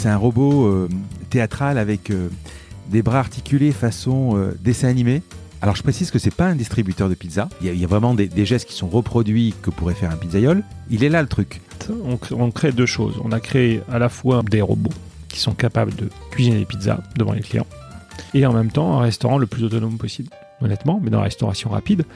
c'est un robot euh, théâtral avec euh, des bras articulés façon euh, dessin animé. Alors je précise que c'est pas un distributeur de pizza. Il y a, vraiment des, gestes qui sont reproduits que pourrait faire un pizzaiole. Il est là le truc. On, on crée deux choses. On a créé à la fois des robots qui sont capables de cuisiner des pizzas devant les clients et en même temps un restaurant le plus autonome possible, honnêtement. Mais dans la restauration rapide,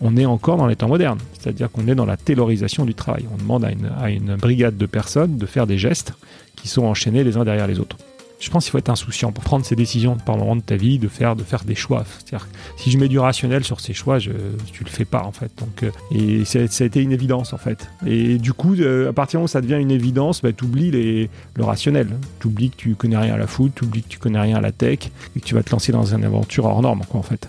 on est encore dans les temps modernes. C'est-à-dire qu'on est dans la taylorisation du travail. On demande à une, à une brigade de personnes de faire des gestes qui sont enchaînés les uns derrière les autres. Je pense qu'il faut être insouciant pour prendre ces décisions par moment de ta vie, de faire, de faire des choix. C'est-à-dire si je mets du rationnel sur ces choix, je, tu le fais pas en fait. Donc, euh, et ça, ça a été une évidence en fait. Et du coup, euh, à partir du moment où ça devient une évidence, bah, tu oublies les, le rationnel. Tu oublies que tu connais rien à la foot, tu oublies que tu connais rien à la tech et que tu vas te lancer dans une aventure hors norme quoi en fait.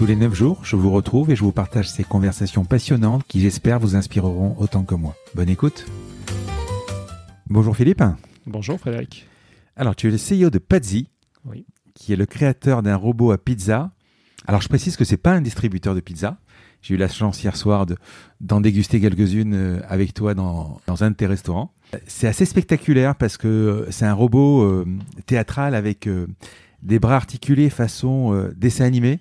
Tous les 9 jours, je vous retrouve et je vous partage ces conversations passionnantes qui j'espère vous inspireront autant que moi. Bonne écoute. Bonjour Philippe. Bonjour Frédéric. Alors tu es le CEO de Pazzi, Oui. qui est le créateur d'un robot à pizza. Alors je précise que c'est pas un distributeur de pizza. J'ai eu la chance hier soir de- d'en déguster quelques-unes euh, avec toi dans, dans un de tes restaurants. C'est assez spectaculaire parce que euh, c'est un robot euh, théâtral avec euh, des bras articulés façon euh, dessin animé.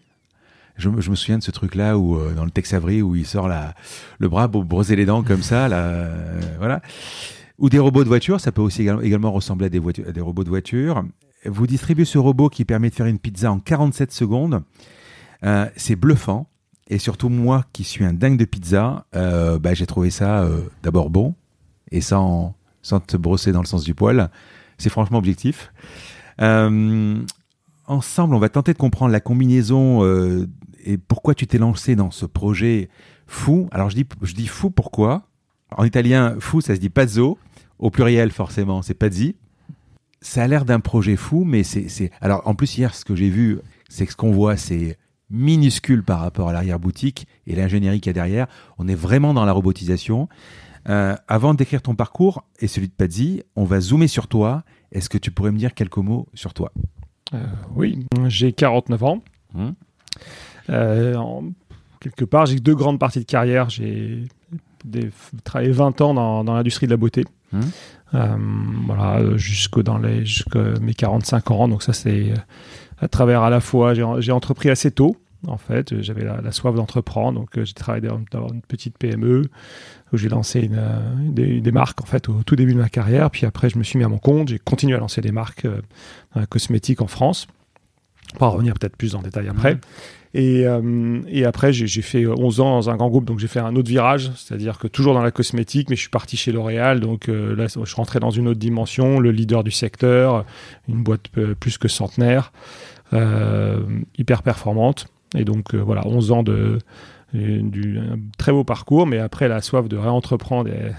Je, me- souviens de ce truc-là où euh, dans le Tex Avery où il sort la, le bras pour brosser les dents comme ça, là, euh, voilà. Ou des robots de voiture, ça peut aussi également, ressembler à des, à des robots de voiture. Vous distribuez ce robot qui permet de faire une pizza en 47 secondes. Euh, c'est bluffant. Et surtout, moi qui suis un dingue de pizza, bah, j'ai trouvé ça d'abord bon et sans, sans te brosser dans le sens du poil. C'est franchement objectif. Ensemble, on va tenter de comprendre la combinaison et pourquoi tu t'es lancé dans ce projet fou? Alors, je dis, je dis fou pourquoi? En italien, fou, ça se dit pazzo. Au pluriel, forcément, c'est pazzi. Ça a l'air d'un projet fou, mais c'est. Alors, en plus, hier, ce que j'ai vu, c'est que ce qu'on voit, c'est minuscule par rapport à l'arrière-boutique et l'ingénierie qu'il y a derrière. On est vraiment dans la robotisation. Euh, avant décrire ton parcours et celui de Pazzi, on va zoomer sur toi. Est-ce que tu pourrais me dire quelques mots sur toi? Euh, oui, j'ai 49 ans. Hum. Euh, en- quelque part, j'ai deux grandes parties de carrière. J'ai travaillé 20 ans dans, dans l'industrie de la beauté. Mhm. Euh, voilà, jusqu'au dans les jusqu'à mes 45 ans. Donc ça, c'est à travers à la fois, j'ai entrepris assez tôt. En fait, j'avais la, la soif d'entreprendre, donc euh, j'ai travaillé dans, une petite PME où j'ai lancé une, des, des marques en fait au tout début de ma carrière. Puis après, je me suis mis à mon compte. J'ai continué à lancer des marques euh, dans la cosmétique en France. On va revenir peut-être plus en détail après. Mhm. Et, euh, et après, j'ai fait 11 ans dans un grand groupe, donc j'ai fait un autre virage, c'est-à-dire que toujours dans la cosmétique, mais je suis parti chez L'Oréal, donc euh, là, je rentré dans une autre dimension, le leader du secteur, une boîte euh, plus que centenaire, euh, hyper performante. Et donc euh, voilà, 11 ans de, un très beau parcours, mais après la soif de réentreprendre, et,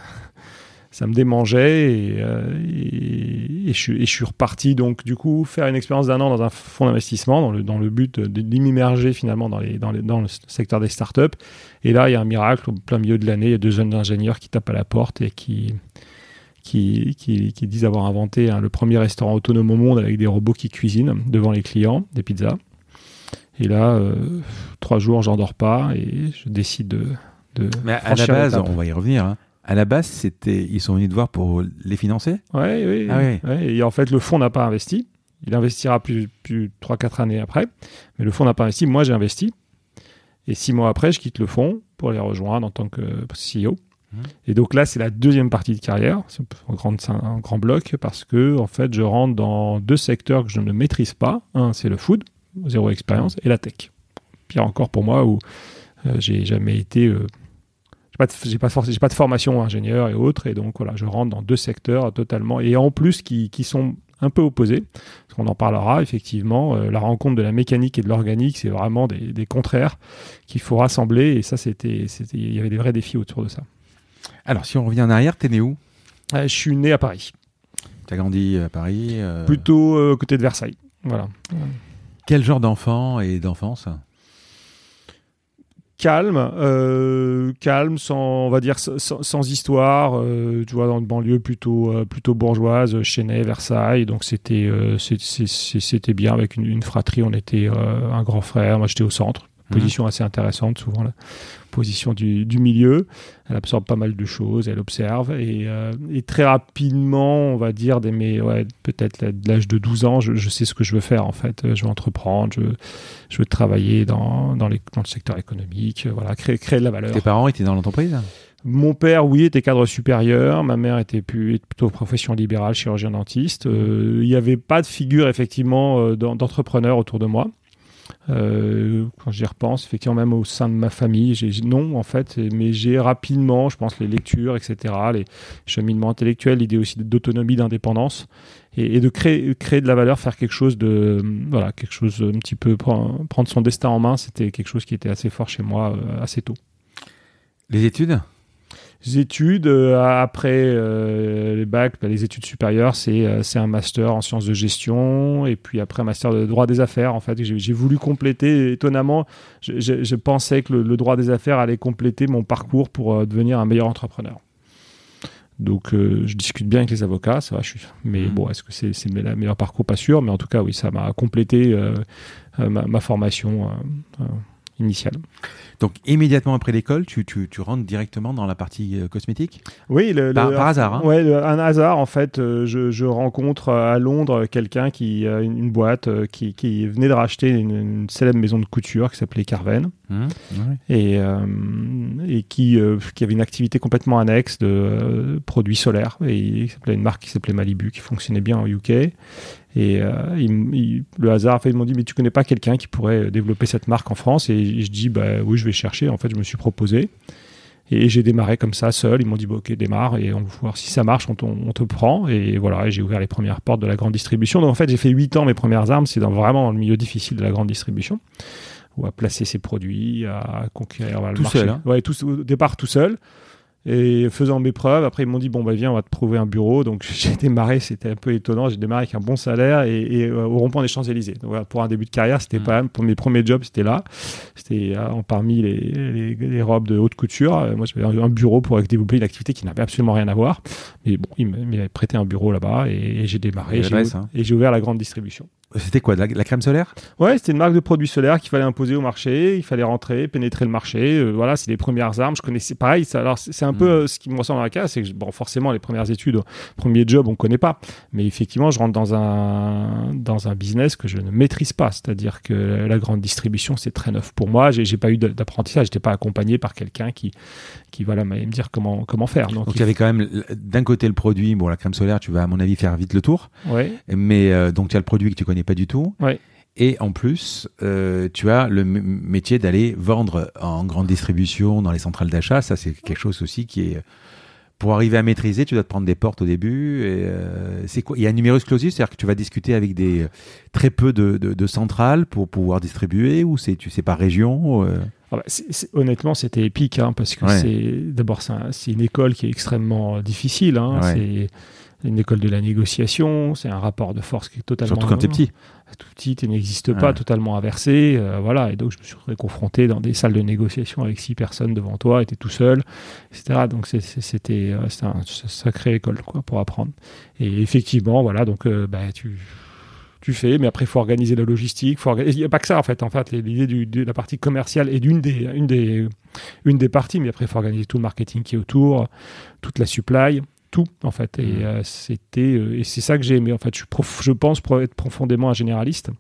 ça me démangeait et, euh, et, et je, suis- et je suis reparti donc du coup faire une expérience d'un an dans un fonds d'investissement dans le, dans le but de, de m'immerger finalement dans, les, dans, les, dans le secteur des startups. Et là, il y a un miracle au plein milieu de l'année, il y a deux jeunes ingénieurs qui tapent à la porte et qui, qui, qui, qui disent avoir inventé hein, le premier restaurant autonome au monde avec des robots qui cuisinent devant les clients des pizzas. Et là, euh, trois jours, j'en dors pas et je décide de. de Mais à la base, on va y revenir. hein. À la base, c'était, ils sont venus te voir pour les financer? Ouais, oui. Ah oui. ouais. Et en fait, le fonds n'a pas investi. Il investira plus, plus 3-4 années après. Mais le fonds n'a pas investi. Moi, j'ai investi. Et six mois après, je quitte le fonds pour les rejoindre en tant que CEO. Mmh. Et donc là, c'est la deuxième partie de carrière, c'est un grand, un grand bloc, parce que en fait, je rentre dans deux secteurs que je ne maîtrise pas. Un, c'est le food, zéro expérience, et la tech. Pire encore pour moi, où euh, j'ai jamais été. Euh, j'ai pas, de, pas de formation ingénieur et autres, et donc voilà, je rentre dans deux secteurs totalement, et en plus qui, qui sont un peu opposés, parce qu'on en parlera effectivement. Euh, la rencontre de la mécanique et de l'organique, c'est vraiment des, des contraires qu'il faut rassembler, et ça, c'était, il y avait des vrais défis autour de ça. Alors, si on revient en arrière, t'es né où? Je suis né à Paris. Tu as grandi à Paris Plutôt côté de Versailles. Voilà. Quel genre d'enfant et d'enfance? Calme, euh, calme, sans, on va dire sans, histoire. Euh, tu vois, dans une banlieue plutôt euh, plutôt bourgeoise, Chennai, Versailles. Donc c'était c'était bien avec une, une, fratrie. On était un grand frère. Moi, j'étais au centre. Mhm. Position assez intéressante, souvent la position du, du, milieu. Elle absorbe pas mal de choses, elle observe. Et, euh, et très rapidement, on va dire, dès mes, ouais, peut-être de l'âge de 12 ans, je, je, sais ce que je veux faire en fait. Je veux entreprendre, je, je veux travailler dans, dans, les, dans, le secteur économique, voilà, créer, créer de la valeur. Tes parents étaient dans l'entreprise? Mon père, oui, était cadre supérieur. Ma mère était plutôt profession libérale, chirurgien dentiste. Euh, il n'y avait pas de figure, effectivement, euh, d'entrepreneur autour de moi. Euh, quand j'y repense, effectivement, même au sein de ma famille, j'ai non en fait, mais j'ai rapidement, je pense, les lectures, etc., les cheminements intellectuels, l'idée aussi d'autonomie, d'indépendance, et, de créer, créer de la valeur, faire quelque chose de, voilà, quelque chose un petit peu prendre son destin en main, c'était quelque chose qui était assez fort chez moi euh, assez tôt. Les études? Études. Euh, après euh, les bacs, bah, les études supérieures, euh, c'est un master en sciences de gestion et puis après un master de droit des affaires. En fait, j'ai voulu compléter. Étonnamment, je, je, pensais que le, droit des affaires allait compléter mon parcours pour devenir un meilleur entrepreneur. Donc, je discute bien avec les avocats, ça va. Je suis... Mais mmh. bon, est-ce que c'est le meilleur parcours? Pas sûr. Mais en tout cas, oui, ça m'a complété ma, ma, formation initiale. Donc immédiatement après l'école, tu, tu, tu, rentres directement dans la partie euh, cosmétique? Oui, le, par, hasard. Hein? Ouais, un hasard en fait. Euh, je, je, rencontre à Londres quelqu'un qui a une, boîte euh, qui, qui, venait de racheter une, célèbre maison de couture qui s'appelait Carven mmh, et, et qui, qui avait une activité complètement annexe de produits solaires et il s'appelait une marque qui s'appelait Malibu qui fonctionnait bien en UK et euh, il, le hasard, fait, ils m'ont dit, mais tu connais pas quelqu'un qui pourrait développer cette marque en France? Et je dis, bah oui, je vais chercher. En fait, je me suis proposé. Et j'ai démarré comme ça, seul. Ils m'ont dit, bah, ok, démarre et on va voir si ça marche, on, on te prend. Et voilà, j'ai ouvert les premières portes de la grande distribution. Donc en fait, j'ai fait 8 ans mes premières armes. C'est dans, vraiment dans le milieu difficile de la grande distribution, ou à placer ses produits, à conquérir tout Seul, hein. ouais, tout, au départ tout seul. Et faisant mes preuves, après ils m'ont dit bon bah viens on va te trouver un bureau. Donc j'ai démarré, c'était un peu étonnant. J'ai démarré avec un bon salaire et, euh, au rond-point des Champs Élysées. Donc voilà, pour un début de carrière, c'était mmh. pas pour mes premiers jobs, c'était là. C'était euh, parmi les, les, robes de haute couture. Euh, moi j'avais un bureau pour développer une activité qui n'avait absolument rien à voir. Mais bon, ils m'avaient prêté un bureau là-bas et, j'ai démarré. Hein. Et j'ai ouvert la grande distribution. C'était quoi, la, crème solaire? Ouais, c'était une marque de produits solaires qu'il fallait imposer au marché, il fallait rentrer, pénétrer le marché. Euh, voilà, c'est les premières armes. Je connaissais pareil. Ça, alors c'est un peu hmm. euh, ce qui me ressemble dans la cas, c'est que bon, forcément les premières études, premier job, on connaît pas. Mais effectivement, je rentre dans un dans un business que je ne maîtrise pas. C'est-à-dire que la grande distribution, c'est très neuf pour moi. J'ai pas eu d'apprentissage. J'étais pas accompagné par quelqu'un qui qui voilà m'allait me dire comment comment faire. Donc, il y avait quand même d'un côté le produit. Bon, la crème solaire, tu vas à mon avis faire vite le tour. Ouais. Mais euh, donc tu as le produit que tu connais pas du tout. Ouais. Et en plus, euh, tu as le métier d'aller vendre en grande distribution dans les centrales d'achat. Ça, c'est quelque chose aussi qui est pour arriver à maîtriser, tu dois te prendre des portes au début. Et euh, c'est quoi? Il y a un numerus clausus, c'est-à-dire que tu vas discuter avec des très peu de, de, centrales pour pouvoir distribuer, ou c'est tu sais par région euh? ah bah, honnêtement, c'était épique hein, parce que c'est d'abord c'est une école qui est extrêmement difficile. Hein, C'est une école de la négociation, c'est un rapport de force qui est totalement. Surtout quand t'es petit. Tout petit, tu n'existes pas, totalement inversé. Euh, voilà, et donc je me suis confronté dans des salles de négociation avec six personnes devant toi, et tu tout seul, etc. Donc c'était euh, une sacrée école quoi, pour apprendre. Et effectivement, voilà, donc euh, bah, tu tu fais, mais après il faut organiser la logistique. Il n'y a pas que ça en fait. En fait, l'idée de la partie commerciale est d'une des, une des, une des parties, mais après il faut organiser tout le marketing qui est autour, toute la supply tout en fait et mmh. euh, c'était euh, et c'est ça que j'ai aimé en fait je, je pense être profondément un généraliste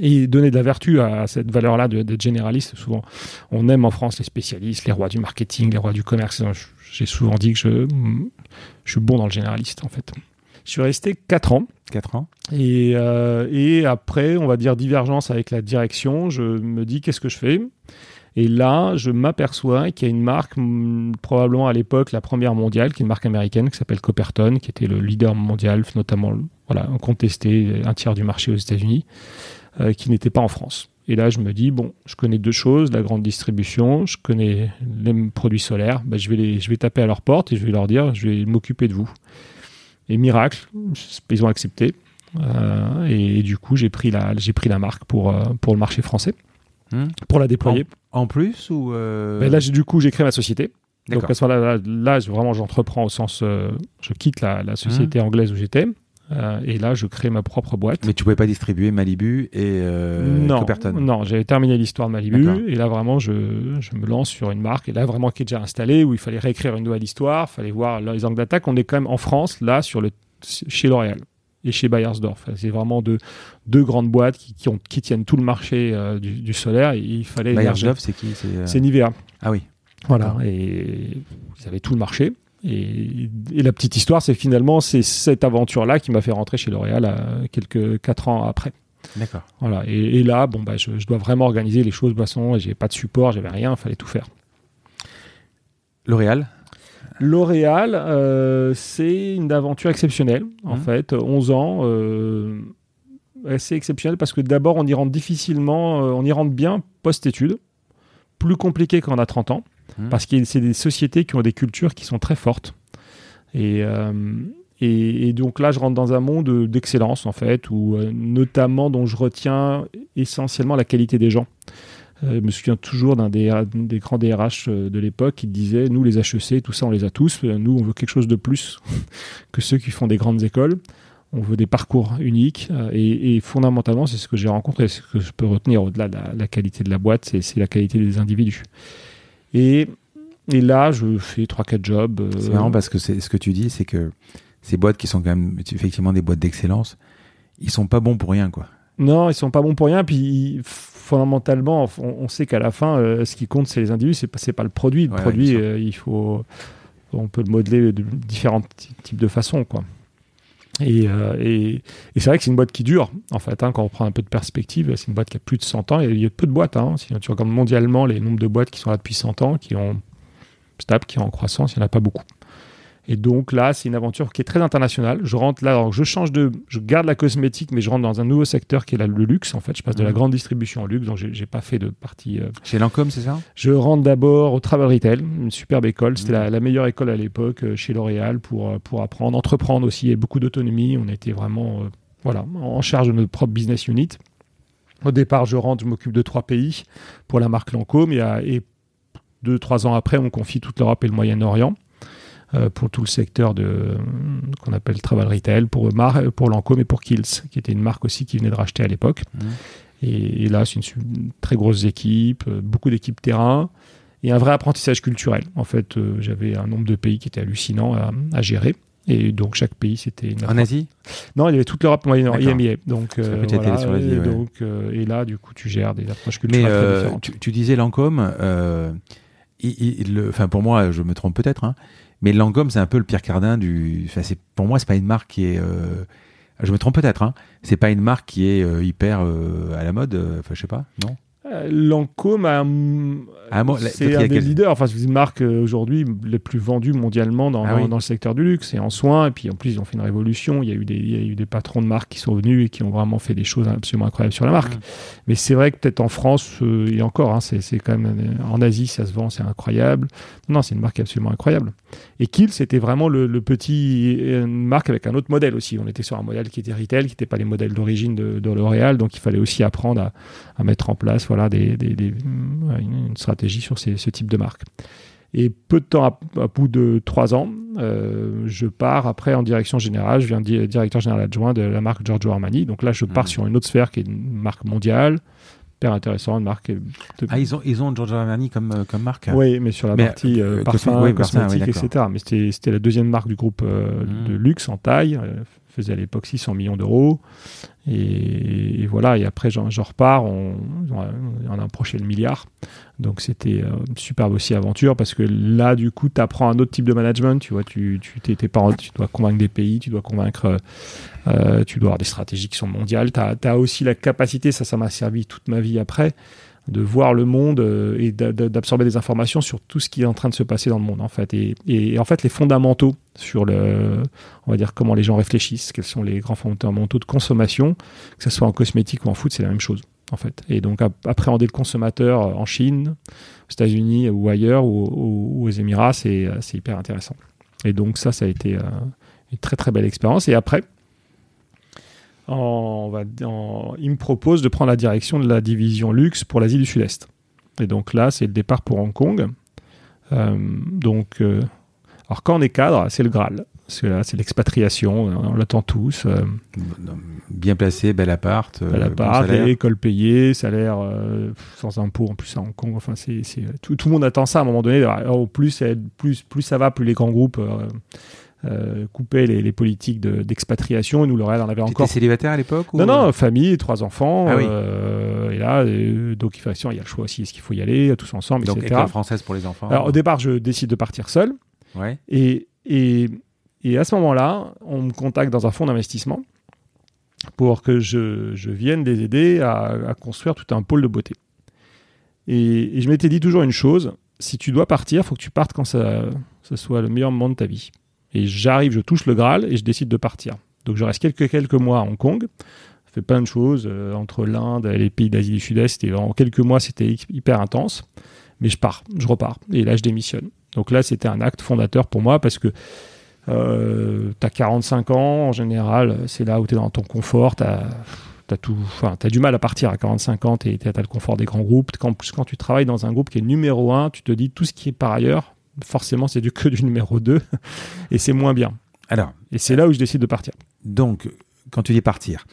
et donner de la vertu à cette valeur-là d'être généraliste. Souvent, on aime en France les spécialistes, les rois du marketing, les rois du commerce. J'ai souvent dit que je, je suis bon dans le généraliste, en fait. Je suis resté 4 ans. 4 ans. Et, euh, et, après, on va dire divergence avec la direction. Je me dis qu'est-ce que je fais? Et là, je m'aperçois qu'il y a une marque, probablement à l'époque la première mondiale, qui est une marque américaine qui s'appelle Copperton, qui était le leader mondial, notamment voilà, contesté, un tiers du marché aux États-Unis. Euh, qui n'était pas en France. Et là, je me dis, bon, je connais deux choses, la grande distribution, je connais les produits solaires, bah, je, vais je vais taper à leur porte et je vais leur dire, je vais m'occuper de vous. Et miracle, ils ont accepté. Euh, et, du coup, j'ai pris, la, pris la marque pour, euh, pour le marché français, hmm. pour la déployer. En, plus ou ben Là, du coup, j'ai créé ma société. Donc à ce moment-là, là, vraiment, j'entreprends au sens, je quitte la, la société hmm. anglaise où j'étais euh, et là, je crée ma propre boîte. Mais tu pouvais pas distribuer Malibu et euh, non, Copperton Non, j'avais terminé l'histoire de Malibu. Et là, vraiment, je, je, me lance sur une marque. Et là, vraiment, qui est déjà installée, où il fallait réécrire une nouvelle histoire. Il fallait voir les angles d'attaque. On est quand même en France, là, sur le, chez L'Oréal et chez Bayersdorf. C'est vraiment deux, deux grandes boîtes qui, qui, ont, qui tiennent tout le marché euh, du, du, solaire. Et il fallait. Bayersdorf, c'est qui? C'est Nivea. Ah oui. Voilà. Et ils avaient tout le marché. Et, la petite histoire, c'est finalement c'est cette aventure-là qui m'a fait rentrer chez L'Oréal euh, quelques quatre ans après. D'accord. Voilà. Et, là, bon, bah, je, dois vraiment organiser les choses. Boisson, j'ai pas de support, j'avais rien, il fallait tout faire. L'Oréal? L'Oréal, euh, c'est une aventure exceptionnelle. En mmh. fait, 11 ans, euh, assez exceptionnelle parce que d'abord, on y rentre difficilement, on y rentre bien post-études, plus compliqué quand on a 30 ans. Mmh. parce que c'est des sociétés qui ont des cultures qui sont très fortes. Euh, et, et, donc là, je rentre dans un monde d'excellence, en fait, où euh, notamment dont je retiens essentiellement la qualité des gens. Euh, je me souviens toujours d'un des, des, grands DRH de l'époque qui disait Nous, les HEC, tout ça, on les a tous. Nous, on veut quelque chose de plus que ceux qui font des grandes écoles. On veut des parcours uniques. Et, fondamentalement, c'est ce que j'ai rencontré. Ce que je peux retenir au-delà de la, qualité de la boîte, c'est la qualité des individus. Et, et là, je fais 3-4 jobs. Euh, c'est marrant parce que ce que tu dis, c'est que ces boîtes qui sont quand même effectivement des boîtes d'excellence, ils sont pas bons pour rien, quoi. Non, ils sont pas bons pour rien. Puis fondamentalement, on, sait qu'à la fin, euh, ce qui compte, c'est les individus, c'est pas, pas le produit. Le produit, euh, il faut, on peut le modeler de différents types de façons, quoi. Euh, et, et, c'est vrai que c'est une boîte qui dure, en fait, hein, quand on prend un peu de perspective. C'est une boîte qui a plus de 100 ans. Il y a peu de boîtes. Hein, si tu regardes mondialement les nombres de boîtes qui sont là depuis 100 ans, qui ont stable, qui sont en croissance, il n'y en a pas beaucoup. Et donc là, c'est une aventure qui est très internationale. Je rentre là, alors je change de, je garde la cosmétique, mais je rentre dans un nouveau secteur qui est le luxe. En fait, je passe de la mhm. grande distribution au luxe, donc j'ai pas fait de partie. Euh, chez Lancôme, c'est ça? Je rentre d'abord au Travel Retail, une superbe école. C'était la, meilleure école à l'époque euh, chez L'Oréal pour euh, pour apprendre, entreprendre aussi, et beaucoup d'autonomie. On était vraiment voilà en charge de notre propre business unit. Au départ, je rentre, je m'occupe de trois pays pour la marque Lancôme et, et deux, trois ans après, on confie toute l'Europe et le Moyen-Orient. Euh, pour tout le secteur de qu'on appelle travel retail, pour Mar, pour Lancôme et pour Kills, qui était une marque aussi qui venait de racheter à l'époque. Mmh. Et, là, c'est une, très grosse équipe, euh, beaucoup d'équipes terrain et un vrai apprentissage culturel. En fait, euh, j'avais un nombre de pays qui était hallucinant à, gérer. Et donc chaque pays, c'était en Asie? Non, il y avait toute l'Europe moyenne IMIA. Donc, voilà, sur et, donc et là, du coup, tu gères des approches culturelles très différentes. Tu, tu, disais Lancôme. enfin, pour moi, je me trompe peut-être. Hein, mais Langhomme, c'est un peu le Pierre Cardin du. Enfin, c'est pour moi, c'est pas une marque qui est. Euh, je me trompe peut-être. Hein. C'est pas une marque qui est euh, hyper euh, à la mode. Enfin, je sais pas. Non? Lancôme ah, c'est un des leaders. Enfin, c'est une marque aujourd'hui les plus vendues mondialement dans, ah dans, le secteur du luxe et en soins. Et puis en plus, ils ont fait une révolution. Il y a eu des, il y a eu des patrons de marques qui sont venus et qui ont vraiment fait des choses absolument incroyables sur la marque. Mmh. Mais c'est vrai que peut-être en France, et encore, hein, c'est quand même en Asie, ça se vend, c'est incroyable. Non, c'est une marque absolument incroyable. Et Kill, c'était vraiment le, petit une marque avec un autre modèle aussi. On était sur un modèle qui était retail, qui n'était pas les modèles d'origine de, de L'Oréal, donc il fallait aussi apprendre à, à mettre en place. Voilà, des, une stratégie sur ce type de marque. Et peu de temps, à, bout de trois ans, euh, je pars après en direction générale. Je viens directeur général adjoint de la marque Giorgio Armani. Donc là, je pars mmh. sur une autre sphère qui est une marque mondiale. Hyper intéressant, une marque. Ah, ils ont, ils ont Giorgio Armani comme, euh, comme marque Oui, mais sur la partie euh, parfum, cosmétique, etc. Mais c'était la deuxième marque du groupe mmh. de luxe en taille faisait à l'époque 600 millions d'euros. Et, voilà, et après j'en repars, on, on, a approché le milliard. Donc c'était une superbe aussi aventure parce que là, du coup, tu apprends un autre type de management. Tu vois, tu, tu, pas, tu dois convaincre des pays, tu dois convaincre, euh, tu dois avoir des stratégies qui sont mondiales. Tu as, as, aussi la capacité, ça, ça m'a servi toute ma vie après, de voir le monde euh, et d'absorber des informations sur tout ce qui est en train de se passer dans le monde en fait. Et, en fait les fondamentaux sur le on va dire comment les gens réfléchissent quels sont les grands fondamentaux de consommation que ce soit en cosmétique ou en foot c'est la même chose en fait. Et donc appréhender le consommateur en Chine aux États-Unis ou ailleurs ou, aux Émirats c'est hyper intéressant. Et donc ça ça a été euh, une très très belle expérience. Et après on va, il me propose de prendre la direction de la division luxe pour l'Asie du Sud-Est. Et donc là, c'est le départ pour Hong Kong. Euh, donc, euh, alors quand on est cadre, c'est le Graal. C'est l'expatriation, on l'attend tous. Euh. Bien placé, bel appart. bel appart, école payée, salaire sans impôt en plus à Hong Kong. Enfin, c'est, tout, tout, le monde attend ça à un moment donné. Plus, plus, plus ça va, plus les grands groupes euh, couper les, politiques d'expatriation. et nous, le reste, on avait encore. Étais célibataire à l'époque Non, non, famille, trois enfants. Ah euh, et là, euh, donc il y a le choix aussi, est-ce qu'il faut y aller, tous ensemble, donc, etc. école française pour les enfants. Alors, au départ, je décide de partir seul. Ouais. Et, et, et à ce moment-là, on me contacte dans un fonds d'investissement pour que je, je, vienne les aider à, construire tout un pôle de beauté. Et, et je m'étais dit toujours une chose si tu dois partir, il faut que tu partes quand ça, ça soit le meilleur moment de ta vie. Et j'arrive, je touche le Graal et je décide de partir. Donc je reste quelques, quelques mois à Hong Kong. Je fais plein de choses euh, entre l'Inde et les pays d'Asie du Sud-Est. Et en quelques mois, c'était hyper intense. Mais je pars, je repars. Et là, je démissionne. Donc là, c'était un acte fondateur pour moi parce que euh, tu as 45 ans, en général, c'est là où tu es dans ton confort. Tu as, as, du mal à partir à 45 ans, tu as le confort des grands groupes. Quand, quand tu travailles dans un groupe qui est numéro un, tu te dis tout ce qui est par ailleurs, forcément, c'est du que du numéro 2 et c'est moins bien. Alors, et c'est là où je décide de partir. Donc, quand tu dis partir,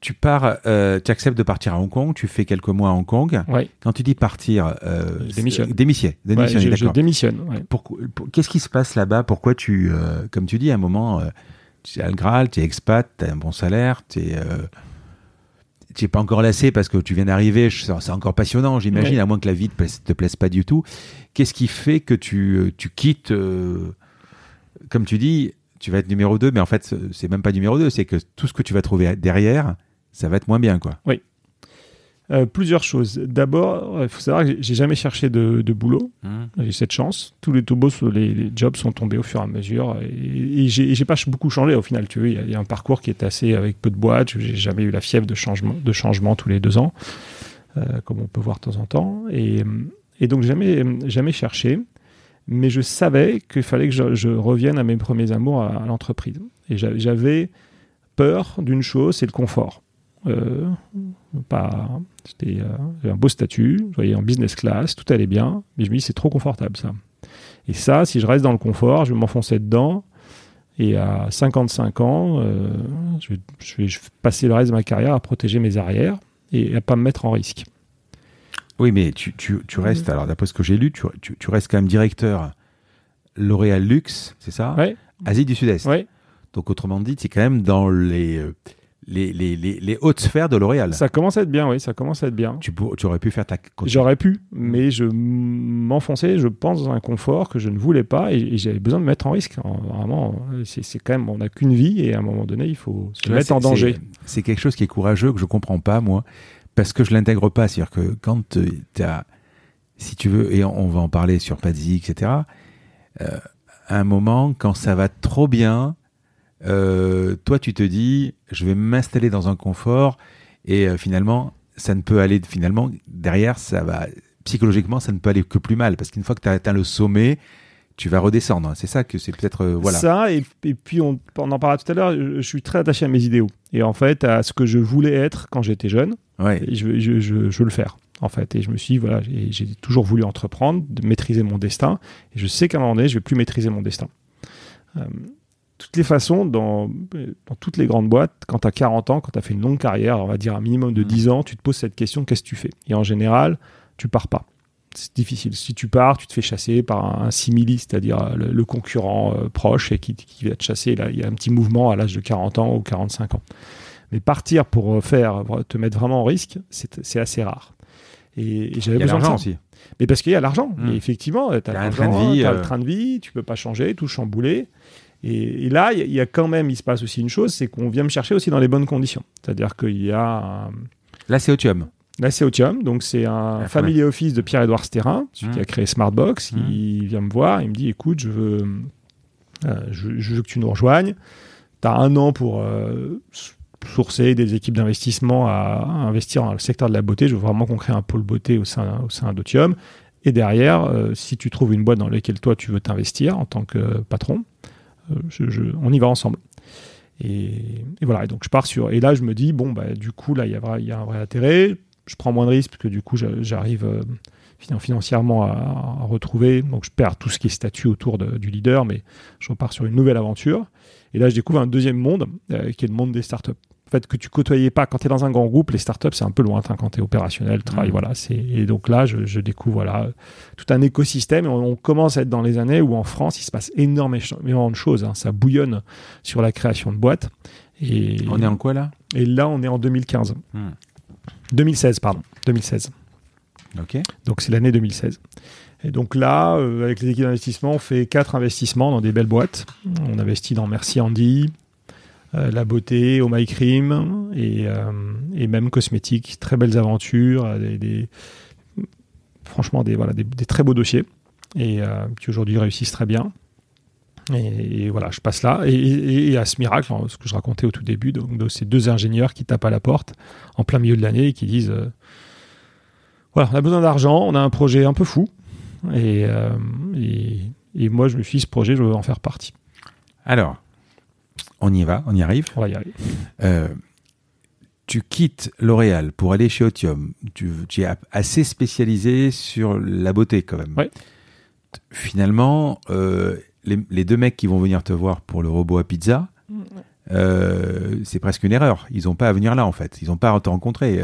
tu pars, euh, tu acceptes de partir à Hong Kong, tu fais quelques mois à Hong Kong. Ouais. Quand tu dis partir, euh, je démissionne. Démissionne, je, démissionne. Qu'est-ce qui se passe là-bas? Pourquoi tu, euh, comme tu dis, à un moment, euh, tu es à le Graal, tu es expat, tu as un bon salaire, tu es tu n'es pas encore lassé parce que tu viens d'arriver, c'est encore passionnant, j'imagine, à moins que la vie te plaise, te plaise pas du tout. Qu'est-ce qui fait que tu, euh, tu quittes, euh, comme tu dis, tu vas être numéro 2, mais en fait, c'est même pas numéro 2, c'est que tout ce que tu vas trouver derrière, ça va être moins bien, quoi. Oui. Euh, plusieurs choses. D'abord, il faut savoir que j'ai jamais cherché de, boulot. Mmh. J'ai cette chance. Tous les beaux, les, les, jobs sont tombés au fur et à mesure. Et, j'ai pas beaucoup changé au final. Tu vois, il y, a un parcours qui est assez avec peu de boîtes. J'ai jamais eu la fièvre de changement, de changement tous les deux ans, euh, comme on peut voir de temps en temps. Et, et donc jamais, jamais cherché. Mais je savais qu'il fallait que je, revienne à mes premiers amours à l'entreprise. Et j'avais peur d'une chose, c'est le confort. Euh, pas, c'était euh, un beau statut, je voyais en business class, tout allait bien, mais je me dis c'est trop confortable ça. Et ça, si je reste dans le confort, je vais m'enfoncer dedans. Et à 55 ans, euh, je, vais, passer le reste de ma carrière à protéger mes arrières et à pas me mettre en risque. Oui, mais tu, restes, alors d'après ce que j'ai lu, tu, restes quand même directeur L'Oréal Luxe, c'est ça? Asie du Sud-Est. Donc autrement dit, c'est quand même dans les les, les, les, hautes sphères de L'Oréal. Ça commence à être bien, oui, ça commence à être bien. Tu, tu aurais pu faire ta. J'aurais pu, mais je m'enfonçais, je pense, dans un confort que je ne voulais pas et, j'avais besoin de mettre en risque. Vraiment, c'est quand même, on n'a qu'une vie et à un moment donné, il faut se mettre en danger. C'est quelque chose qui est courageux que je comprends pas, moi, parce que je l'intègre pas. C'est-à-dire que quand tu as, si tu veux, et on va en parler sur Pazzi, etc., euh, à un moment, quand ça va trop bien, euh, toi, tu te dis, je vais m'installer dans un confort et euh, finalement, ça ne peut aller, finalement, derrière, ça va, psychologiquement, ça ne peut aller que plus mal parce qu'une fois que tu as atteint le sommet, tu vas redescendre. C'est ça que c'est peut-être. Euh, voilà. Ça, et, puis on, en parlait tout à l'heure, je, suis très attaché à mes idéaux et en fait à ce que je voulais être quand j'étais jeune. Ouais. je, je, je, veux le faire en fait. Et je me suis dit, voilà, j'ai toujours voulu entreprendre, de maîtriser mon destin. Et je sais qu'à un moment donné, je vais plus maîtriser mon destin toutes les façons, dans, dans toutes les grandes boîtes, quand tu as 40 ans, quand tu as fait une longue carrière, on va dire un minimum de 10 mmh. ans, tu te poses cette question qu'est-ce que tu fais? Et en général, tu pars pas. c'est difficile. Si tu pars, tu te fais chasser par un, simili, c'est-à-dire le, concurrent proche et qui, qui, va te chasser. Là, il y a un petit mouvement à l'âge de 40 ans ou 45 ans. Mais partir pour faire, te mettre vraiment en risque, c'est assez rare. Et, j'avais besoin de ça. aussi. Mais parce qu'il y a l'argent. Hmm. Effectivement, tu as, as le train de vie, tu peux pas changer, tout chambouler. Et, là, il y, a quand même, il se passe aussi une chose, c'est qu'on vient me chercher aussi dans les bonnes conditions. C'est-à-dire qu'il y a. Là, c'est Otium. Là, c'est Otium. Donc, c'est un ah, family office de Pierre-Édouard Sterrin, celui qui a hmm. créé Smartbox. Hmm. Il vient me voir, il me dit écoute, je veux, euh, je, veux que tu nous rejoignes. Tu as un an pour euh, sourcer des équipes d'investissement à, investir dans le secteur de la beauté. Je veux vraiment qu'on crée un pôle beauté au sein, au sein d'Otium. Et derrière, euh, si tu trouves une boîte dans laquelle toi tu veux t'investir en tant que patron, euh, on y va ensemble. Et, voilà, et donc je pars sur. Et là, je me dis, bon, bah, du coup, là, il y, a un vrai intérêt. Je prends moins de risques parce que du coup, j'arrive euh, financièrement à, retrouver. Donc, je perds tout ce qui est statut autour du leader, mais je repars sur une nouvelle aventure. Et là, je découvre un deuxième monde, qui est le monde des startups en fait, que tu côtoyais pas quand tu es dans un grand groupe, les startups, c'est un peu lointain quand tu es opérationnel, travail, mmh. voilà. Et donc là, je, découvre voilà, tout un écosystème. Et on, commence à être dans les années où en France, il se passe énormément de choses. Hein. Ça bouillonne sur la création de boîtes. Et, on est en quoi là? Et là, on est en 2015. 2016, mmh. pardon. 2016. Ok. Donc c'est l'année 2016. Et donc là, euh, avec les équipes d'investissement, on fait quatre investissements dans des belles boîtes. On investit dans Merci Andy, la beauté, au My Cream et, euh, même cosmétiques. Très belles aventures, euh, franchement des, très beaux dossiers et qui aujourd'hui réussissent très bien. Et, voilà, je passe là. Et, à ce miracle, hein, ce que je racontais au tout début, de ces deux ingénieurs qui tapent à la porte en plein milieu de l'année et qui disent Voilà, on a besoin d'argent, on a un projet un peu fou. Et, moi, je me suis dit Ce projet, je veux en faire partie. Alors, on y va, on y arrive. On va y arriver. Euh, tu quittes L'Oréal pour aller chez Otium. Tu, es assez spécialisé sur la beauté quand même. Finalement, euh, les, deux mecs qui vont venir te voir pour le robot à pizza, mm, euh, c'est presque une erreur. Ils n'ont pas à venir là en fait. Ils n'ont pas à te rencontrer.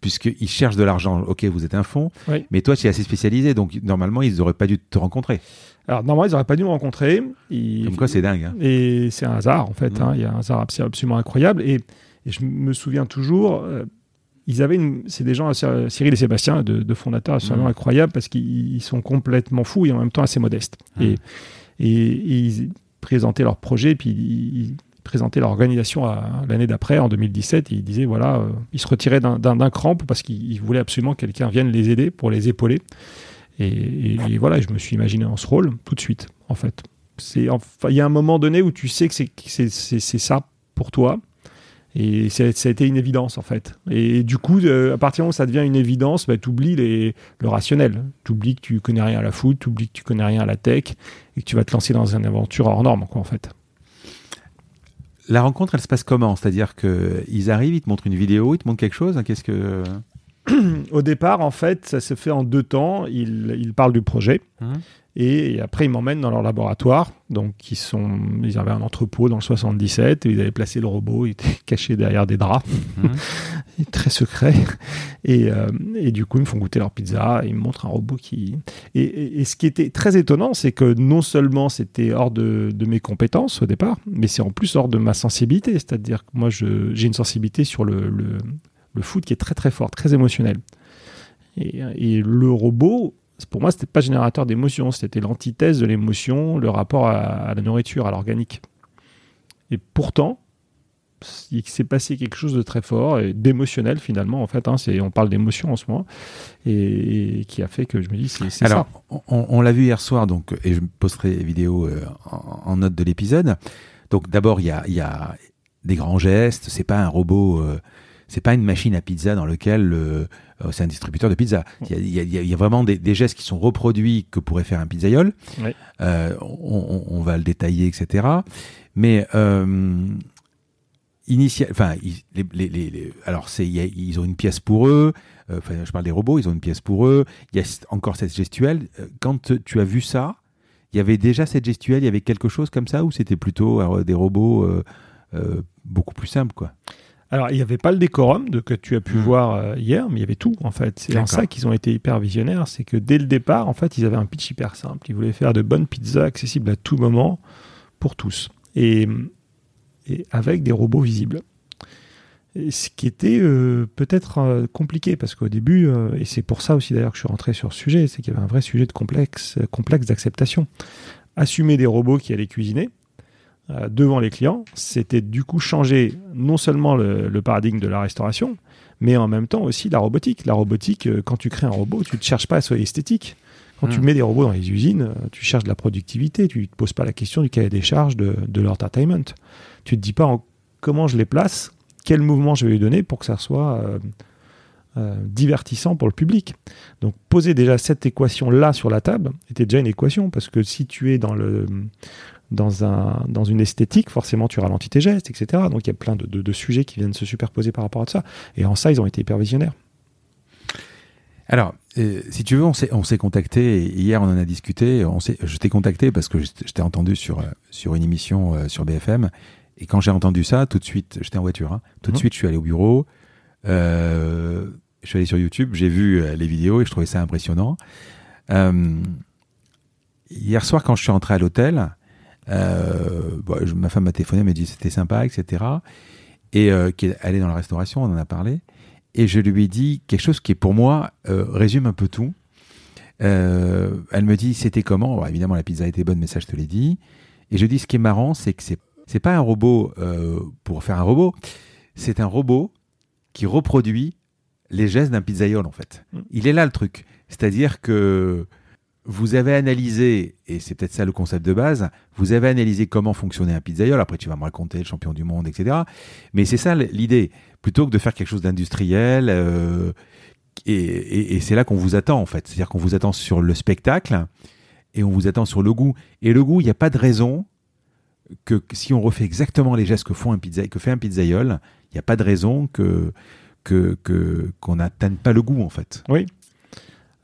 Puisqu'ils cherchent de l'argent. Ok, vous êtes un fonds, mais toi tu es assez spécialisé, donc normalement ils n'auraient pas dû te rencontrer. Alors, normalement, ils n'auraient pas dû me rencontrer. Comme quoi, c'est dingue. Hein. Et c'est un hasard, en fait. Mmh. Hein. Il y a un hasard absolument incroyable. Et, je me souviens toujours, euh, ils avaient une... c'est des gens, euh, Cyril et Sébastien, de, fondateurs absolument mmh. incroyables parce qu'ils sont complètement fous et en même temps assez modestes. Mmh. Et, et, ils présentaient leur projet, puis ils, présentaient leur organisation l'année d'après, en 2017. Et ils disaient, voilà, euh, ils se retiraient d'un cran parce qu'ils voulaient absolument que quelqu'un vienne les aider pour les épauler. Et, voilà, je me suis imaginé en ce rôle tout de suite, en fait. C'est, enfin, il y a un moment donné où tu sais que c'est, ça pour toi. Et ça a été une évidence, en fait. Et du coup, euh, à partir du moment où ça devient une évidence, bah, tu oublies les, le rationnel. Tu oublies que tu connais rien à la foot, tu oublies que tu connais rien à la tech, et que tu vas te lancer dans une aventure hors norme, quoi, en fait. La rencontre, elle se passe comment? C'est-à-dire qu'ils arrivent, ils te montrent une vidéo, ils te montrent quelque chose Qu'est-ce que au départ, en fait, ça se fait en deux temps. Ils, parlent du projet mmh. et, après ils m'emmènent dans leur laboratoire. Donc, ils, sont, ils avaient un entrepôt dans le 77 et ils avaient placé le robot. Il était caché derrière des draps, mmh. très secret. Euh, et, du coup, ils me font goûter leur pizza. Et ils me montrent un robot qui. Et, ce qui était très étonnant, c'est que non seulement c'était hors de, mes compétences au départ, mais c'est en plus hors de ma sensibilité. C'est-à-dire que moi, j'ai une sensibilité sur le le foot qui est très très fort, très émotionnel. Et, le robot, pour moi, c'était pas générateur d'émotions, c'était l'antithèse de l'émotion, le rapport à, la nourriture, à l'organique. Et pourtant, il s'est passé quelque chose de très fort et d'émotionnel finalement en fait hein, c'est on parle d'émotion en ce moment et, qui a fait que je me dis c'est ça on, on l'a vu hier soir donc et je posterai vidéo euh, en, note de l'épisode donc d'abord il y a, y a, des grands gestes c'est pas un robot euh, c'est pas une machine à pizza dans lequel euh, c'est un distributeur de pizza. Il y a, vraiment des, gestes qui sont reproduits que pourrait faire un pizzaiole. Euh, on, va le détailler, etc. Mais euh, initial, enfin, les, alors c'est, ils ont une pièce pour eux. Enfin, je parle des robots, ils ont une pièce pour eux. Il y a encore cette gestuelle. Quand tu as vu ça, il y avait déjà cette gestuelle. Il y avait quelque chose comme ça ou c'était plutôt des robots beaucoup plus simples, quoi? Alors, il n'y avait pas le décorum de, que tu as pu Hmm. voir euh, hier, mais il y avait tout, en fait. C'est en ça qu'ils ont été hyper visionnaires. C'est que dès le départ, en fait, ils avaient un pitch hyper simple. Ils voulaient faire de bonnes pizzas accessibles à tout moment pour tous. Et, et avec des robots visibles. Et ce qui était euh, peut-être euh, compliqué, parce qu'au début, euh, et c'est pour ça aussi d'ailleurs que je suis rentré sur ce sujet, c'est qu'il y avait un vrai sujet de complexe, complexe d'acceptation. Assumer des robots qui allaient cuisiner euh, devant les clients, c'était du coup changer non seulement le, le paradigme de la restauration, mais en même temps aussi la robotique. La robotique, euh, quand tu crées un robot, tu ne cherches pas à être esthétique. Quand tu Mm. mets des robots dans les usines, euh, tu cherches de la productivité, tu ne te poses pas la question du cahier des charges de, de l'entertainment. Tu ne te dis pas en- comment je les place, quel mouvement je vais lui donner pour que ça soit euh, divertissant pour le public. Donc poser déjà cette équation-là sur la table était déjà une équation, parce que si tu es dans, le, dans, un, dans une esthétique, forcément tu ralentis tes gestes, etc. Donc il y a plein de, de- de sujets qui viennent se superposer par rapport à ça. Et en ça, ils ont été hyper visionnaires. Alors, euh, si tu veux, on s'est, on s'est contacté, hier on en a discuté, on s'est, je t'ai contacté parce que je, t'ai entendu sur, euh, sur une émission euh, sur BFM, et quand j'ai entendu ça, tout de suite, j'étais en voiture, hein, tout de Mhm. suite je suis allé au bureau, je suis allé sur YouTube, j'ai vu les vidéos et je trouvais ça impressionnant. Hier soir, quand je suis rentré à l'hôtel, bon, je- ma femme m'a téléphoné, elle m'a dit c'était sympa, etc. Et euh, qu'elle elle est dans la restauration, on en a parlé. Et je lui ai dit quelque chose qui, pour moi, euh, résume un peu tout. Euh, elle me dit c'était comment? Bon, Évidemment, la pizza était bonne, mais ça, je te l'ai dit. Et je dis ce qui est marrant, c'est que c'est c'est pas un robot euh, pour faire un robot. C'est un robot qui reproduit les gestes d'un pizzaiole, en fait. Mm. Il est là le truc. C'est-à-dire que vous avez analysé, et c'est peut-être ça le concept de base, vous avez analysé comment fonctionnait un pizzaiole. Après, tu vas me raconter le champion du monde, etc. Mais c'est ça l'idée. Plutôt que de faire quelque chose d'industriel, euh, et, et- et c'est là qu'on vous attend, en fait. C'est-à-dire qu'on vous attend sur le spectacle et on vous attend sur le goût. Et le goût, il n'y a pas de raison que, si on refait exactement les gestes que, font un que fait un pizzaiole, il n'y a pas de raison que que que- qu'on n'atteigne pas le goût, en fait.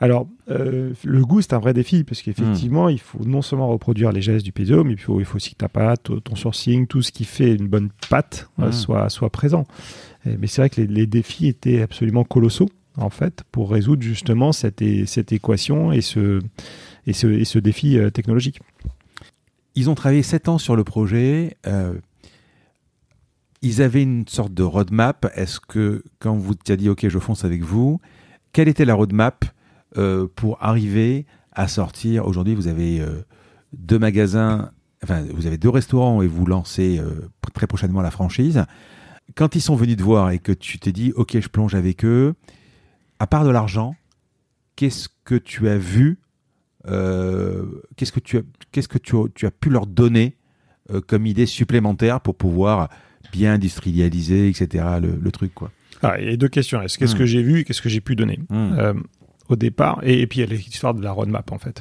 Alors, euh, le goût, c'est un vrai défi, parce qu'effectivement, il faut non seulement reproduire les gestes du pizza, mais il faut, il faut aussi que ta pâte, ton sourcing, tout ce qui fait une bonne pâte euh, Mm. soit, soit présent. Euh, Mais c'est vrai que les, les défis étaient absolument colossaux, en fait, pour résoudre justement cette, équation et ce, et ce, et ce défi euh, technologique. Ils ont travaillé sept ans sur le projet. ils avaient une sorte de roadmap. Est-ce que, quand vous t'as dit, OK, je fonce avec vous, quelle était la roadmap pour arriver à sortir Aujourd'hui, vous avez euh, deux magasins, enfin, vous avez deux restaurants et vous lancez euh, très prochainement la franchise. Quand ils sont venus te voir et que tu t'es dit, OK, je plonge avec eux, à part de l'argent, qu'est-ce que tu as vu euh, Qu'est-ce que, tu as, qu'est-ce que tu, as, tu as pu leur donner euh, comme idée supplémentaire pour pouvoir bien industrialiser, etc. Le, le truc, quoi? Ah, il y a deux questions. Est-ce qu'est-ce Mm. que j'ai vu et qu'est-ce que j'ai pu donner? Mm. Euh, Au départ, et, et puis il y a l'histoire de la roadmap, en fait.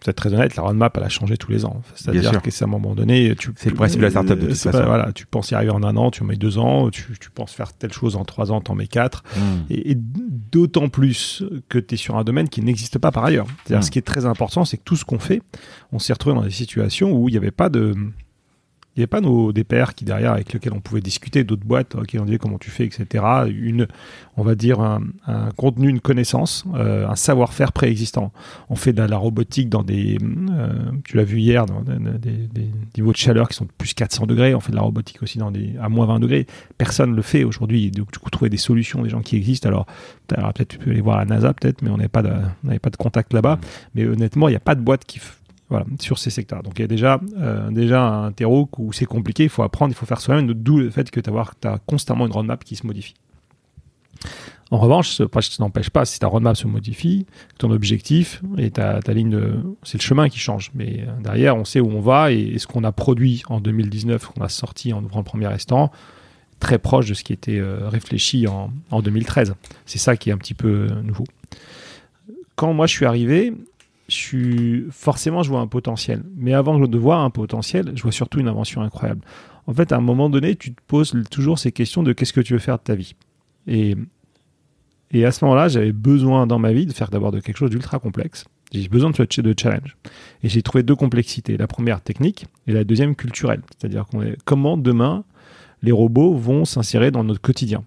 Pour être très honnête, la roadmap, elle a changé tous les ans. C'est-à-dire sûr. que c'est à un moment donné, tu, C'est le principe de la startup, de toute c'est façon. voilà, tu penses y arriver en un an, tu en mets deux ans, tu, tu penses faire telle chose en trois ans, t'en mets quatre. Et, et d'autant plus que tu es sur un domaine qui n'existe pas par ailleurs. C'est-à-dire, Mm. ce qui est très important, c'est que tout ce qu'on fait, on s'est retrouvé dans des situations où il n'y avait pas de. Il n'y avait pas nos, des pairs qui derrière avec lesquels on pouvait discuter, d'autres boîtes euh, qui on disait comment tu fais, etc. Une, on va dire un, un contenu, une connaissance, euh, un savoir-faire préexistant. On fait de la, la robotique dans des, euh, tu l'as vu hier, dans des, des- des niveaux de chaleur qui sont de plus 400 degrés. On fait de la robotique aussi dans des à moins 20 degrés. Personne ne le fait aujourd'hui. Donc du coup, trouver des solutions, des gens qui existent. Alors, alors, peut-être tu peux aller voir la NASA, peut-être, mais on n'avait pas de, on pas de contact là-bas. Mais honnêtement, il n'y a pas de boîte qui voilà, sur ces secteurs. Donc il y a déjà, euh, déjà un terreau où c'est compliqué, il faut apprendre, il faut faire soi-même, d'où le fait que tu as constamment une roadmap qui se modifie. En revanche, ça n'empêche pas, si ta roadmap se modifie, ton objectif et ta, ta ligne de... C'est le chemin qui change. Mais euh, derrière, on sait où on va et, ce qu'on a produit en 2019, qu'on a sorti en ouvrant le premier restaurant, très proche de ce qui était euh, réfléchi en, en 2013. C'est ça qui est un petit peu nouveau. Quand moi je suis arrivé, je suis forcément je vois un potentiel. Mais avant de voir un potentiel, je vois surtout une invention incroyable. En fait, à un moment donné, tu te poses toujours ces questions de qu'est-ce que tu veux faire de ta vie. Et, à ce moment-là, j'avais besoin dans ma vie de faire d'abord de quelque chose d'ultra complexe. J'ai besoin de, de challenge. Et j'ai trouvé deux complexités. La première technique et la deuxième culturelle. C'est-à-dire comment demain les robots vont s'insérer dans notre quotidien.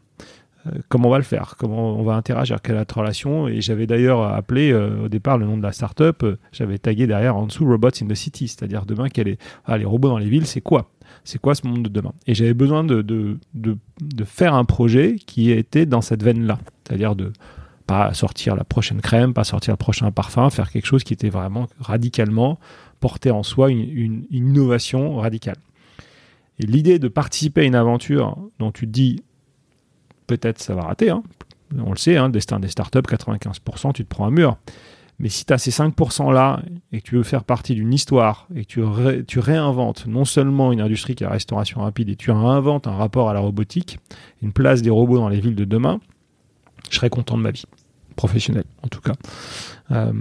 Euh, comment on va le faire? Comment on va interagir? Quelle est notre relation? Et j'avais d'ailleurs appelé euh, au départ le nom de la startup, euh, j'avais tagué derrière en dessous Robots in the City, c'est-à-dire demain, ah, les robots dans les villes, c'est quoi? C'est quoi ce monde de demain? Et j'avais besoin de, de, de, de, faire un projet qui était dans cette veine-là, c'est-à-dire de pas sortir la prochaine crème, pas sortir le prochain parfum, faire quelque chose qui était vraiment radicalement porté en soi une, une, une innovation radicale. Et l'idée de participer à une aventure dont tu te dis peut-être ça va rater. Hein. On le sait, hein, destin des startups, 95%, tu te prends un mur. Mais si tu as ces 5% là et que tu veux faire partie d'une histoire et que tu, réinventes non seulement une industrie qui est la restauration rapide et tu réinventes un rapport à la robotique, une place des robots dans les villes de demain, je serais content de ma vie, professionnelle en tout cas. Euh,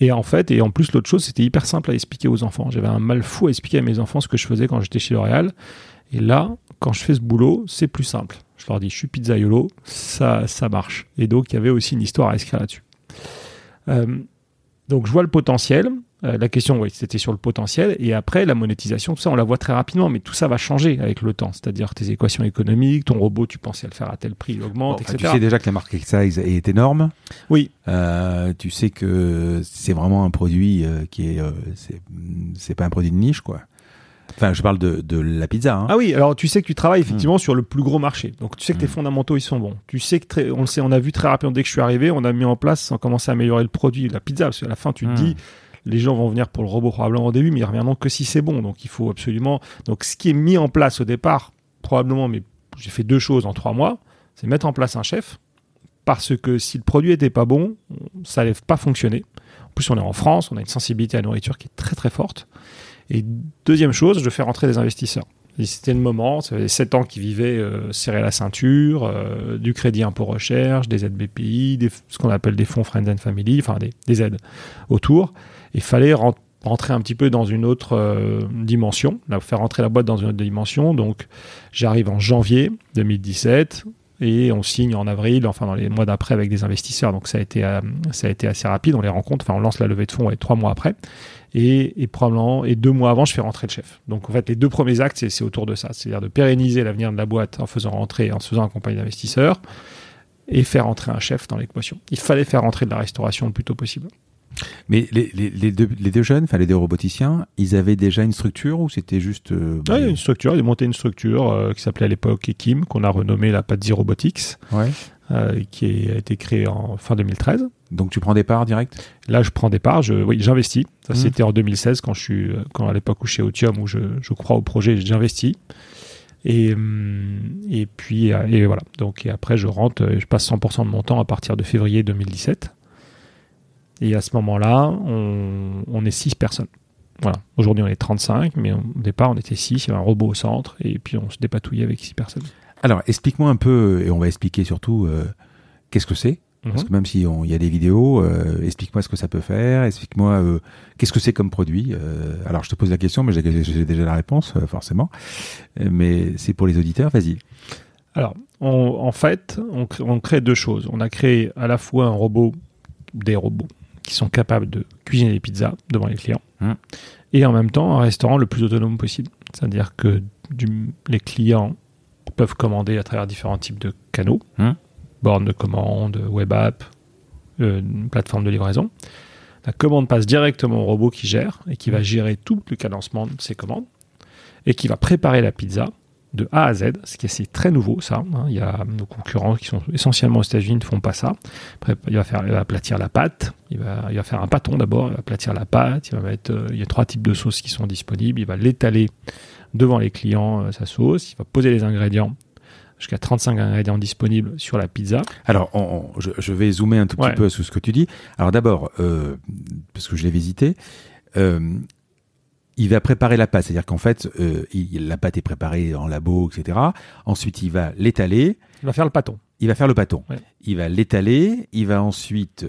et en fait, et en plus, l'autre chose, c'était hyper simple à expliquer aux enfants. J'avais un mal fou à expliquer à mes enfants ce que je faisais quand j'étais chez L'Oréal. Et là, quand je fais ce boulot, c'est plus simple. Je leur dis, je suis pizzaiolo, ça, ça marche. Et donc, il y avait aussi une histoire à écrire là-dessus. Euh, donc, je vois le potentiel. Euh, la question, oui, c'était sur le potentiel. Et après, la monétisation, tout ça, on la voit très rapidement, mais tout ça va changer avec le temps. C'est-à-dire tes équations économiques, ton robot, tu pensais le faire à tel prix, il augmente, etc. Tu sais déjà que la market size est énorme. Oui. Euh, tu sais que c'est vraiment un produit qui est, c'est pas un produit de niche, quoi. Enfin, je parle de, de la pizza. Hein. Ah oui, alors tu sais que tu travailles effectivement hmm. sur le plus gros marché. Donc tu sais que tes hmm. fondamentaux, ils sont bons. Tu sais que, très, on le sait, on a vu très rapidement, dès que je suis arrivé, on a mis en place, sans commencer à améliorer le produit, la pizza, parce qu'à la fin, tu te hmm. dis, les gens vont venir pour le robot probablement au début, mais ils reviendront que si c'est bon. Donc il faut absolument. Donc ce qui est mis en place au départ, probablement, mais j'ai fait deux choses en trois mois, c'est mettre en place un chef, parce que si le produit était pas bon, ça n'allait pas fonctionner. En plus, on est en France, on a une sensibilité à la nourriture qui est très très forte. Et deuxième chose, je fais rentrer des investisseurs. C'était le moment, ça faisait 7 ans qu'ils vivaient euh, serrer la ceinture, euh, du crédit impôt recherche, des aides BPI, ce qu'on appelle des fonds Friends and Family, enfin des, des aides autour. Il fallait rentrer un petit peu dans une autre euh, dimension, faire rentrer la boîte dans une autre dimension. Donc j'arrive en janvier 2017 et on signe en avril, enfin dans les mois d'après avec des investisseurs. Donc ça a été, ça a été assez rapide, on les rencontre, enfin on lance la levée de fonds ouais, trois mois après. Et, probablement, et deux mois avant, je fais rentrer le chef. Donc en fait, les deux premiers actes, c'est autour de ça, c'est-à-dire de pérenniser l'avenir de la boîte en faisant rentrer, en se faisant accompagner d'investisseurs et faire rentrer un chef dans l'équation. Il fallait faire rentrer de la restauration le plus tôt possible. Mais les, les, deux, les deux jeunes, enfin les deux roboticiens, ils avaient déjà une structure ou c'était juste. Euh, bah, une structure. Ils montaient une structure euh, qui s'appelait à l'époque Ekim, qu'on a renommée la Pazzi Robotics, ouais. Euh, qui a été créée en fin 2013. Donc tu prends des parts direct? Là, je prends des parts, je, oui, j'investis. Ça, mmh. c'était en 2016, quand je suis, quand à l'époque où je suis Otium, où je, je crois au projet, j'investis. Et, hum, et puis, et voilà. Donc, et après, je rentre, je passe 100% de mon temps à partir de février 2017. Et à ce moment-là, on, on est 6 personnes. Voilà. Aujourd'hui, on est 35, mais au départ, on était 6. Il y avait un robot au centre, et puis on se dépatouillait avec 6 personnes. Alors, explique-moi un peu, et on va expliquer surtout, euh, qu'est-ce que c'est parce mhm. que même s'il y a des vidéos, euh, explique-moi ce que ça peut faire, explique-moi euh, qu'est-ce que c'est comme produit. Euh, alors je te pose la question, mais j'ai déjà la réponse, euh, forcément. Mais c'est pour les auditeurs, vas-y. Alors, on, en fait, on, on, crée deux choses. On a créé à la fois un robot, des robots, qui sont capables de cuisiner des pizzas devant les clients, hum. et en même temps un restaurant le plus autonome possible. C'est-à-dire que du, les clients peuvent commander à travers différents types de canaux. Hum borne de commande, web app, euh, plateforme de livraison. La commande passe directement au robot qui gère et qui va gérer tout le cadencement de ces commandes et qui va préparer la pizza de A à Z, ce qui est très nouveau ça. Hein. Il y a nos concurrents qui sont essentiellement aux États-Unis ne font pas ça. il va faire, il va aplatir la pâte, il va, il va faire un pâton d'abord, il va aplatir la pâte, il va mettre, euh, il y a trois types de sauces qui sont disponibles, il va l'étaler devant les clients euh, sa sauce, il va poser les ingrédients jusqu'à 35 ingrédients disponibles sur la pizza. Alors, je, vais zoomer un tout petit peu sur ce que tu dis. Alors d'abord, euh, parce que je l'ai visité, euh, il va préparer la pâte, c'est-à-dire qu'en fait, euh, la pâte est préparée en labo, etc. Ensuite, il va l'étaler. Il va faire le pâton. Il va faire le pâton. Il va l'étaler. Il va ensuite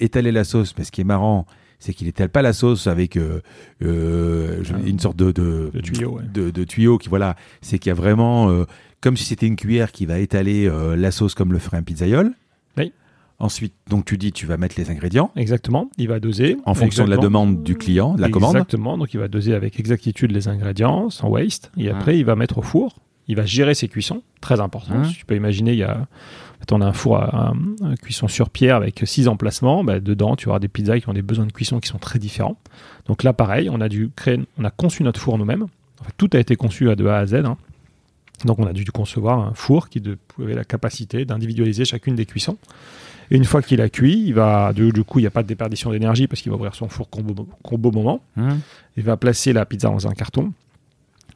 étaler la sauce. Mais ce qui est marrant, c'est qu'il étale pas la sauce avec une sorte de, de, tuyau, de, de, tuyau qui voilà, c'est qu'il y a vraiment comme si c'était une cuillère qui va étaler euh, la sauce comme le ferait un pizzaiole. Oui. Ensuite, donc tu dis, tu vas mettre les ingrédients. Exactement. Il va doser. En fonction de la demande du client, de la commande. Exactement. Donc il va doser avec exactitude les ingrédients, sans waste. Et après, il va mettre au four. il va gérer ses cuissons, très important. Mmh. Tu peux imaginer, il y a, on a un four à, à- à cuisson sur pierre avec six emplacements. Bah, dedans, tu auras des pizzas qui ont des besoins de cuisson qui sont très différents. Donc là, pareil, on a dû créer, on a conçu notre four nous-mêmes. En fait, tout a été conçu à de A à Z. hein. Donc on a dû concevoir un four qui avait la capacité d'individualiser chacune des cuissons. Et une fois qu'il a cuit, il va, du, du coup, il n'y a pas de déperdition d'énergie parce qu'il va ouvrir son four qu'au beau- qu'au beau moment. Hum. Il va placer la pizza dans un carton,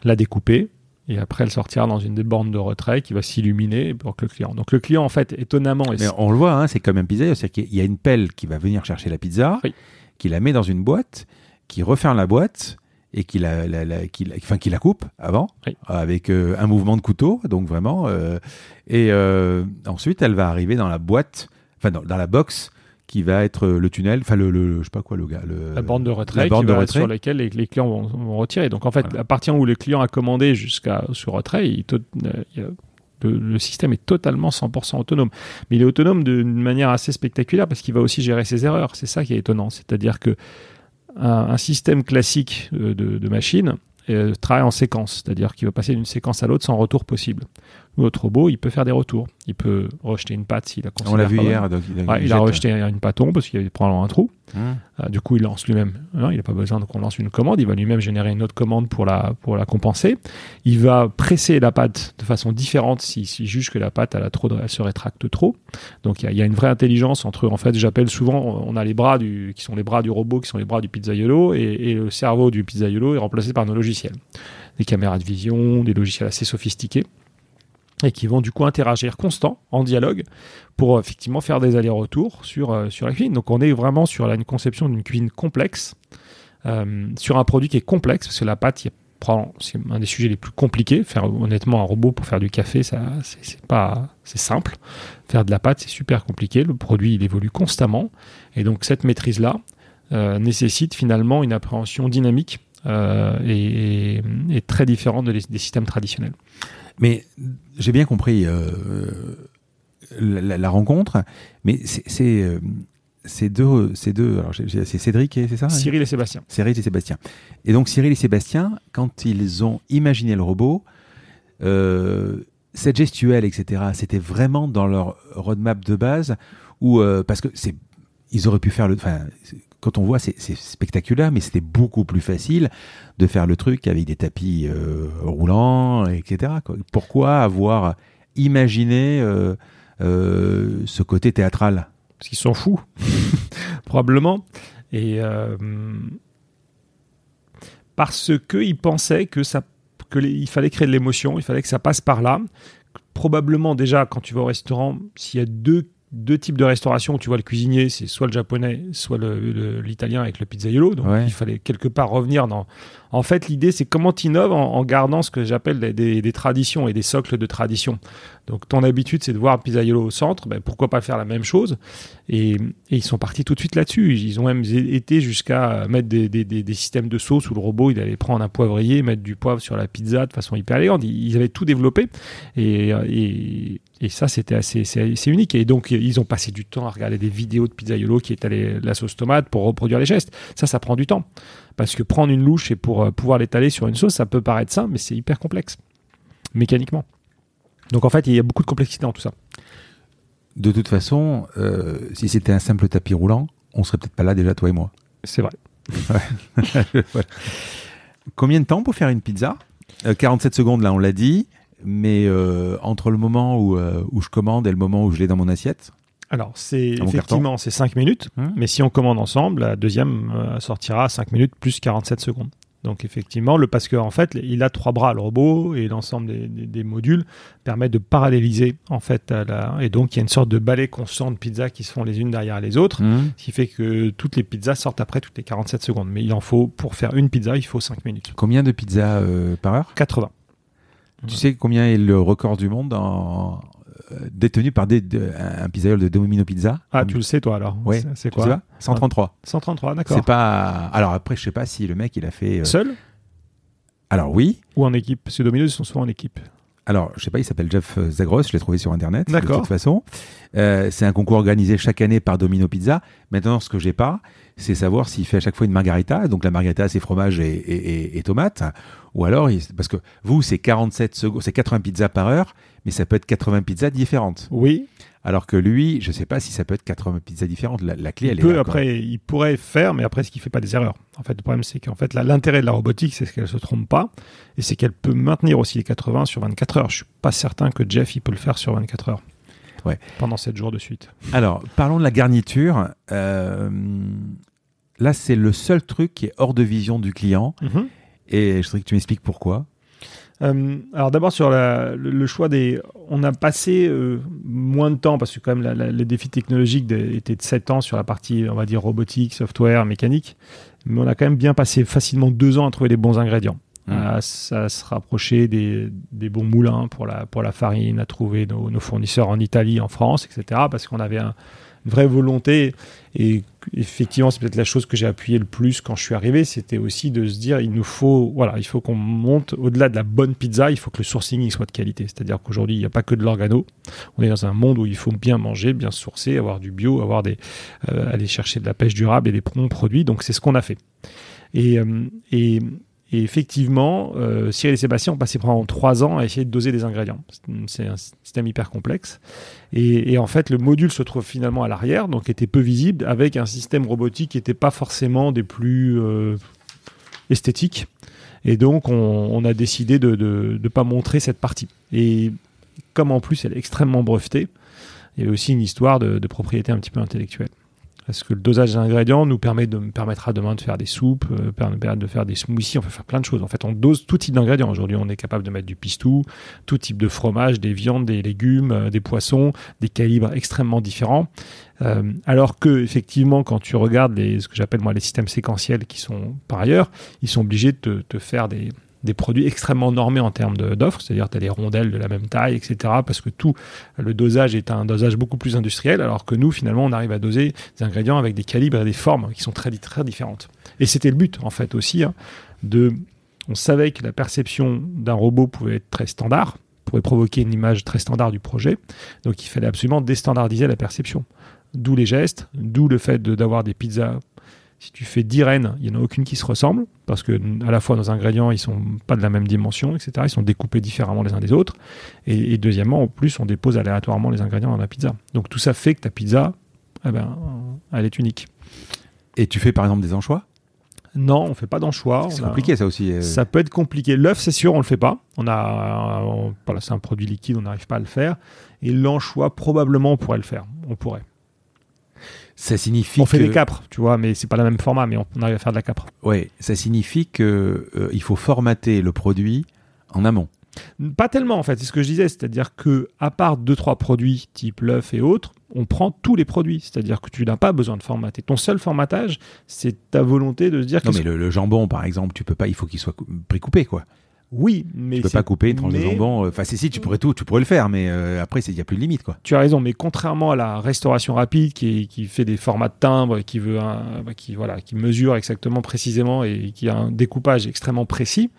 la découper, et après elle sortira dans une des bornes de retrait qui va s'illuminer pour que le client. Donc le client, en fait, étonnamment, Mais on le voit, hein, c'est comme un pizzaïolo. C'est-à-dire qu'il y a une pelle qui va venir chercher la pizza, Oui. qui la met dans une boîte, qui referme la boîte et qui la, la- la- qui la- enfin, qui la coupe avant, Oui. avec euh, un mouvement de couteau, donc vraiment. euh, et euh, ensuite, elle va arriver dans la boîte, enfin dans, dans la box qui va être euh, le tunnel, enfin le, le- je sais pas quoi, le gars, le, la borne de retrait, la borne de retrait. sur laquelle les, les clients vont, vont retirer. Donc en fait, Voilà. à partir où le client a commandé jusqu'à sur retrait, il euh, il le, le système est totalement 100% autonome. Mais il est autonome d'une manière assez spectaculaire parce qu'il va aussi gérer ses erreurs. C'est ça qui est étonnant. C'est-à-dire que un, un système classique euh, de, de machine euh, travaille en séquence, c'est-à-dire qu'il va passer d'une séquence à l'autre sans retour possible. Notre robot, il peut faire des retours. Il peut rejeter une patte s'il a On l'a vu hier. donc il, Ouais, il a jette. rejeté une pâton parce qu'il y avait probablement un trou. Hum. Euh, du coup, il lance lui-même. hein, il n'a pas besoin qu'on lance une commande. Il va lui-même générer une autre commande pour la, pour la compenser. Il va presser la pâte de façon différente s'il juge que la pâte elle a trop elle se rétracte trop. Donc il y, a- il y a une vraie intelligence entre. En fait, j'appelle souvent, on a les bras du, qui sont les bras du robot, qui sont les bras du pizzaiolo, et, et le cerveau du pizzaiolo est remplacé par nos logiciels. Des caméras de vision, des logiciels assez sophistiqués et qui vont du coup interagir constant en dialogue pour euh, effectivement faire des allers-retours sur, euh, sur la cuisine. Donc on est vraiment sur la- une conception d'une cuisine complexe, euh, sur un produit qui est complexe, parce que la pâte, c'est un des sujets les plus compliqués. Faire honnêtement un robot pour faire du café, ça, c'est, pas, c'est simple. Faire de la pâte, c'est super compliqué. Le produit, il évolue constamment, et donc cette maîtrise-là euh, nécessite finalement une appréhension dynamique euh, et, et- très différente des systèmes traditionnels. Mais j'ai bien compris euh, la, la- la rencontre, mais c'est c'est, euh, deux, c'est deux. Alors c'est Cédric et c'est ça Cyril et Sébastien. Cyril et Sébastien. Et donc Cyril et Sébastien, quand ils ont imaginé le robot, euh, cette gestuelle, etc., c'était vraiment dans leur roadmap de base, ou parce que c'est, ils auraient pu faire le. Enfin, quand on voit, c'est spectaculaire, mais c'était beaucoup plus facile de faire le truc avec des tapis euh, roulants, etc. quoi. Pourquoi avoir imaginé euh, euh, ce côté théâtral? Parce qu'ils sont fous, probablement. Et parce qu'ils pensaient que ça, que les- il fallait créer de l'émotion, il fallait que ça passe par là. Probablement déjà quand tu vas au restaurant, s'il y a deux deux types de restauration où tu vois le cuisinier, c'est soit le japonais, soit l'italien avec le pizzaiolo. Donc Ouais. il fallait quelque part revenir dans. En fait, l'idée c'est comment tu innoves en, en gardant ce que j'appelle des, des- des traditions et des socles de tradition. Donc ton habitude c'est de voir pizzaiolo au centre, ben, pourquoi pas faire la même chose? Et, et ils sont partis tout de suite là-dessus. Ils ont même été jusqu'à mettre des, des- des- des systèmes de sauce où le robot il allait prendre un poivrier, mettre du poivre sur la pizza de façon hyper élégante. Ils, ils avaient tout développé et, et, et ça c'était assez unique. Et donc ils ont passé du temps à regarder des vidéos de pizzaiolo qui étalaient la sauce tomate pour reproduire les gestes. Ça, ça prend du temps parce que prendre une louche et pour euh, pouvoir l'étaler sur une sauce, ça peut paraître simple, mais c'est hyper complexe mécaniquement. Donc en fait, il y a beaucoup de complexité dans tout ça. De toute façon, euh, si c'était un simple tapis roulant, on serait peut-être pas là déjà, toi et moi. C'est vrai. Combien de temps pour faire une pizza? Euh, 47 secondes, là, on l'a dit. Mais euh, entre le moment où, euh, où je commande et le moment où je l'ai dans mon assiette Alors, c'est effectivement, c'est 5 minutes, Hum. mais si on commande ensemble, la deuxième euh, sortira à 5 minutes plus 47 secondes. Donc effectivement, le parce qu'en fait, il a trois bras, le robot, et l'ensemble des, des- des modules permettent de paralléliser en fait, à la- et donc il y a une sorte de balai constant de pizzas qui se font les unes derrière les autres, Hum. ce qui fait que toutes les pizzas sortent après toutes les 47 secondes. Mais il en faut, pour faire une pizza, il faut 5 minutes. Combien de pizzas par heure? 80. Tu sais combien est le record du monde en, euh, détenu par des, de- un pizzaiolo de Domino Pizza? Ah, tu le sais toi alors Ouais. C'est- C'est Tu sais quoi pas 133. 133, d'accord. C'est pas. Alors après, je sais pas si le mec il a fait. euh, Seul? Alors oui. ou en équipe? Parce que Domino's, ils sont souvent en équipe. Alors, je sais pas, il s'appelle Jeff Zagros, je l'ai trouvé sur Internet. D'accord. De toute façon, Euh, c'est un concours organisé chaque année par Domino Pizza. Maintenant, ce que j'ai pas, c'est savoir s'il fait à chaque fois une margarita. Donc la margarita, c'est fromage et, et, et- et tomate. Ou alors, parce que vous, c'est 47 secondes, c'est 80 pizzas par heure, mais ça peut être 80 pizzas différentes. Oui, Alors que lui, je sais pas si ça peut être 80 pizzas différentes. La, la clé, elle est là, après, il pourrait faire, mais après, ce qui fait pas des erreurs. En fait, le problème, c'est qu'en fait, l'intérêt de la robotique, c'est qu'elle se trompe pas, et c'est qu'elle peut maintenir aussi les 80 sur 24 heures. Je suis pas certain que Jeff, il peut le faire sur 24 heures. Ouais. Pendant 7 jours de suite. Alors, parlons de la garniture. Euh, là, c'est le seul truc qui est hors de vision du client. Et je voudrais que tu m'expliques pourquoi. Euh, alors d'abord sur la- le, le choix des... On a passé euh, moins de temps, parce que quand même la- la- les défis technologiques de- étaient de 7 ans sur la partie, on va dire, robotique, software, mécanique, mais on a quand même bien passé facilement 2 ans à trouver les bons ingrédients. Mm. À, se rapprocher des, des bons moulins pour la, pour la farine, à trouver nos, nos fournisseurs en Italie, en France, etc. Parce qu'on avait un- vraie volonté. Et effectivement, c'est peut-être la chose que j'ai appuyé le plus quand je suis arrivé, c'était aussi de se dire, il nous faut, voilà, il faut qu'on monte au-delà de la bonne pizza, il faut que le sourcing soit de qualité. C'est-à-dire qu'aujourd'hui, il n'y a pas que de l'organo. On est dans un monde où il faut bien manger, bien sourcer, avoir du bio, avoir des, euh, aller chercher de la pêche durable et des bons produits. Donc c'est ce qu'on a fait. Et, euh, et, et effectivement, euh, Cyril et Sébastien ont passé pendant trois ans à essayer de doser des ingrédients. C'est un système hyper complexe. Et, en fait, le module se trouve finalement à l'arrière, donc était peu visible, avec un système robotique qui n'était pas forcément des plus euh, esthétiques. Et donc, on, a décidé de ne pas montrer cette partie. Et comme en plus, elle est extrêmement brevetée, il y avait aussi une histoire de propriété un petit peu intellectuelle. Parce que le dosage d'ingrédients nous permettra demain de faire des soupes, euh, de faire des smoothies, on peut faire plein de choses. En fait, on dose tout type d'ingrédients. Aujourd'hui, on est capable de mettre du pistou, tout type de fromage, des viandes, des légumes, euh, des poissons, des calibres extrêmement différents. Euh, alors que, effectivement, quand tu regardes ce que j'appelle moi les systèmes séquentiels qui sont par ailleurs, ils sont obligés de te faire des, des produits extrêmement normés en termes d'offres, c'est-à-dire tu as des rondelles de la même taille, etc. Parce que tout le dosage est un dosage beaucoup plus industriel, alors que nous, finalement, on arrive à doser des ingrédients avec des calibres et des formes qui sont très, très différentes. Et c'était le but, en fait, aussi, hein, de... On savait que la perception d'un robot pouvait être très standard, pouvait provoquer une image très standard du projet, donc il fallait absolument déstandardiser la perception. D'où les gestes, d'où le fait d'avoir des pizzas si tu fais 10 rennes, il n'y en a aucune qui se ressemble, parce que à la fois nos ingrédients, ils sont pas de la même dimension, etc. Ils sont découpés différemment les uns des autres. Et, et deuxièmement, en plus, on dépose aléatoirement les ingrédients dans la pizza. Donc tout ça fait que ta pizza, eh ben, elle est unique. Et tu fais par exemple des anchois? Non, on fait pas d'anchois. C'est compliqué ça aussi. euh. Ça peut être compliqué. L'œuf, c'est sûr, on le fait pas. On a, on- voilà, c'est un produit liquide, on n'arrive pas à le faire. Et l'anchois, probablement, on pourrait le faire. On pourrait. Ça signifie On fait que... des capres, tu vois, mais c'est pas le même format, mais on, on arrive à faire de la capre. Ouais, ça signifie que euh, il faut formater le produit en amont. Pas tellement en fait, c'est ce que je disais, c'est-à-dire que à part deux trois produits type l'œuf et autres, on prend tous les produits, c'est-à-dire que tu n'as pas besoin de formater. Ton seul formatage, c'est ta volonté de se dire Non mais le, le jambon par exemple, tu peux pas, il faut qu'il soit cou- précoupé quoi. Oui, mais Tu peux pas couper tranche de mais- jambon. euh, Enfin si si, tu pourrais tout, tu pourrais le faire, mais euh, après il y a plus de limite quoi. Tu as raison, mais contrairement à la restauration rapide qui, fait des formats de timbre, qui veut un, qui voilà, qui mesure exactement précisément et qui a un découpage extrêmement précis,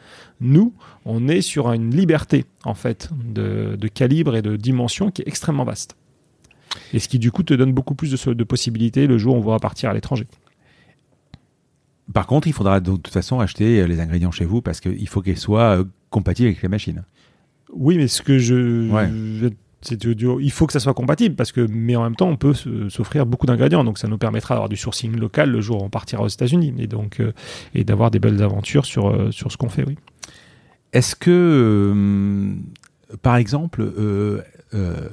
nous, on est sur une liberté en fait de, de calibre et de dimension qui est extrêmement vaste. Et ce qui du coup te donne beaucoup plus de, de possibilités le jour où on va partir à l'étranger. Par contre, il faudra de toute façon acheter euh, les ingrédients chez vous parce qu'il faut qu'ils soient euh, compatibles avec les machines. Oui, mais ce que je, Ouais. il faut que ça soit compatible parce que, mais en même temps, on peut se- s'offrir beaucoup d'ingrédients, donc ça nous permettra d'avoir du sourcing local le jour où on partira aux États-Unis, et donc euh, et d'avoir des belles aventures sur euh, sur ce qu'on fait. Oui. Est-ce que, euh, par exemple, euh, euh,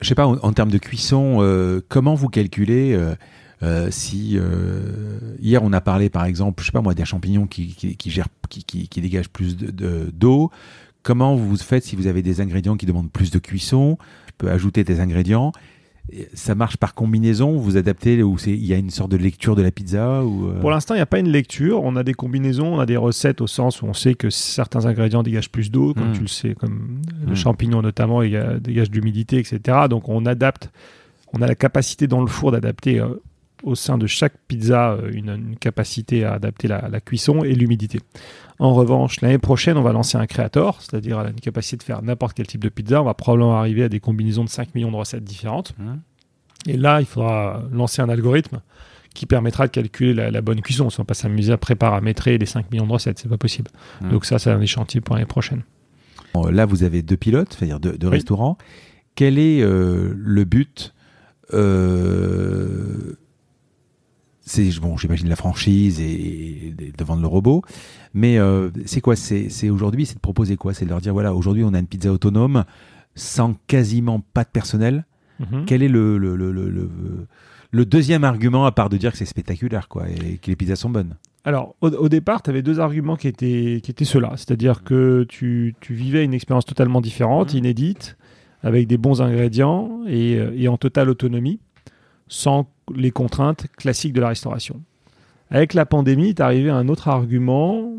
je sais pas, en, en termes de cuisson, euh, comment vous calculez euh, si euh, hier on a parlé, par exemple, je sais pas moi, des champignons qui, qui, qui gèrent, qui, qui, dégagent plus de- de- d'eau. comment vous faites si vous avez des ingrédients qui demandent plus de cuisson? Tu peux ajouter tes ingrédients. Ça marche par combinaison? Vous adaptez ou il y a une sorte de lecture de la pizza ou euh, Pour l'instant, il n'y a pas une lecture. On a des combinaisons, on a des recettes au sens où on sait que certains ingrédients dégagent plus d'eau, comme Mm. tu le sais, comme Mm. le champignon notamment, il dégage de l'humidité, etc. Donc on adapte. On a la capacité dans le four d'adapter euh, au sein de chaque pizza une, capacité à adapter la, la cuisson et l'humidité. En revanche, l'année prochaine, on va lancer un créateur, c'est-à-dire une capacité de faire n'importe quel type de pizza. On va probablement arriver à des combinaisons de 5 millions de recettes différentes. Mmh. Et là, il faudra lancer un algorithme qui permettra de calculer la, bonne cuisson. On ne va pas s'amuser à préparamétrer les 5 millions de recettes, c'est pas possible. Mmh. Donc ça, c'est un des chantiers pour l'année prochaine. Là, vous avez deux pilotes, c'est-à-dire deux, restaurants. Quel est euh, le but euh, c'est bon, j'imagine la franchise et, de vendre le robot. Mais euh, c'est quoi C'est aujourd'hui, c'est de proposer quoi? C'est de leur dire voilà, aujourd'hui on a une pizza autonome sans quasiment pas de personnel. Mhm. Quel est le le, le, le, le, deuxième argument à part de dire que c'est spectaculaire quoi et que les pizzas sont bonnes? Alors, au, départ, tu avais deux arguments qui étaient, qui étaient ceux-là. C'est-à-dire que tu, tu, vivais une expérience totalement différente, mhm. inédite, avec des bons ingrédients et, et en totale autonomie sans les contraintes classiques de la restauration. Avec la pandémie, est arrivé un autre argument.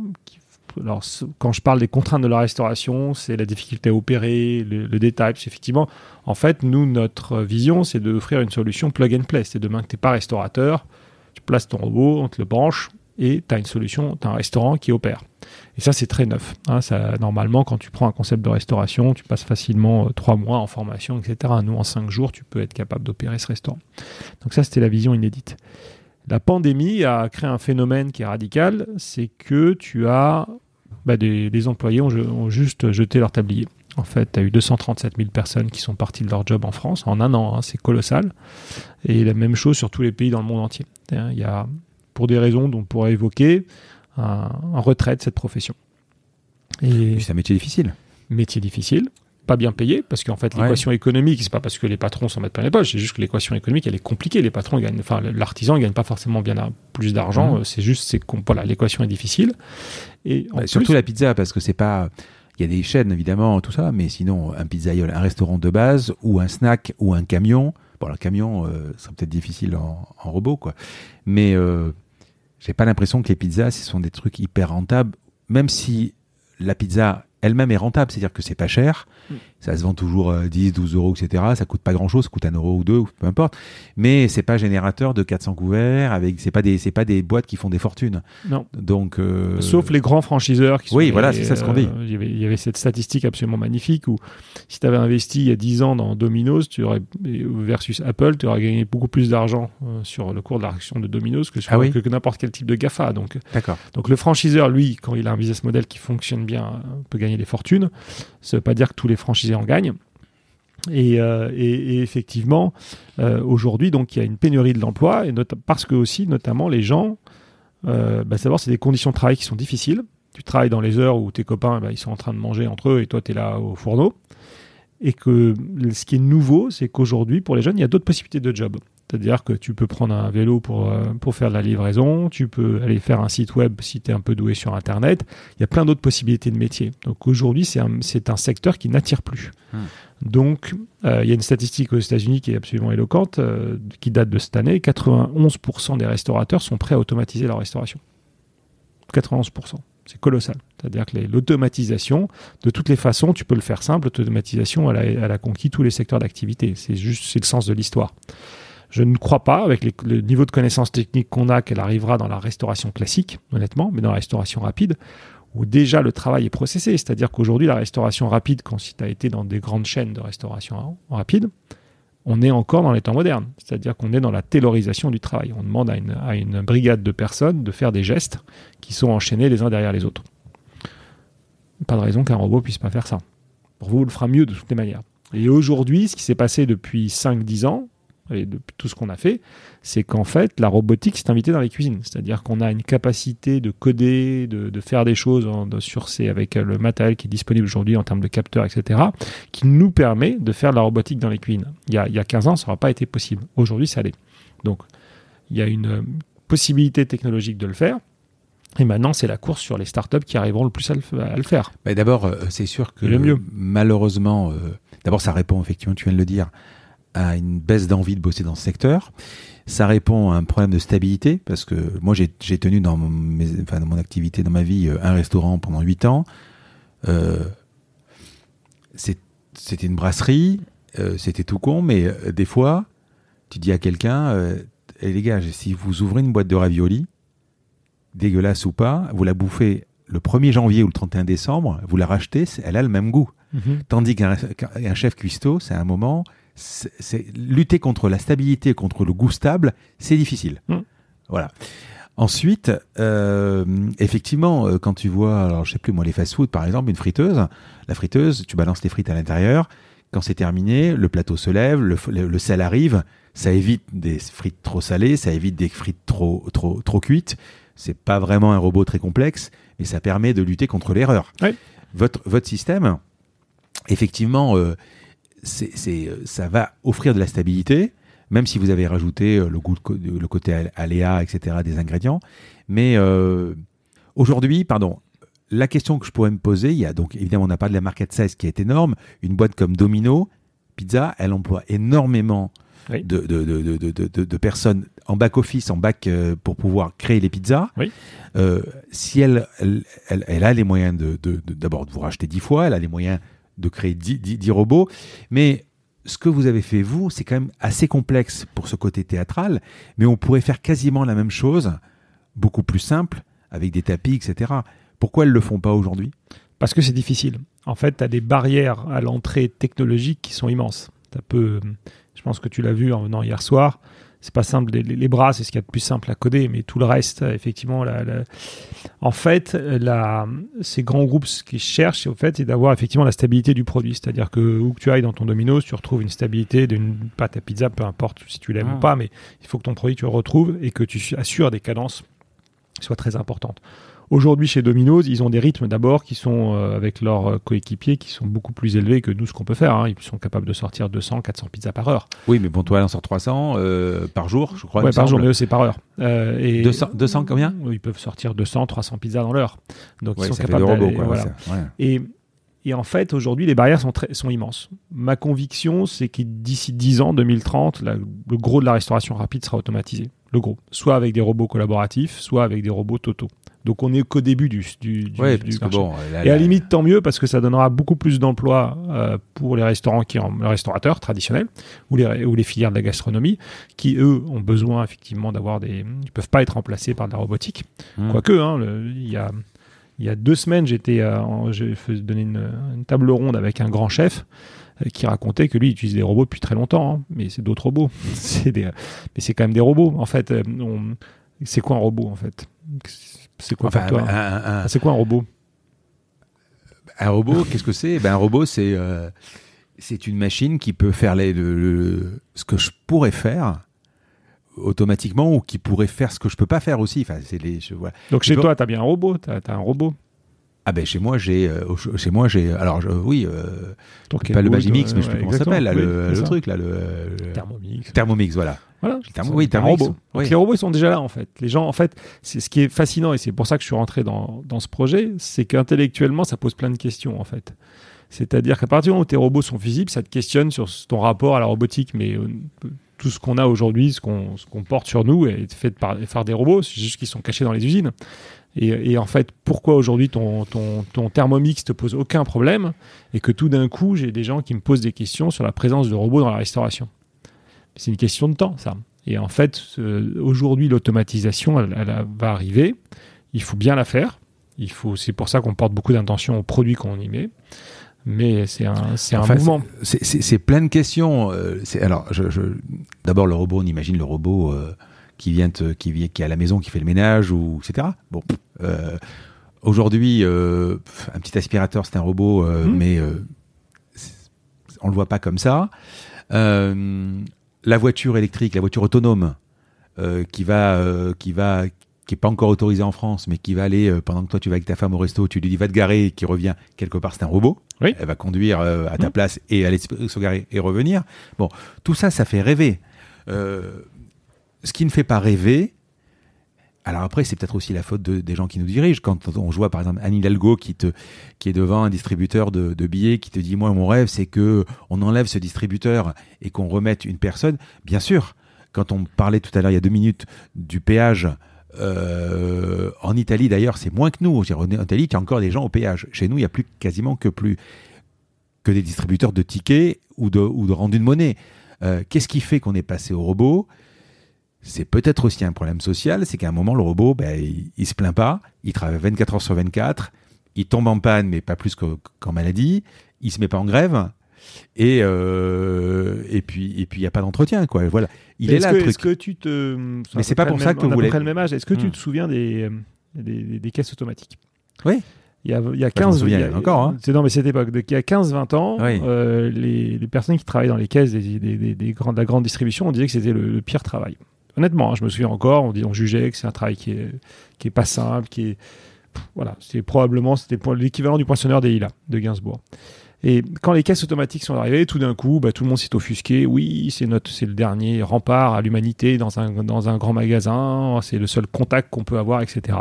alors, quand je parle des contraintes de la restauration, c'est la difficulté à opérer, le, détail. effectivement, en fait, nous, notre vision, c'est d'offrir une solution plug and play. C'est demain que tu n'es pas restaurateur, tu places ton robot, on le branche, et tu as une solution, tu as un restaurant qui opère. Et ça, c'est très neuf. Hein. normalement, quand tu prends un concept de restauration, tu passes facilement euh, trois mois en formation, etc. Nous, en cinq jours, tu peux être capable d'opérer ce restaurant. Donc ça, c'était la vision inédite. La pandémie a créé un phénomène qui est radical, c'est que tu as bah, des, employés ont, juste jeté leur tablier. En fait, tu as eu 237 000 personnes qui sont parties de leur job en France en un an, hein. c'est colossal. Et la même chose sur tous les pays dans le monde entier. Il y a, pour des raisons dont on pourrait évoquer, un, retrait de cette profession. Et c'est un métier difficile. Métier difficile, pas bien payé, parce qu'en fait, l'équation économique, c'est pas parce que les patrons s'en mettent pas les poches, c'est juste que l'équation économique, elle est compliquée. Les patrons gagnent, enfin, l'artisan gagne pas forcément bien plus d'argent. Mmh. C'est juste, c'est voilà, l'équation est difficile. Et surtout la pizza, parce que c'est pas. Il y a des chaînes évidemment, tout ça, mais sinon un pizzaïol, un restaurant de base ou un snack ou un camion. Bon, le camion, euh, serait peut-être difficile en, robot, quoi. Mais euh, j'ai pas l'impression que les pizzas, ce sont des trucs hyper rentables, même si la pizza elle-même est rentable, c'est-à-dire que c'est pas cher, mm. Ça se vend toujours 10, euh, 12 euros, etc. Ça coûte pas grand-chose, ça coûte un euro ou deux, peu importe. Mais c'est pas générateur de 400 couverts, avec c'est pas des c'est pas des boîtes qui font des fortunes. Non. Donc euh, sauf les grands franchiseurs qui sont Oui, voilà, c'est ça ce qu'on dit. Euh, il y, avait, cette statistique absolument magnifique où si tu avais investi il y a 10 ans dans Domino's, tu aurais versus Apple, tu aurais gagné beaucoup plus d'argent sur le cours de l'action de Domino's que sur ah que, n'importe quel type de Gafa. Donc D'accord. Donc le franchiseur lui, quand il a un business model qui fonctionne bien, peut gagner des fortunes. Ça ne veut pas dire que tous les en gagnent. Et, euh, effectivement, euh, aujourd'hui, donc il y a une pénurie de l'emploi, et parce que aussi, notamment, les gens, euh, bah, savoir, c'est des conditions de travail qui sont difficiles. Tu travailles dans les heures où tes copains, bah, ils sont en train de manger entre eux, et toi, tu es là au fourneau. Et que ce qui est nouveau, c'est qu'aujourd'hui, pour les jeunes, il y a d'autres possibilités de job. C'est-à-dire que tu peux prendre un vélo pour, euh, pour faire de la livraison, tu peux aller faire un site web si tu es un peu doué sur Internet. Il y a plein d'autres possibilités de métier. Donc aujourd'hui, c'est un, un, secteur qui n'attire plus. Hmm. Donc, euh, il y a une statistique aux États-Unis qui est absolument éloquente, euh, qui date de cette année. 91% des restaurateurs sont prêts à automatiser leur restauration. 91%. C'est colossal. C'est-à-dire que l'automatisation, de toutes les façons, tu peux le faire simple. L'automatisation, elle, a, conquis tous les secteurs d'activité. C'est juste, c'est le sens de l'histoire. Je ne crois pas, avec le niveau de connaissance technique qu'on a, qu'elle arrivera dans la restauration classique, honnêtement, mais dans la restauration rapide, où déjà le travail est processé. C'est-à-dire qu'aujourd'hui, la restauration rapide, quand tu as été dans des grandes chaînes de restauration rapide, on est encore dans les temps modernes. C'est-à-dire qu'on est dans la taylorisation du travail. On demande à une, brigade de personnes de faire des gestes qui sont enchaînés les uns derrière les autres. Pas de raison qu'un robot puisse pas faire ça. Pour vous, il le fera mieux de toutes les manières. Et aujourd'hui, ce qui s'est passé depuis 5-10 ans, et de tout ce qu'on a fait, c'est qu'en fait, la robotique s'est invitée dans les cuisines. C'est-à-dire qu'on a une capacité de coder, de, faire des choses sur ces, avec le matériel qui est disponible aujourd'hui en termes de capteurs, etc., qui nous permet de faire de la robotique dans les cuisines. Il y a, il y a 15 ans, ça n'aurait pas été possible. Aujourd'hui, ça l'est. Donc, il y a une possibilité technologique de le faire. Et maintenant, c'est la course sur les startups qui arriveront le plus à le, faire. D'abord, euh, c'est sûr que malheureusement, euh, d'abord, ça répond effectivement, tu viens de le dire, à une baisse d'envie de bosser dans ce secteur. Ça répond à un problème de stabilité parce que moi j'ai tenu dans, mes, enfin, dans mon activité, dans ma vie, euh, un restaurant pendant 8 ans. Euh, c'était une brasserie, euh, c'était tout con, mais euh, des fois, tu dis à quelqu'un, et les gars, si vous ouvrez une boîte de raviolis, dégueulasse ou pas, vous la bouffez le 1er janvier ou le 31 décembre, vous la rachetez, elle a le même goût. Mhm. Tandis qu'un qu'un chef cuistot, c'est un moment, c'est lutter contre la stabilité, contre le goût stable, c'est difficile. Mm. Voilà. Ensuite, euh, effectivement, euh, quand tu vois, alors je sais plus moi, les fast-food par exemple, une friteuse, la friteuse, tu balances tes frites à l'intérieur. Quand c'est terminé, le plateau se lève, le, f- le- le sel arrive. Ça évite des frites trop salées, ça évite des frites trop trop trop cuites. C'est pas vraiment un robot très complexe, mais ça permet de lutter contre l'erreur. Oui. Votre votre système, effectivement, euh, c'est, c'est, euh, ça va offrir de la stabilité, même si vous avez rajouté euh, le, goût le côté al- aléa, etc., des ingrédients. Mais euh, aujourd'hui, pardon, la question que je pourrais me poser, il y a donc évidemment, on n'a pas de la market size qui est énorme. Une boîte comme Domino Pizza, elle emploie énormément Oui. de, personnes en back-office, en back euh, pour pouvoir créer les pizzas. Oui. Euh, si elle, elle, elle, elle a les moyens de- d'abord de vous racheter 10 fois, elle a les moyens de créer 10, 10 10 robots, mais ce que vous avez fait, vous, c'est quand même assez complexe pour ce côté théâtral, mais on pourrait faire quasiment la même chose, beaucoup plus simple, avec des tapis, etc. Pourquoi elles ne le font pas aujourd'hui? Parce que c'est difficile. En fait, tu as des barrières à l'entrée technologique qui sont immenses. Je pense que tu l'as vu en venant hier soir. C'est pas simple. Les, bras, c'est ce qu'il y a de plus simple à coder, mais tout le reste, effectivement, la- la- en fait, la- ces grands groupes, ce qu'ils cherchent, au fait, c'est d'avoir effectivement la stabilité du produit. C'est-à-dire que où que tu ailles dans ton Domino's, tu retrouves une stabilité d'une pâte à pizza, peu importe si tu l'aimes Ah. ou pas, mais il faut que ton produit tu le retrouves et que tu assures des cadences qui soient très importantes. Aujourd'hui, chez Domino's, ils ont des rythmes d'abord qui sont euh, avec leurs euh, coéquipiers qui sont beaucoup plus élevés que nous, ce qu'on peut faire. hein. Ils sont capables de sortir 200, 400 pizzas par heure. Oui, mais bon, toi, en sort 300 euh, par jour, je crois. me par jour, mais eux, c'est par heure. Euh, et 200 200 combien? Ils peuvent sortir 200, 300 pizzas dans l'heure. Donc, Ouais, ils sont capables des robots, quoi. voilà. ouais. Et, et en fait, aujourd'hui, les barrières sont, très, sont immenses. Ma conviction, c'est que d'ici 10 ans, 2030, la- le gros de la restauration rapide sera automatisé. Le gros. Soit avec des robots collaboratifs, soit avec des robots totaux. Donc on n'est qu'au début du, du, du, Ouais, du parce que marché. bon, là, Et à la limite, tant mieux, parce que ça donnera beaucoup plus d'emplois euh, pour les restaurants qui les restaurateurs traditionnels ou les, ou les filières de la gastronomie, qui eux ont besoin effectivement d'avoir des. Ils peuvent pas être remplacés par de la robotique. Hmm. Quoique, hein, il y a. Il y a deux semaines, j'étais, euh, j'ai donner une, une table ronde avec un grand chef euh, qui racontait que lui il utilise des robots depuis très longtemps, hein, mais c'est d'autres robots. c'est des, mais c'est quand même des robots. En fait, on- c'est quoi un robot en fait? C'est quoi Enfin, un, un- un- C'est quoi un robot un robot, qu'est-ce que c'est? Ben, Un robot, c'est euh, c'est une machine qui peut faire les, le- le- ce que je pourrais faire automatiquement ou qui pourrait faire ce que je peux pas faire aussi. Enfin, c'est les, je, voilà. Donc chez peux- toi, tu as bien un robot, tu as, un robot. Ah ben chez moi j'ai euh, chez moi j'ai alors je- oui euh, pas le Magimix mais je sais plus comment ça s'appelle le, Oui, le truc là le, le- Thermomix. Thermomix voilà. Voilà. C'est- oui, Thermomix, robot. Donc oui. les robots ils sont déjà là en fait. Les gens en fait, c'est ce qui est fascinant et c'est pour ça que je suis rentré dans, dans ce projet, c'est qu'intellectuellement ça pose plein de questions en fait. C'est-à-dire qu'à partir du moment où tes robots sont visibles, ça te questionne sur ton rapport à la robotique. Mais euh, tout ce qu'on a aujourd'hui, ce qu'on ce qu'on porte sur nous, est fait par, par des robots. C'est juste qu'ils sont cachés dans les usines. Et, et en fait, pourquoi aujourd'hui ton, ton, ton Thermomix te pose aucun problème et que tout d'un coup, j'ai des gens qui me posent des questions sur la présence de robots dans la restauration? C'est une question de temps, ça. Et en fait, euh, aujourd'hui, l'automatisation, elle, elle va arriver. Il faut bien la faire. Il faut, c'est pour ça qu'on porte beaucoup d'intention aux produits qu'on y met. Mais c'est un, c'est un mouvement. C'est- plein de questions. euh, alors, je, je- d'abord le robot, on imagine le robot euh, qui vient, te- qui vient, qui est à la maison, qui fait le ménage ou etc. Bon, euh, aujourd'hui, euh, un petit aspirateur, c'est un robot, euh, Mhm. mais on le voit pas comme ça. La voiture électrique, la voiture autonome, qui va, qui va, qui est pas encore autorisée en France, mais qui va aller pendant que toi tu vas avec ta femme au resto, tu lui dis va te garer, et qui revient quelque part, c'est un robot. Oui. Elle va conduire à ta Mhm. place et aller se se garer et revenir. Bon, tout ça, ça fait rêver. Euh, ce qui ne fait pas rêver. Alors après, c'est peut-être aussi la faute de- des gens qui nous dirigent. Quand on voit par exemple Anne Hidalgo qui, qui est devant un distributeur de, billets, qui te dit moi mon rêve c'est que on enlève ce distributeur et qu'on remette une personne. Bien sûr, quand on parlait tout à l'heure il y a deux minutes du péage euh, en Italie d'ailleurs c'est moins que nous. En Italie il y a encore des gens au péage. Chez nous il y a plus quasiment que plus que des distributeurs de tickets ou de, ou de rendu de monnaie. Euh, Qu'est-ce qui fait qu'on est passé au robot? C'est peut-être aussi un problème social, c'est qu'à un moment, le robot, ben, il, il, se plaint pas, il travaille 24 heures sur 24, il tombe en panne, mais pas plus qu'en maladie, il se met pas en grève, et euh, et puis et puis il y a pas d'entretien quoi voilà il est, est là que, le truc est-ce que tu te mais c'est pas pour ça que vous voulez le même âge est-ce que tu Hmm. te souviens des, des, des caisses automatiques? Oui il y a, il y a Bah, je m'en 15 souviens, il y a- encore, hein. c'est non mais cette époque donc il y a 15 20 ans Oui. euh, les, les personnes qui travaillaient dans les caisses des, des, des, des grandes, de la grande distribution on disait que c'était le, le pire travail honnêtement hein, je me souviens encore on, dit, on jugeait que c'est un travail qui est qui est pas simple qui est voilà c'est probablement l'équivalent du poinçonneur des Lilas de Gainsbourg et quand les caisses automatiques sont arrivées, tout d'un coup, bah, tout le monde s'est offusqué. Oui, c'est c'est le dernier rempart à l'humanité dans un, dans un grand magasin. C'est le seul contact qu'on peut avoir, etc.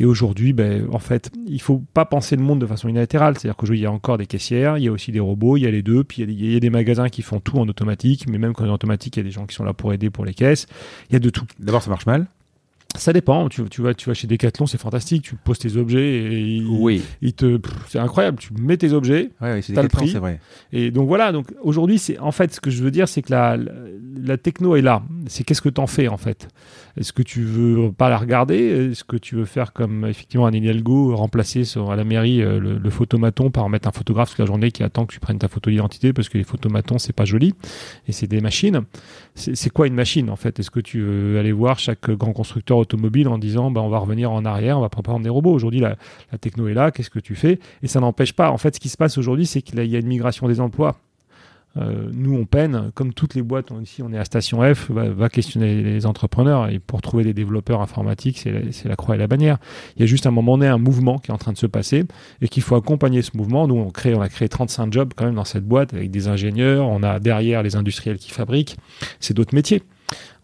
Et aujourd'hui, ben, en fait, il faut pas penser le monde de façon unilatérale. C'est-à-dire qu'aujourd'hui, il y a encore des caissières, il y a aussi des robots, il y a les deux, puis il y a des, il y a des magasins qui font tout en automatique. Mais même quand c'est en automatique, il y a des gens qui sont là pour aider pour les caisses. Il y a de tout. d'abord ça marche mal Ça dépend. Tu, tu vas, tu vas chez Decathlon, c'est fantastique. Tu poses tes objets et oui ils te, c'est incroyable. Tu mets tes objets, ouais, ouais, c'est T'as le prix. vrai et donc voilà, donc aujourd'hui, c'est en fait ce que je veux dire, c'est que la, la, la techno est là. C'est qu'est-ce que t'en fais en fait? Est-ce que tu veux pas la regarder? Est-ce que tu veux faire comme effectivement un Hidalgo, remplacer sur, à la mairie euh, le, le photomaton par mettre un photographe toute la journée qui attend que tu prennes ta photo d'identité parce que les photomatons c'est pas joli et c'est des machines. C'est quoi une machine en fait? Est-ce que tu veux aller voir chaque grand constructeur automobile en disant bah, on va revenir en arrière, on va prendre des robots? Aujourd'hui la, la techno est là, qu'est-ce que tu fais? Et ça n'empêche pas. En fait, ce qui se passe aujourd'hui, c'est qu'il y a une migration des emplois. Euh, nous, on peine, comme toutes les boîtes, on, ici on est à Station F, va, questionner les entrepreneurs et pour trouver des développeurs informatiques, c'est la, croix et la bannière. Il y a juste un moment donné un mouvement qui est en train de se passer et qu'il faut accompagner ce mouvement. Nous, on, a créé 35 jobs quand même dans cette boîte avec des ingénieurs, on a derrière les industriels qui fabriquent, c'est d'autres métiers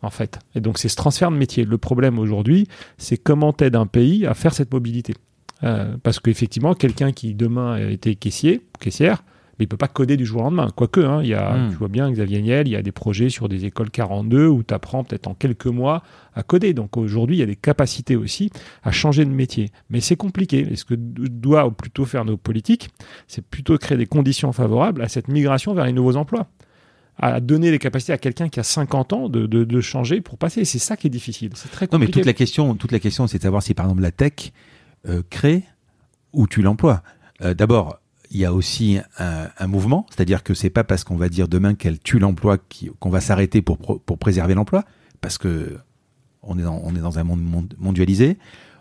en fait. Et donc c'est ce transfert de métier. Le problème aujourd'hui, c'est comment t'aides un pays à faire cette mobilité. Euh, parce qu'effectivement, quelqu'un qui demain été caissier, caissière, mais il peut pas coder du jour au lendemain. Quoique, hein, il y a, Mm. tu vois bien, Xavier Niel, il y a des projets sur des écoles 42 où tu apprends peut-être en quelques mois à coder. Donc aujourd'hui, il y a des capacités aussi à changer de métier. Mais c'est compliqué. Et ce que doit plutôt faire nos politiques, c'est plutôt créer des conditions favorables à cette migration vers les nouveaux emplois à donner les capacités à quelqu'un qui a 50 ans de, de, de changer pour passer. C'est ça qui est difficile. C'est très non mais compliqué. toute la question toute la question c'est de savoir si par exemple la tech euh, crée ou tu l'emploies Euh, d'abord il y a aussi un, mouvement, c'est-à-dire que c'est pas parce qu'on va dire demain qu'elle tue l'emploi qu'on va s'arrêter pour, pour préserver l'emploi, parce que on est dans, on est dans un monde mondialisé.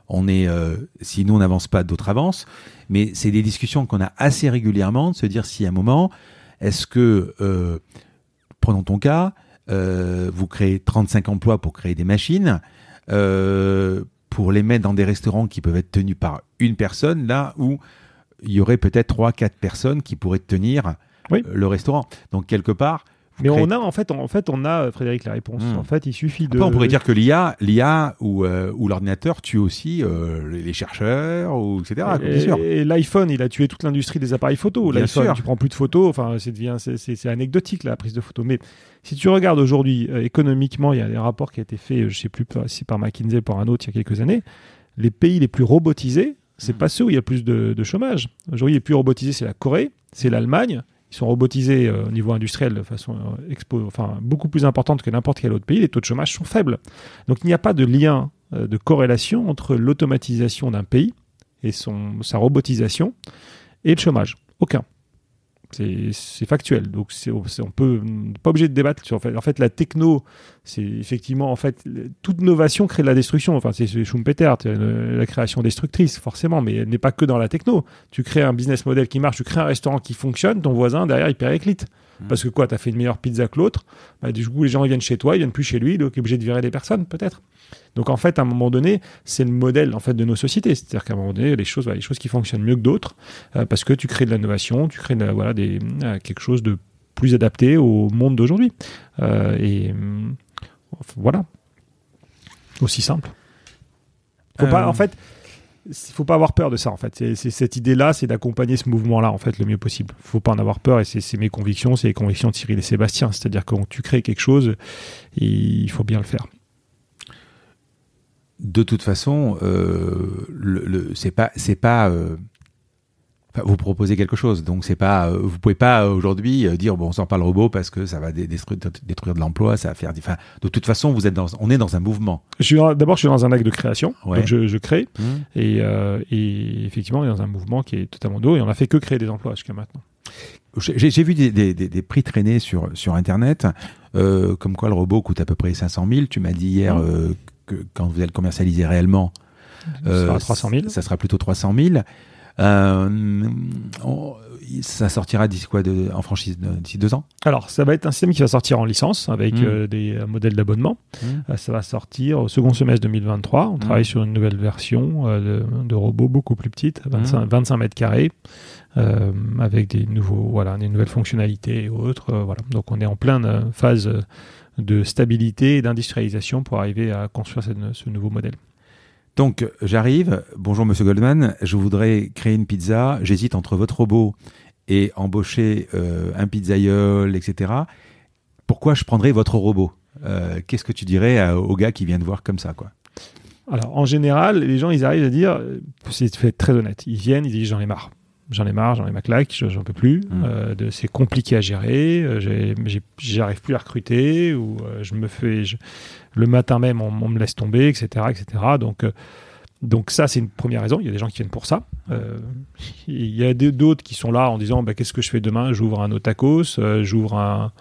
On est, euh, si nous on n'avance pas, d'autres avancent. Mais c'est des discussions qu'on a assez régulièrement de se dire si à un moment, est-ce que, euh, prenons ton cas, euh, vous créez 35 emplois pour créer des machines, pour les mettre dans des restaurants qui peuvent être tenus par une personne, là où il y aurait peut-être trois, quatre personnes qui pourraient tenir Oui. euh, le restaurant. Donc quelque part, Mais créez- on a en fait, en fait, on a Frédéric la réponse. Hmm. En fait, il suffit de. Après, on pourrait dire que l'IA, l'IA ou, euh, ou l'ordinateur tue aussi euh, les chercheurs, ou etc. Et, l'iPhone, il a tué toute l'industrie des appareils photo. L'iPhone, tu prends plus de photos. Enfin, c'est anecdotique la prise de photos. Mais si tu regardes aujourd'hui euh, économiquement, il y a des rapports qui ont été faits, je sais plus si par McKinsey, par un autre, il y a quelques années. Les pays les plus robotisés, c'est Mhm. pas ceux où il y a plus de, chômage. Aujourd'hui, les plus robotisés, c'est la Corée, c'est l'Allemagne. Ils sont robotisés euh, au niveau industriel de façon euh, beaucoup plus importante que n'importe quel autre pays. Les taux de chômage sont faibles. Donc il n'y a pas de lien, euh, de corrélation entre l'automatisation d'un pays et sa robotisation et le chômage. Aucun. C'est factuel. Donc on peut pas obligé de débattre sur en fait. En fait, la techno, c'est effectivement en fait toute innovation crée de la destruction. Enfin, c'est Schumpeter, la création destructrice forcément, mais elle n'est pas que dans la techno. Tu crées un business model qui marche, tu crées un restaurant qui fonctionne, ton voisin derrière il périclite. Mhm. Parce que quoi, tu as fait une meilleure pizza que l'autre, bah, du coup les gens ils viennent chez toi, ils viennent plus chez lui, donc il est obligé de virer des personnes peut-être. Donc en fait, à un moment donné, c'est le modèle en fait de nos sociétés. C'est-à-dire qu'à un moment donné, les choses, voilà, les choses qui fonctionnent mieux que d'autres, euh, parce que tu crées de l'innovation, tu crées de voilà, des, euh, quelque chose de plus adapté au monde d'aujourd'hui. Euh, et voilà, aussi simple. Faut pas, en fait, il faut pas avoir peur de ça. En fait, c'est cette idée-là, c'est d'accompagner ce mouvement-là en fait le mieux possible. Faut pas en avoir peur et c'est mes convictions, c'est les convictions de Cyril et Sébastien. C'est-à-dire que quand tu crées quelque chose, il faut bien le faire. De toute façon, euh, le, le- c'est pas, c'est pas, euh, vous proposez quelque chose, donc c'est pas, euh, vous pouvez pas aujourd'hui dire bon, on sort pas le robot parce que ça va dé- détruire, détruire de l'emploi, ça va faire. Enfin, de toute façon, vous êtes dans, on est dans un mouvement. Je suis dans- D'abord, je suis dans un acte de création, Ouais. donc je, je crée, et, euh, et effectivement, on est dans un mouvement qui est totalement d'eau, et on a fait que créer des emplois jusqu'à maintenant. J'ai vu des, des- des- des prix traîner sur, sur Internet, euh, comme quoi le robot coûte à peu près 500 000. Tu m'as dit hier euh, que quand vous allez le commercialiser réellement, Ça euh, sera 300 000. ça sera plutôt 300 000. Euh, on- ça sortira d'ici quoi de, en franchise de- d'ici deux ans? Alors, ça va être un système qui va sortir en licence avec Mm. euh, des euh, modèles d'abonnement. Mm. Euh, ça va sortir au second semestre 2023. On travaille sur une nouvelle version euh, de, de robot beaucoup plus petite, 25, 25 mètres carrés, euh, avec des nouveaux, voilà, des nouvelles fonctionnalités et autres. euh, voilà. Donc, on est en pleine euh, phase euh, de stabilité et d'industrialisation pour arriver à construire cette- ce nouveau modèle. Donc j'arrive, bonjour Monsieur Goldman, je voudrais créer une pizza, j'hésite entre votre robot et embaucher euh, un pizzaïol, etc. Pourquoi je prendrais votre robot? Euh, Qu'est-ce que tu dirais à- au gars qui vient te voir comme ça quoi? Alors, en général, les gens, ils arrivent à dire, euh, c'est très honnête, ils viennent, ils disent j'en ai marre. J'en ai marre, j'en ai ma claque, je- j'en peux plus. Mm. Euh, c'est compliqué à gérer, euh, j'arrive plus à recruter, ou euh, je me fais. je- le matin même, on, on me laisse tomber, etc. etc. Donc, donc, ça, c'est une première raison. Il y a des gens qui viennent pour ça. Il y a d'autres qui sont là en disant bah, qu'est-ce que je fais demain? J'ouvre un Otakos, j'ouvre un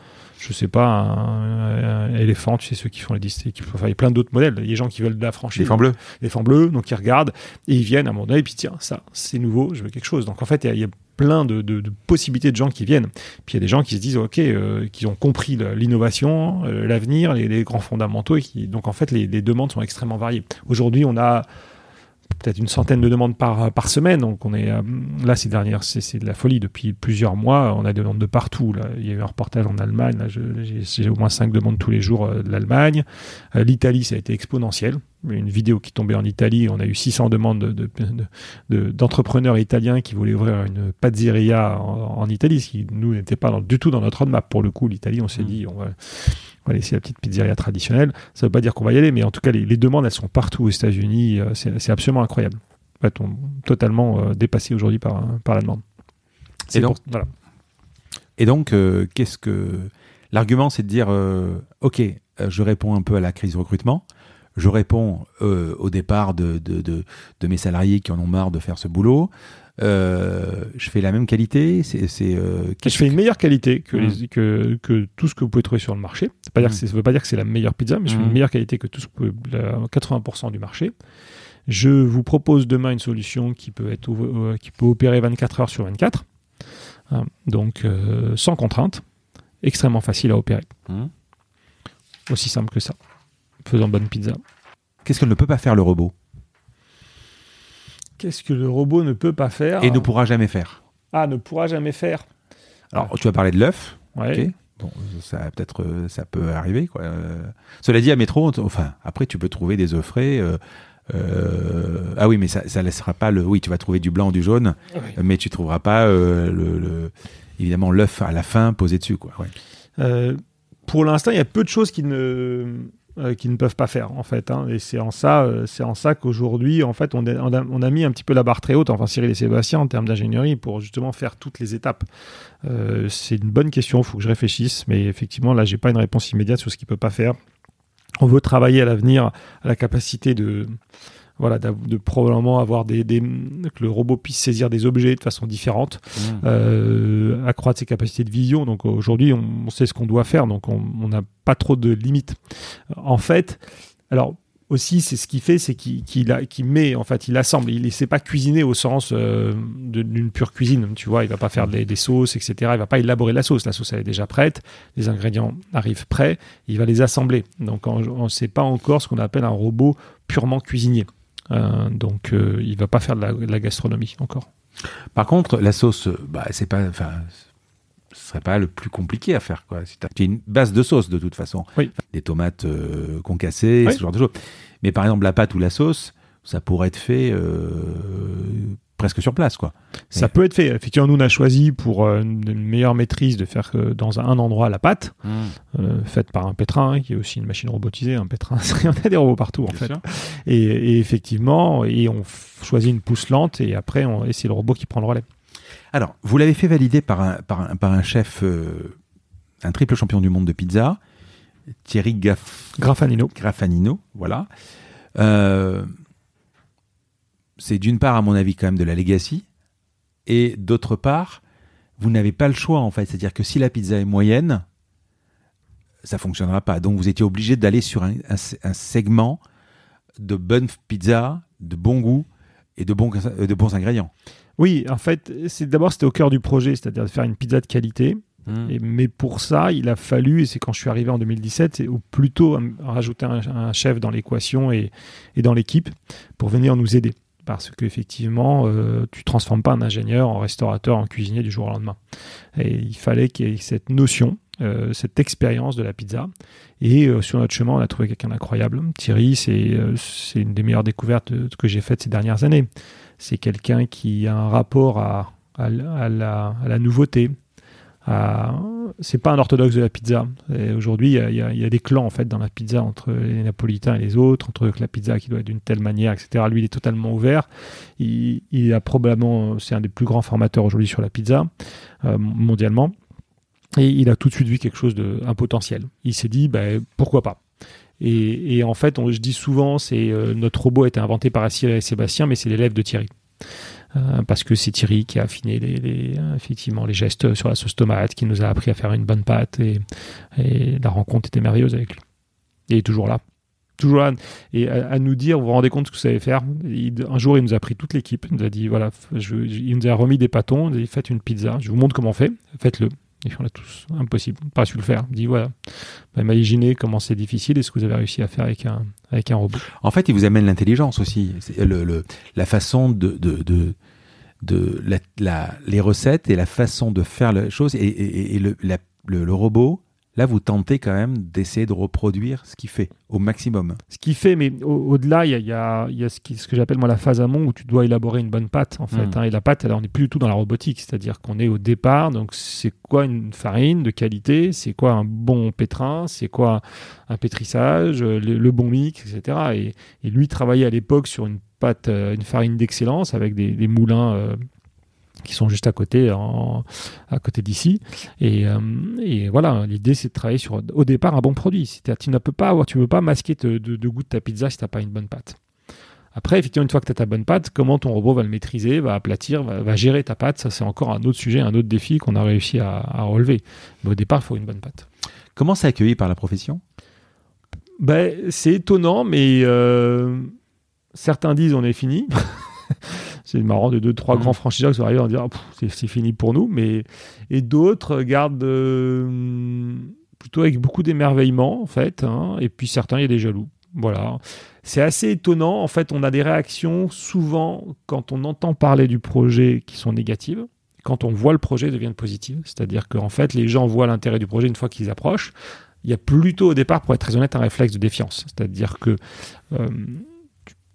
je sais pas, un, un éléphant, tu sais, ceux qui font les disques, qui, enfin, il y a plein d'autres modèles. Il y a des gens qui veulent de la franchise Les bleus les fonds bleus, donc ils regardent et ils viennent à un moment donné, et puis tiens, ça, c'est nouveau, je veux quelque chose. Donc en fait, il y a- il y, a plein de, de- de possibilités de gens qui viennent. Puis il y a des gens qui se disent, ok, euh, qui ont compris l'innovation, euh, l'avenir, les, les grands fondamentaux, et qui, donc en fait, les, les demandes sont extrêmement variées. Aujourd'hui, on a peut-être une centaine de demandes par, par semaine. On est euh, là ces dernières, c'est de la folie depuis plusieurs mois. On a des demandes de partout. Il y a eu un reportage en Allemagne. J'ai au moins cinq demandes tous les jours euh, de l'Allemagne. Euh, L'Italie, ça a été exponentiel. Une vidéo qui tombait en Italie, on a eu 600 demandes de- de- de- de- d'entrepreneurs italiens qui voulaient ouvrir une pizzeria en, en Italie, ce qui nous n'était pas dans- du tout dans notre roadmap. Pour le coup, l'Italie, on s'est Mm. dit, on va, on va laisser la petite pizzeria traditionnelle. Ça ne veut pas dire qu'on va y aller, mais en tout cas, les, les demandes, elles sont partout aux États-Unis. Euh, C'est absolument incroyable. En fait, on est totalement euh, dépassé aujourd'hui par, par la demande. C'est donc- pour- voilà. Et donc, euh, qu'est-ce que. L'argument, c'est de dire euh, OK, euh, je réponds un peu à la crise recrutement. Je réponds euh, au départ de, de, de, de mes salariés qui en ont marre de faire ce boulot. Euh, je fais la même qualité. C'est, c'est, euh, Je fais une meilleure qualité que, Mm. les- que, que tout ce que vous pouvez trouver sur le marché. C'est pas dire que c'est- ça ne veut pas dire que c'est la meilleure pizza, mais je fais une meilleure qualité que tout ce que vous pouvez- la- 80% du marché. Je vous propose demain une solution qui peut, être, qui peut opérer 24 heures sur 24, hein, donc sans contrainte, extrêmement facile à opérer. Aussi simple que ça. Faisant bonne pizza. Qu'est-ce que ne peut pas faire le robot Qu'est-ce que le robot ne peut pas faire et ne pourra jamais faire Ah, ne pourra jamais faire. Alors, tu as parlé de l'œuf. Ouais. Bon, ça peut-être, euh, ça peut arriver. Quoi. Euh, cela dit, à métro, enfin, après, tu peux trouver des œufs frais. euh, euh, ah oui, mais ça, ça laissera pas le. Oui, tu vas trouver du blanc, du jaune, mais tu trouveras pas euh, le, le- évidemment l'œuf à la fin posé dessus, quoi. Ouais. Euh, pour l'instant, il y a peu de choses qui ne, euh, qui ne peuvent pas faire, en fait. hein. et c'est en ça, euh, c'est en ça qu'aujourd'hui, en fait, on a, mis un petit peu la barre très haute, enfin Cyril et Sébastien, en termes d'ingénierie, pour justement faire toutes les étapes. Euh, c'est une bonne question, il faut que je réfléchisse, mais effectivement, là, j'ai pas une réponse immédiate sur ce qu'il peut pas faire. On veut travailler à l'avenir à la capacité de voilà, de probablement avoir des, des- que le robot puisse saisir des objets de façon différente euh, accroître ses capacités de vision. Donc aujourd'hui, on, on sait ce qu'on doit faire, donc on n'a pas trop de limites. En fait, alors aussi, c'est ce qu'il fait, c'est qu'il met, en fait, il assemble. Il ne sait pas cuisiner au sens euh, d'une pure cuisine. Tu vois, il va pas faire des, des sauces, etc. Il va pas élaborer la sauce. La sauce elle est déjà prête. Les ingrédients arrivent prêts. Il va les assembler. Donc on ne sait pas encore ce qu'on appelle un robot purement cuisinier. Euh, donc euh, il va pas faire de la, de la gastronomie encore. Par contre, la sauce, bah, c'est pas, enfin, ce serait pas le plus compliqué à faire, quoi. Si tu as une base de sauce de toute façon, Oui. des tomates euh, concassées, Oui. ce genre de choses. Mais par exemple, la pâte ou la sauce, ça pourrait être fait euh, presque sur place, quoi. Ça peut être fait. Effectivement, nous, on a choisi pour euh, une, une meilleure maîtrise de faire dans un endroit la pâte, euh, faite par un pétrin, hein, qui est aussi une machine robotisée. Un pétrin, on a des robots partout, en Bien fait. Et, et effectivement, et on choisit une pousse lente, et après, c'est le robot qui prend le relais. Alors, vous l'avez fait valider par un, par un, par un chef, euh, un triple champion du monde de pizza, Thierry Gaff... Graffanino. Graffanino, voilà. Euh, c'est d'une part, à mon avis, quand même de la legacy, et d'autre part, vous n'avez pas le choix, en fait. C'est-à-dire que si la pizza est moyenne, ça fonctionnera pas. Donc, vous étiez obligé d'aller sur un, un- un segment de bonne pizza, de bon goût et de bons, de bons ingrédients. Oui, en fait, c'est d'abord c'était au cœur du projet, c'est-à-dire de faire une pizza de qualité. Et- mais pour ça, il a fallu, et c'est quand je suis arrivé en 2017, c'est ou plutôt euh, rajouter un, un chef dans l'équation et, et dans l'équipe pour venir nous aider. Parce qu'effectivement, euh, tu transformes pas un ingénieur en restaurateur, en cuisinier du jour au lendemain. Et il fallait qu'il y ait cette notion, euh, cette expérience de la pizza. Et euh, sur notre chemin, on a trouvé quelqu'un d'incroyable. Thierry, c'est euh, une des meilleures découvertes que j'ai faites ces dernières années. C'est quelqu'un qui a un rapport à, la, nouveauté, c'est pas un orthodoxe de la pizza. Aujourd'hui, il y a- des clans en fait dans la pizza entre les napolitains et les autres, entre la pizza qui doit être d'une telle manière, etc. Lui, il est totalement ouvert. Il, a probablement, c'est un des plus grands formateurs aujourd'hui sur la pizza euh, mondialement. Et il a tout de suite vu quelque chose de un potentiel. Il s'est dit, ben, pourquoi pas? Et, en fait, on, je dis souvent, c'est euh, notre robot a été inventé par Cyril et Sébastien, mais c'est l'élève de Thierry. Euh, parce que c'est Thierry qui a affiné les, effectivement les gestes sur la sauce tomate, qui nous a appris à faire une bonne pâte et, la rencontre était merveilleuse avec lui. Il est toujours là. Toujours là. Et à, nous dire, vous vous rendez compte ce que vous savez faire? Un jour, il nous a pris toute l'équipe, il nous a dit, voilà, je- il nous a remis des pâtons, il a dit, faites une pizza, je vous montre comment on fait, faites-le. Et on a tous, impossible, pas su le faire. Dit, voilà, bah, imaginez comment c'est difficile et ce que vous avez réussi à faire avec un, avec un robot. En fait, il vous amène l'intelligence aussi, C'est le, le- la façon de, de, de, la, la- les recettes et la façon de faire la chose. Et, et- et le, la- le, le robot, là, vous tentez quand même d'essayer de reproduire ce qu'il fait au maximum. Ce qui fait, mais au- au-delà, il y a, y y ce, qui- ce que j'appelle moi la phase amont où tu dois élaborer une bonne pâte en fait. Mm. hein. et la pâte, alors on n'est plus du tout dans la robotique, c'est-à-dire qu'on est au départ. Donc c'est quoi une farine de qualité? C'est quoi un bon pétrin? C'est quoi un pétrissage? Le, le bon mix, etc. Et, et lui travaillait à l'époque sur une pâte, euh, une farine d'excellence avec des, des moulins. euh, qui sont juste à côté, en- à côté d'ici. Et, euh, et voilà, l'idée c'est de travailler sur au départ un bon produit. C'est-à-dire tu ne peux pas avoir, tu peux pas masquer te- de, de goût de ta pizza si tu n'as pas une bonne pâte. Après, effectivement, une fois que tu as ta bonne pâte, comment ton robot va le maîtriser, va aplatir, va, va gérer ta pâte, ça c'est encore un autre sujet, un autre défi qu'on a réussi à, à relever. Mais au départ, il faut une bonne pâte. Comment c'est accueilli par la profession? Ben, c'est étonnant, mais euh, certains disent on est fini. c'est marrant de deux, trois Mhm. grands franchiseurs qui sont arrivés pff, c'est, c'est fini pour nous. Mais, et d'autres gardent euh, plutôt avec beaucoup d'émerveillement, en fait. hein. et puis certains, il y a des jaloux. Voilà. C'est assez étonnant. En fait, on a des réactions souvent quand on entend parler du projet qui sont négatives. Quand on voit le projet, elles deviennent positives. C'est-à-dire qu'en fait, les gens voient l'intérêt du projet une fois qu'ils approchent il y a plutôt au départ, pour être très honnête, un réflexe de défiance. C'est-à-dire que euh,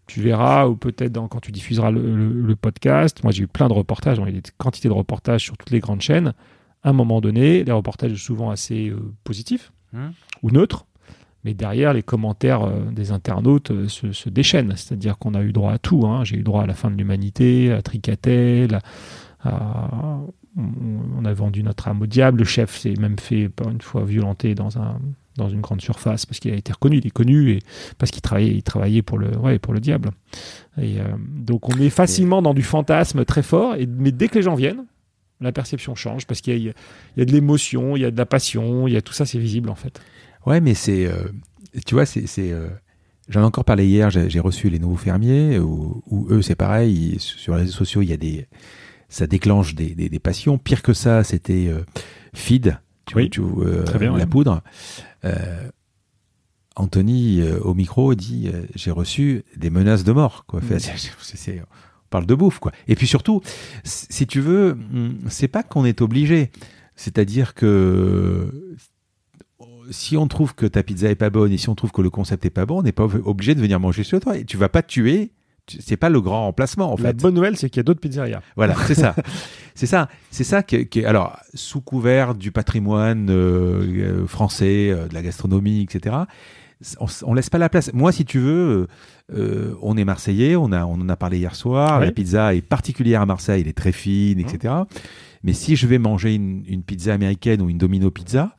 tu, verras, ou peut-être quand tu diffuseras le, le- le podcast, moi j'ai eu plein de reportages, il y a des quantités de reportages sur toutes les grandes chaînes. À un moment donné, les reportages sont souvent assez euh, positifs Mhm. ou neutres. Mais derrière, les commentaires euh, des internautes euh, se, se déchaînent. C'est-à-dire qu'on a eu droit à tout. hein. J'ai eu droit à la fin de l'humanité, à Tricatel, à- à- on, on a vendu notre âme au diable. Le chef s'est même fait, par une fois, violenter dans, un, dans une grande surface parce qu'il a été reconnu. Il est connu et parce qu'il travaillait, il travaillait pour, le, ouais, pour le diable. Et, euh, donc on est facilement dans du fantasme très fort. Et, mais dès que les gens viennent, la perception change parce qu'il y a, il y a de l'émotion, il y a de la passion, il y a tout ça, c'est visible en fait. Ouais, mais c'est. euh, tu vois, c'est. euh, J'en ai encore parlé hier, j'ai reçu les nouveaux fermiers, où, où eux, c'est pareil, ils- sur les réseaux sociaux, il y a des. Ça déclenche des, des, des passions. Pire que ça, c'était Feed, tu Oui, tu euh, bien, la poudre. Euh, Anthony, euh, au micro, dit J'ai reçu des menaces de mort. Quoi. Fait, Mm. on parle de bouffe. Quoi. Et puis surtout, si tu veux, hum, c'est pas qu'on est obligé. C'est-à-dire que si on trouve que ta pizza est pas bonne et si on trouve que le concept est pas bon, on n'est pas ob- obligé de venir manger chez toi. Et tu vas pas tuer. C'est pas le grand remplacement en La fait. bonne nouvelle, c'est qu'il y a d'autres pizzerias. Voilà, c'est ça. c'est ça. C'est ça qui est, qui est- alors sous couvert du patrimoine euh, euh, français, euh, de la gastronomie, etc. on, on laisse pas la place. Moi, si tu veux, euh, on est Marseillais, on, a, on en a parlé hier soir. Oui. La pizza est particulière à Marseille, elle est très fine, etc. Mais si je vais manger une, une pizza américaine ou une Domino pizza,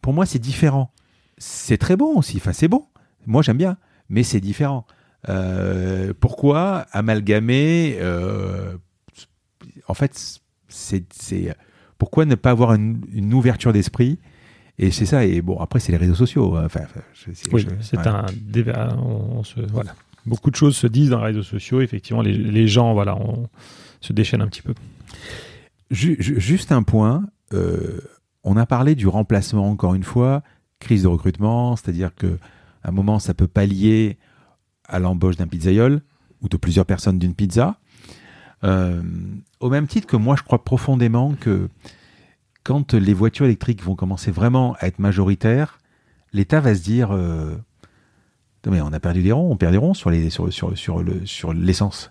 pour moi, c'est différent. C'est très bon aussi. Enfin, c'est bon. Moi, j'aime bien, mais c'est différent. Euh, pourquoi amalgamer euh, En fait, c'est pourquoi ne pas avoir une, une ouverture d'esprit? Et c'est ça. Et bon, après, c'est les réseaux sociaux. Enfin, enfin, c'est- Oui, ouais. un débat. On, on se, voilà. Beaucoup de choses se disent dans les réseaux sociaux. Effectivement, les, les gens voilà, on se déchaînent un petit peu. Ju- ju- juste un point. euh, on a parlé du remplacement encore une fois, crise de recrutement, c'est-à-dire que à un moment ça peut pallier à l'embauche d'un pizzaiole ou de plusieurs personnes d'une pizza. Euh, au même titre que moi, je crois profondément que quand les voitures électriques vont commencer vraiment à être majoritaires, l'État va se dire euh, mais on a perdu des ronds, on perd des ronds sur les sur sur sur le sur l'essence.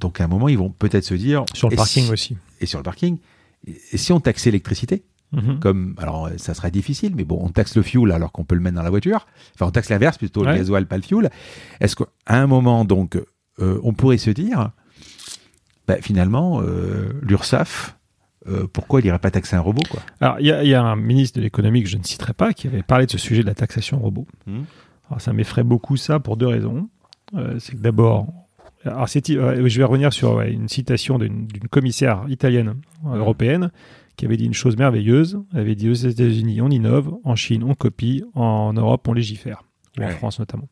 Donc à un moment, ils vont peut-être se dire Sur le parking si- aussi. et sur le parking. Et si on taxait l'électricité, Mhm. comme alors euh, ça serait difficile, mais bon, on taxe le fuel alors qu'on peut le mettre dans la voiture. Enfin, on taxe l'inverse plutôt Ouais. le gasoil, pas le fuel. Est-ce qu'à un moment donc, euh, on pourrait se dire, bah, finalement, euh, l'URSSAF, euh, pourquoi il irait pas taxer un robot quoi? Alors, il y, a- il y a un ministre de l'économie que je ne citerai pas qui avait parlé de ce sujet de la taxation robot. Mhm. Alors, ça m'effraie beaucoup ça pour deux raisons. C'est que d'abord, alors je vais revenir sur ouais, une citation d'une, commissaire italienne européenne qui avait dit une chose merveilleuse. Elle avait dit aux États-Unis on innove, en Chine on copie, en Europe on légifère, ou en. France notamment.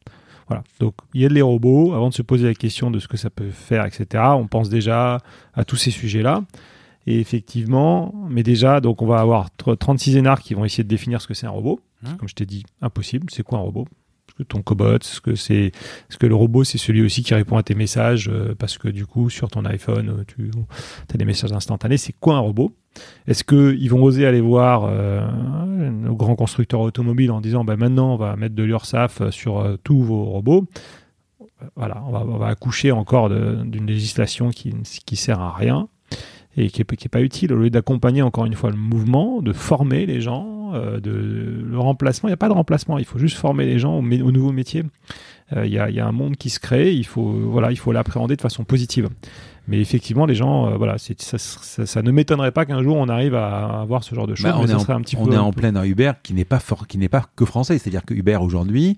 Voilà. Donc il y a les robots. Avant de se poser la question de ce que ça peut faire, etc. On pense déjà à tous ces sujets-là. Et effectivement, mais déjà, donc on va avoir tr- 36 énarques qui vont essayer de définir ce que c'est un robot. Hein? Comme je t'ai dit, impossible. C'est quoi un robot? Ton cobot Est-ce que c'est est-ce que le robot c'est celui aussi qui répond à tes messages euh, parce que du coup sur ton iPhone euh, tu as des messages instantanés. C'est quoi un robot? Est-ce que ils vont oser aller voir euh, nos grands constructeurs automobiles en disant bah maintenant on va mettre de l'URSSAF sur euh, tous vos robots? Voilà, on va, on va accoucher encore d'une législation qui qui sert à rien et qui n'est pas utile. Au lieu d'accompagner encore une fois le mouvement, de former les gens, euh, de, le remplacement, il n'y a pas de remplacement, il faut juste former les gens au, nouveau métier. Euh, Il y, a, il y a un monde qui se crée, il faut voilà, il faut l'appréhender de façon positive. Mais effectivement, les gens, euh, voilà, ça, ça- ça ne m'étonnerait pas qu'un jour on arrive à avoir ce genre de choses. Bah, on est en, un petit on peu. est un en peu- plein dans Uber qui n'est pas fort, qui n'est pas que français. C'est-à-dire que Uber aujourd'hui,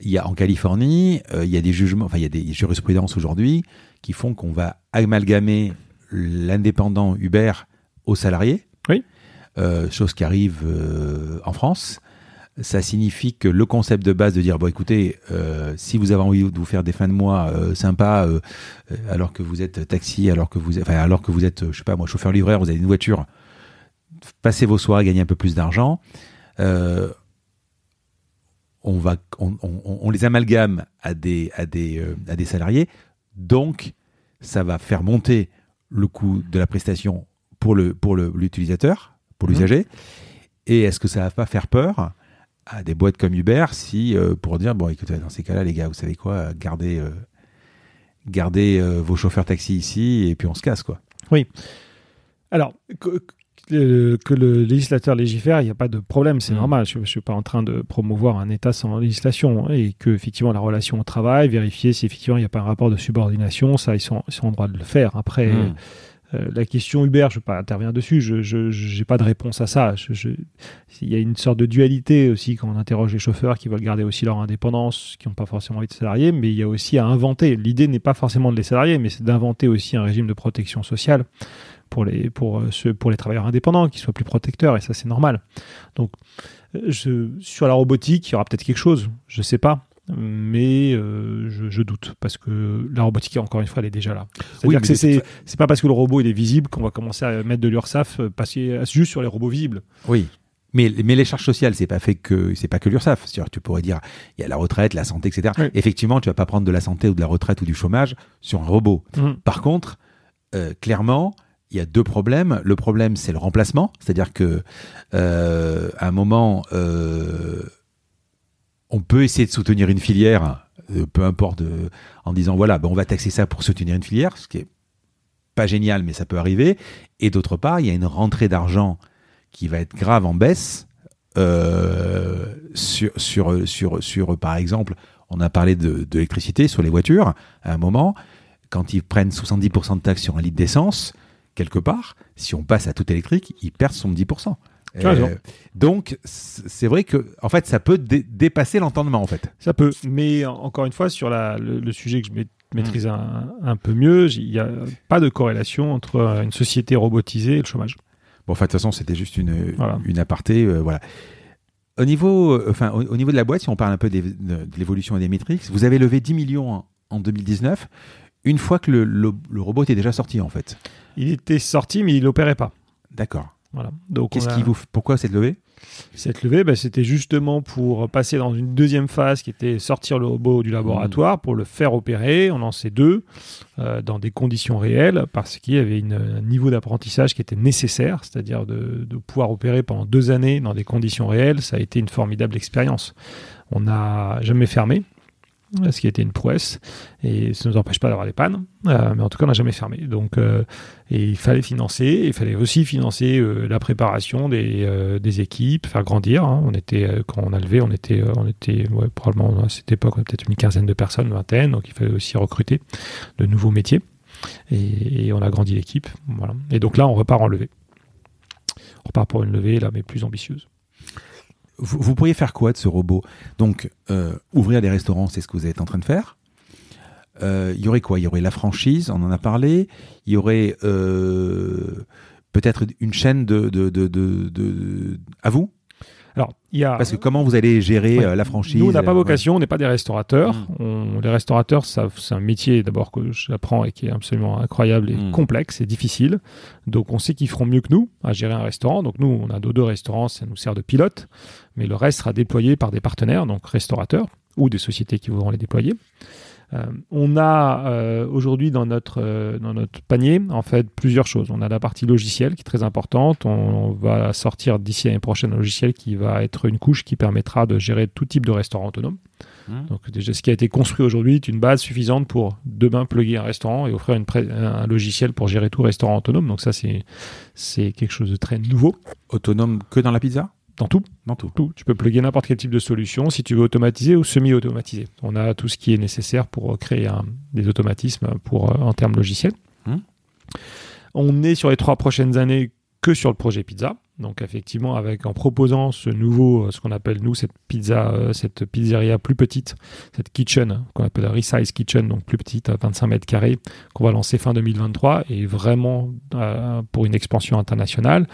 il y a en Californie, il y a des jugements, enfin il y a des jurisprudences aujourd'hui qui font qu'on va amalgamer l'indépendant Uber aux salariés. Oui. Euh, chose qui arrive euh, en France. Ça signifie que le concept de base de dire bon écoutez euh, si vous avez envie de vous faire des fins de mois sympas alors que vous êtes taxi alors que vous enfin, alors que vous êtes je sais pas moi chauffeur livreur vous avez une voiture passez vos soirées gagner un peu plus d'argent on va on, on- on les amalgame à des à des à des salariés donc ça va faire monter le coût de la prestation pour le pour le- l'utilisateur pour Mhm. l'usager et est-ce que ça va pas faire peur à des boîtes comme Uber si euh, pour dire bon écoutez dans ces cas-là les gars vous savez quoi gardez euh, gardez euh, vos chauffeurs taxi ici et puis on se casse quoi Alors, que, le législateur légifère, il n'y a pas de problème, c'est Mm. normal. Je ne suis pas en train de promouvoir un État sans législation hein, et que effectivement la relation au travail, vérifier si effectivement il n'y a pas un rapport de subordination, ça ils sont, ils sont en droit de le faire. Après, Mm. euh, la question Uber, je ne vais pas intervenir dessus, je n'ai pas de réponse à ça. Il y a une sorte de dualité aussi quand on interroge les chauffeurs qui veulent garder aussi leur indépendance, qui n'ont pas forcément envie de salariés, mais il y a aussi à inventer. L'idée n'est pas forcément de les salarier, mais c'est d'inventer aussi un régime de protection sociale pour les, pour, euh, ceux, pour les travailleurs indépendants, qui soient plus protecteurs, et ça c'est normal. Donc, euh, je, sur la robotique, il y aura peut-être quelque chose, je ne sais pas. Mais euh, je, je doute parce que la robotique, encore une fois, elle est déjà là. C'est-à-dire Oui, c'est- c'est c'est pas parce que le robot il est visible qu'on va commencer à mettre de l'URSSAF euh, passer juste sur les robots visibles. Oui. Mais, mais les charges sociales, c'est pas fait que c'est pas que l'URSSAF. Tu pourrais dire, il y a la retraite, la santé, etc. Oui. Effectivement, tu vas pas prendre de la santé ou de la retraite ou du chômage sur un robot. Par contre, euh, clairement, il y a deux problèmes. Le problème, c'est le remplacement, c'est-à-dire que euh, à un moment, euh, on peut essayer de soutenir une filière, euh, peu importe, en disant voilà, ben, on va taxer ça pour soutenir une filière, ce qui est pas génial, mais ça peut arriver. Et d'autre part, il y a une rentrée d'argent qui va être grave en baisse sur, sur, sur, sur, par exemple, on a parlé de, sur les voitures à un moment. Quand ils prennent 70% de taxes sur un litre d'essence, quelque part, si on passe à tout électrique, ils perdent 70%. Euh, donc, c'est vrai que, en fait, ça peut dépasser l'entendement, en fait. Ça peut, mais encore une fois, sur la, le, sujet que je maîtrise un, un, peu mieux, il n'y a pas de corrélation entre une société robotisée et le chômage. Bon, enfin, de toute façon, c'était juste une, une aparté. Euh, voilà. Au niveau, euh, enfin, au, niveau de la boîte, si on parle un peu de, l'évolution des métriques, vous avez levé 10 millions en, 2019, une fois que le, le, robot était déjà sorti, en fait. Il était sorti, mais il n'opérait pas. D'accord. Voilà. Donc, Qu'est-ce qui vous, pourquoi cette levée cette levée, bah, c'était justement pour passer dans une deuxième phase qui était sortir le robot du laboratoire pour le faire opérer. On en sait deux euh, dans des conditions réelles parce qu'il y avait un niveau d'apprentissage qui était nécessaire, c'est-à-dire de, de, pouvoir opérer pendant deux années dans des conditions réelles. Ça a été une formidable expérience. On n'a jamais fermé ce qui été une prouesse. Et ça ne nous empêche pas d'avoir des pannes, euh, mais en tout cas, on n'a jamais fermé. Donc, euh, et il fallait financer, il fallait aussi financer euh, la préparation des, des, équipes, faire grandir. Hein. On était, quand on a levé, on était, on était probablement à cette époque, peut-être une quinzaine de personnes, vingtaine, donc il fallait aussi recruter de nouveaux métiers. Et, et on a grandi l'équipe. Voilà. Et donc là, on repart en levée. On repart pour une levée, là, mais plus ambitieuse vous, pourriez faire quoi de ce robot? Donc, euh, ouvrir des restaurants, c'est ce que vous êtes en train de faire. Euh, il y aurait quoi? Il y aurait la franchise, on en a parlé. Il y aurait euh, peut-être une chaîne de, de, de, de, à vous? Alors, il y a... Parce que comment vous allez gérer la franchise Nous, on n'a pas vocation, on n'est pas des restaurateurs. Mmh. les restaurateurs, c'est un métier d'abord que j'apprends et qui est absolument incroyable et mmh. complexe et difficile. Donc, on sait qu'ils feront mieux que nous à gérer un restaurant. Donc, nous, on a deux restaurants, ça nous sert de pilote mais le reste sera déployé par des partenaires, donc restaurateurs ou des sociétés qui voudront les déployer. Euh, on a euh, aujourd'hui dans notre, euh, dans notre panier en fait plusieurs choses. On a la partie logicielle qui est très importante. On, va sortir d'ici l'année prochaine un logiciel qui va être une couche qui permettra de gérer tout type de restaurant autonome. Mmh. Donc déjà ce qui a été construit aujourd'hui est une base suffisante pour demain plugger un restaurant et offrir une un logiciel pour gérer tout restaurant autonome. Donc ça c'est c'est quelque chose de très nouveau. Autonome que dans la pizza? Dans tout. Dans tout. Tu peux plugger n'importe quel type de solution si tu veux automatiser ou semi-automatiser. On a tout ce qui est nécessaire pour euh, créer des automatismes pour, euh, en termes logiciels. Hum. On est sur les trois prochaines années que sur le projet pizza. Donc effectivement, avec en proposant ce nouveau, euh, ce qu'on appelle nous cette pizza, cette pizzeria plus petite, cette kitchen qu'on appelle la resize kitchen, donc plus petite à 25 mètres carrés, qu'on va lancer fin 2023 et vraiment pour une expansion internationale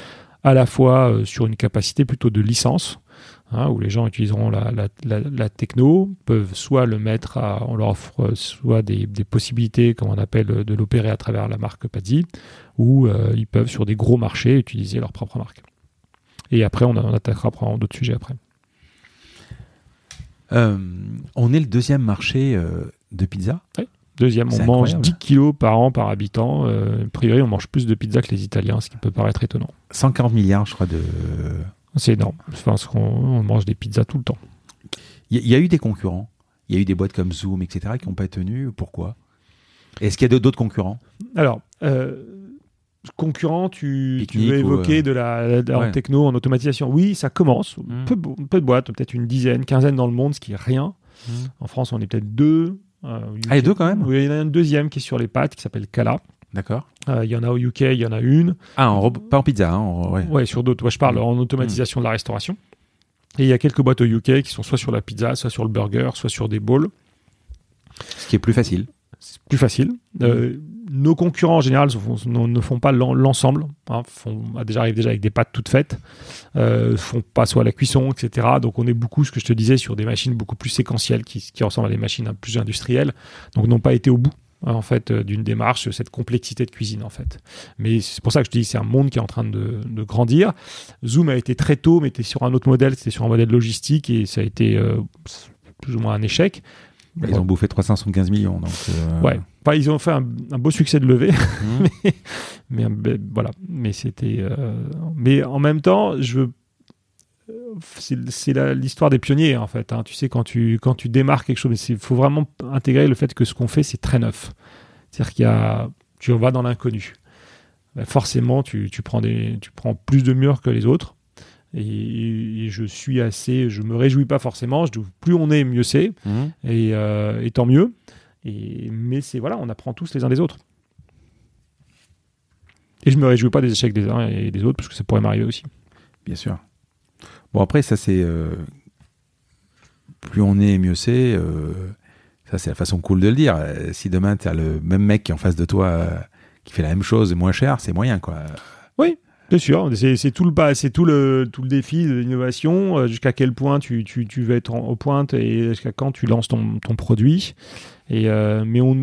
à la fois euh, sur une capacité plutôt de licence, hein, où les gens utiliseront la, techno, peuvent soit le mettre à, on leur offre euh, soit des, possibilités, comme on appelle, de l'opérer à travers la marque Pazzi, ou euh, ils peuvent sur des gros marchés utiliser leur propre marque. Et après, on, attaquera d'autres sujets après. on est le deuxième marché de pizza oui. Deuxième, on mange 10 kilos par an par habitant. Euh, a priori, on mange plus de pizza que les Italiens, ce qui peut paraître étonnant. 140 milliards, je crois, de. C'est énorme. Enfin, on mange des pizzas tout le temps. Il y, a eu des concurrents. Il y a eu des boîtes comme Zoom, etc., qui n'ont pas tenu. Pourquoi? Est-ce qu'il y a d'autres concurrents? Alors, euh, concurrents, tu, veux évoquer euh, de la, techno, en automatisation? Oui, ça commence. Hmm. Peu, peu, de boîtes, peut-être une dizaine, quinzaine dans le monde, ce qui est rien. Hmm. En France, on est peut-être deux. Euh, ah, les deux quand même Oui, il y en a une deuxième qui est sur les pattes qui s'appelle Kala. D'accord. Euh, il y en a au UK, il y en a une. Ah, pas en pizza, hein, ouais. ouais. sur d'autres. je parle en automatisation de la restauration. Et il y a quelques boîtes au UK qui sont soit sur la pizza, soit sur le burger, soit sur des bowls. Ce qui est plus facile. C'est plus facile. Euh, nos concurrents en général ne font pas l'ensemble. Hein, font, déjà arrivent déjà avec des pâtes toutes faites. Euh, font pas soit la cuisson, etc. Donc on est beaucoup, ce que je te disais, sur des machines beaucoup plus séquentielles qui, qui ressemblent à des machines plus industrielles. Donc n'ont pas été au bout hein, en fait euh, d'une démarche, cette complexité de cuisine en fait. Mais c'est pour ça que je te dis c'est un monde qui est en train de, de, grandir. Zoom a été très tôt, mais était sur un autre modèle, c'était sur un modèle logistique et ça a été euh, plus ou moins un échec. Ils ont bouffé 375 millions. Donc, euh, Ouais, ils ont fait un, beau succès de levée. Mmh. mais, mais, voilà. Mais c'était. Euh, mais en même temps, je c'est l'histoire des pionniers en fait. Hein. Tu sais, quand tu, quand tu démarres quelque chose, il faut vraiment intégrer le fait que ce qu'on fait, c'est très neuf. C'est-à-dire qu'il y a, tu vas dans l'inconnu. Ben, forcément, tu, tu, prends des, tu prends plus de murs que les autres. Et, je suis assez, je me réjouis pas forcément. Je, plus on est, mieux c'est, et, euh, et tant mieux. Et, mais c'est voilà, on apprend tous les uns des autres. Et je me réjouis pas des échecs des uns et des autres parce que ça pourrait m'arriver aussi. Bien sûr. Bon, après, ça, c'est. euh, plus on est, mieux c'est. euh, ça, c'est la façon cool de le dire. Si demain, tu as le même mec qui est en face de toi qui fait la même chose et moins cher, c'est moyen, quoi. C'est sûr, c'est tout le c'est tout le tout le défi de l'innovation. euh, jusqu'à quel point tu, tu, tu vas être en, aux pointes et jusqu'à quand tu lances ton, ton produit. Et euh, mais on,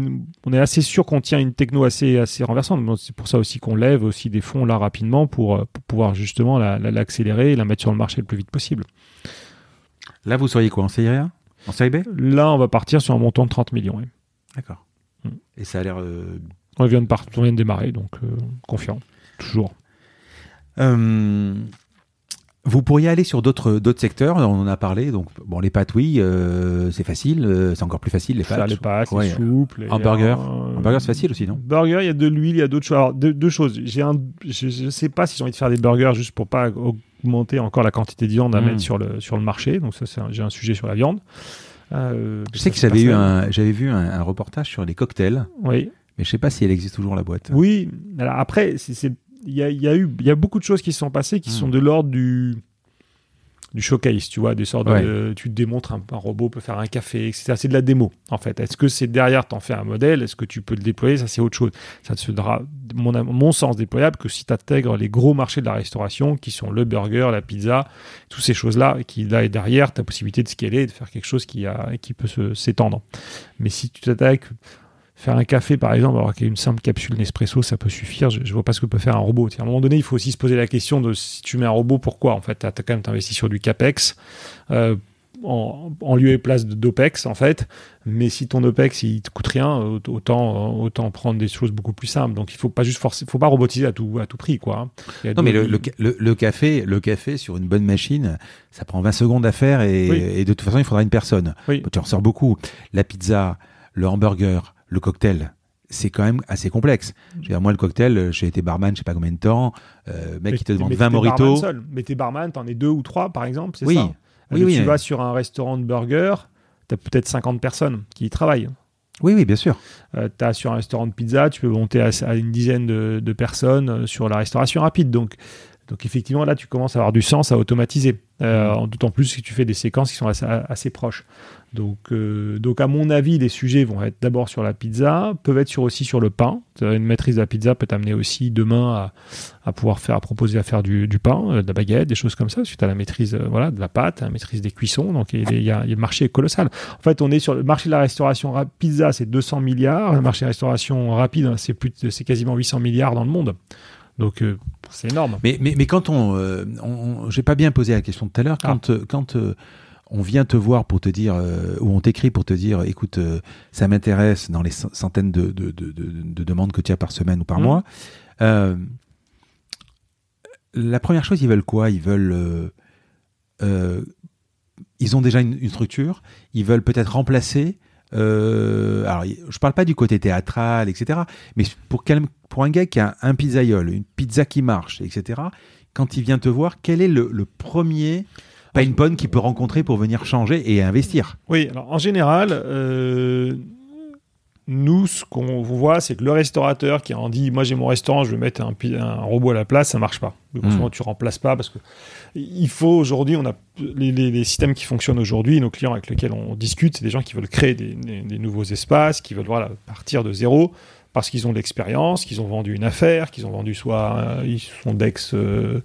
on est assez sûr qu'on tient une techno assez assez renversante. C'est pour ça aussi qu'on lève aussi des fonds là rapidement pour, euh, pour pouvoir justement la- la- l'accélérer et la mettre sur le marché le plus vite possible. Là, vous seriez quoi En série A? En série B? Là, on va partir sur un montant de 30 millions. oui. D'accord. Et ça a l'air. euh, On vient de part- on vient de démarrer, donc euh, confiant, toujours. Euh, vous pourriez aller sur d'autres d'autres secteurs, on en a parlé. Donc, bon, les pâtes, oui, euh, c'est facile, euh, c'est encore plus facile les pâtes. les pâtes, Ouais. les soupes, les Hamburger. euh, Hamburger, c'est facile aussi, non? Burger, il y a de l'huile, il y a d'autres choses. Alors, deux, deux choses. J'ai un, je ne sais pas si j'ai envie de faire des burgers juste pour pas augmenter encore la quantité de viande à Mm. mettre sur le, sur le marché. Donc ça, c'est un- j'ai un sujet sur la viande. Euh, Je sais que c'est j'avais eu un, j'avais vu un, un reportage sur les cocktails, Oui, mais je sais pas si elle existe toujours la boîte. oui. Alors après, c'est- c'est- il y a, il y a eu, il y a beaucoup de choses qui se sont passées qui sont de l'ordre du du showcase, tu vois, des sortes Ouais. de, tu te démontres un, un robot peut faire un café, etc. C'est de la démo, en fait. Est-ce que c'est derrière, t'en fais un modèle, est-ce que tu peux le déployer? Ça, c'est autre chose. Ça ne sera, mon, mon sens, déployable que si tu intègres les gros marchés de la restauration, qui sont le burger, la pizza, toutes ces choses-là, qui là et derrière, tu as possibilité de scaler, de faire quelque chose qui, a, qui peut s'étendre. Mais si tu t'attaques, faire un café par exemple, alors qu'il y a une simple capsule Nespresso, ça peut suffire. Je, je vois pas ce que peut faire un robot. À un moment donné, il faut aussi se poser la question de si tu mets un robot, pourquoi En fait, tu as, quand même investi sur du capex. euh, en, en lieu et place d'OPEX en fait, mais si ton OPEX il te coûte rien, aut- autant autant prendre des choses beaucoup plus simples. Donc il faut pas juste forcer, faut pas robotiser à tout à tout prix quoi. hein. Non, mais le, le, ca- le- le café, le café sur une bonne machine, ça prend 20 secondes à faire et, Oui. et de toute façon, il faudra une personne. Oui. Tu en ressors beaucoup. La pizza, le hamburger, le cocktail, c'est quand même assez complexe. Je veux dire, moi, le cocktail, j'ai été barman, je sais pas combien de temps. Euh, mec, mais qui te demande mais 20 t'es barman moritos. Mais t'es barman, t'en es deux ou trois par exemple, c'est Oui. ça? Oui, Euh, oui, tu mais- vas sur un restaurant de burger, t'as peut-être 50 personnes qui y travaillent. Oui, oui, bien sûr. Euh, t'as sur un restaurant de pizza, tu peux monter à, à une dizaine de, de personnes euh, sur la restauration rapide. Donc, donc effectivement, là, tu commences à avoir du sens à automatiser. Euh, Mm. D'autant plus que tu fais des séquences qui sont assez, assez proches. Donc, euh, donc, à mon avis, les sujets vont être d'abord sur la pizza, peuvent être sur, aussi sur le pain. Une maîtrise de la pizza peut t'amener aussi demain à, à pouvoir faire, à proposer à faire du, du pain, euh, de la baguette, des choses comme ça. Tu as la maîtrise voilà, de la pâte, la maîtrise des cuissons. Donc, il y, a, il y a- le marché est colossal. En fait, on est sur le marché de la restauration ra- pizza, c'est 200 milliards. Le marché de la restauration rapide, hein, c'est quasiment 800 milliards dans le monde. Donc, c'est énorme. Mais, mais, mais quand on, euh, on, j'ai pas bien posé la question tout à l'heure, quand, euh, quand euh, on vient te voir pour te dire, euh, ou on t'écrit pour te dire, écoute, ça m'intéresse dans les cent- centaines de, de, de, de- de demandes que tu as par semaine ou par Mhm. mois, la première chose, ils veulent quoi? Ils veulent. ils ont déjà une, une structure, ils veulent peut-être remplacer. Euh, alors, je parle pas du côté théâtral, etc. Mais pour, quel- pour un gars qui a un pizzaiole, une pizza qui marche, etc. Quand il vient te voir, quel est le, le premier pain point qu'il peut rencontrer pour venir changer et investir? Oui, alors en général, euh, nous, ce qu'on voit, c'est que le restaurateur qui en dit Moi j'ai mon restaurant, je vais mettre un, robot à la place, ça marche pas. Donc, Mm. souvent, tu remplaces pas parce que il faut aujourd'hui, on a les, les- les systèmes qui fonctionnent aujourd'hui, nos clients avec lesquels on discute, c'est des gens qui veulent créer des, des- des nouveaux espaces, qui veulent voilà, partir de zéro parce qu'ils ont de l'expérience, qu'ils ont vendu une affaire, qu'ils ont vendu soit ils sont d'ex euh,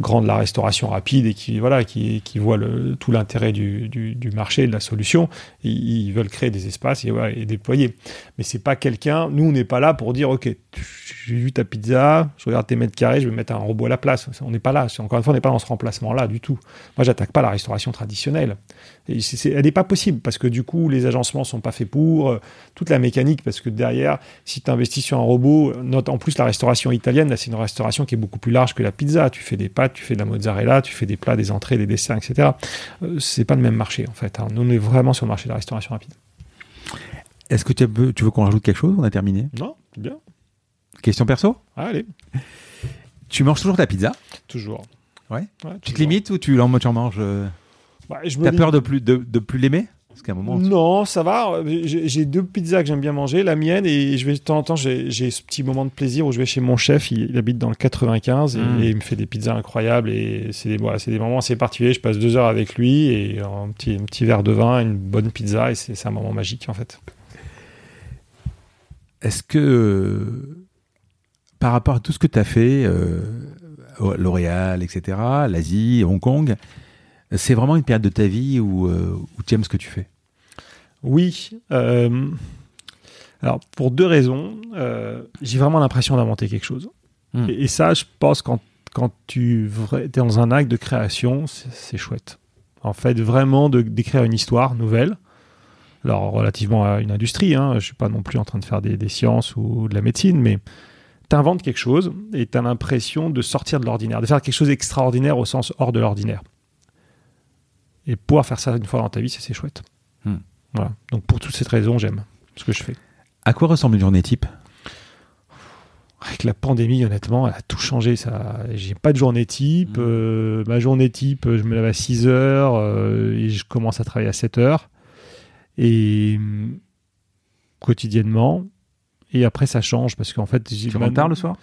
grands de la restauration rapide et qui voilà qui, qui voient tout l'intérêt du, marché de la solution. Ils veulent créer des espaces et, déployer. Mais c'est pas quelqu'un. Nous, on n'est pas là pour dire ok, j'ai vu ta pizza, je regarde tes mètres carrés, je vais mettre un robot à la place. On n'est pas là. Encore une fois, on n'est pas dans ce remplacement-là du tout. Moi, j'attaque pas la restauration traditionnelle. Elle n'est pas possible parce que du coup, les agencements sont pas faits pour euh, toute la mécanique. Parce que derrière, si tu investis sur un robot, note en plus la restauration italienne, là, c'est une restauration qui est beaucoup plus large que la pizza. Tu fais des pâtes, tu fais de la mozzarella, tu fais des plats, des entrées, des desserts, etc. Euh, c'est pas le même marché en fait. hein. Nous, on est vraiment sur le marché de la restauration rapide. Est-ce que tu veux, tu veux qu'on rajoute quelque chose? On a terminé. Non, c'est bien. Question perso? Allez, Tu manges toujours ta pizza? Toujours. Ouais. Ouais, Tu te toujours. limites ou tu en tu en manges euh, me T'as peur de plus de, de plus l'aimer? Parce qu'à un moment. tu- Non, ça va. J'ai deux pizzas que j'aime bien manger. La mienne, et je vais de temps en temps, j'ai ce petit moment de plaisir où je vais chez mon chef. Il, il habite dans le 95 et, Mm. et il me fait des pizzas incroyables. Et c'est des, voilà, des moments assez particuliers. Je passe deux heures avec lui et un petit, un petit verre de vin, une bonne pizza. Et c'est un moment magique, en fait. Est-ce que par rapport à tout ce que tu as fait, euh, L'Oréal, etc., l'Asie, Hong Kong, c'est vraiment une période de ta vie où, euh, où tu aimes ce que tu fais? Oui. euh, alors, pour deux raisons. Euh, j'ai vraiment l'impression d'inventer quelque chose. Mm. Et, et ça, je pense, quand, quand tu es dans un acte de création, c'est c'est chouette. En fait, vraiment de- d'écrire une histoire nouvelle. Alors, relativement à une industrie, hein, je ne suis pas non plus en train de faire des, des sciences ou de la médecine, mais tu inventes quelque chose et tu as l'impression de sortir de l'ordinaire, de faire quelque chose d'extraordinaire au sens hors de l'ordinaire. Et pouvoir faire ça une fois dans ta vie, c'est chouette. Hmm. Voilà. Donc, pour toutes ces raisons, j'aime ce que je fais. À quoi ressemble une journée type? Avec la pandémie, honnêtement, elle a tout changé. Ça, j'ai pas de journée type. Mhm. Euh, ma journée type, je me lève à 6 heures euh, et je commence à travailler à 7 heures. Et quotidiennement. Et après, ça change parce qu'en fait, Tu rentres tard le soir?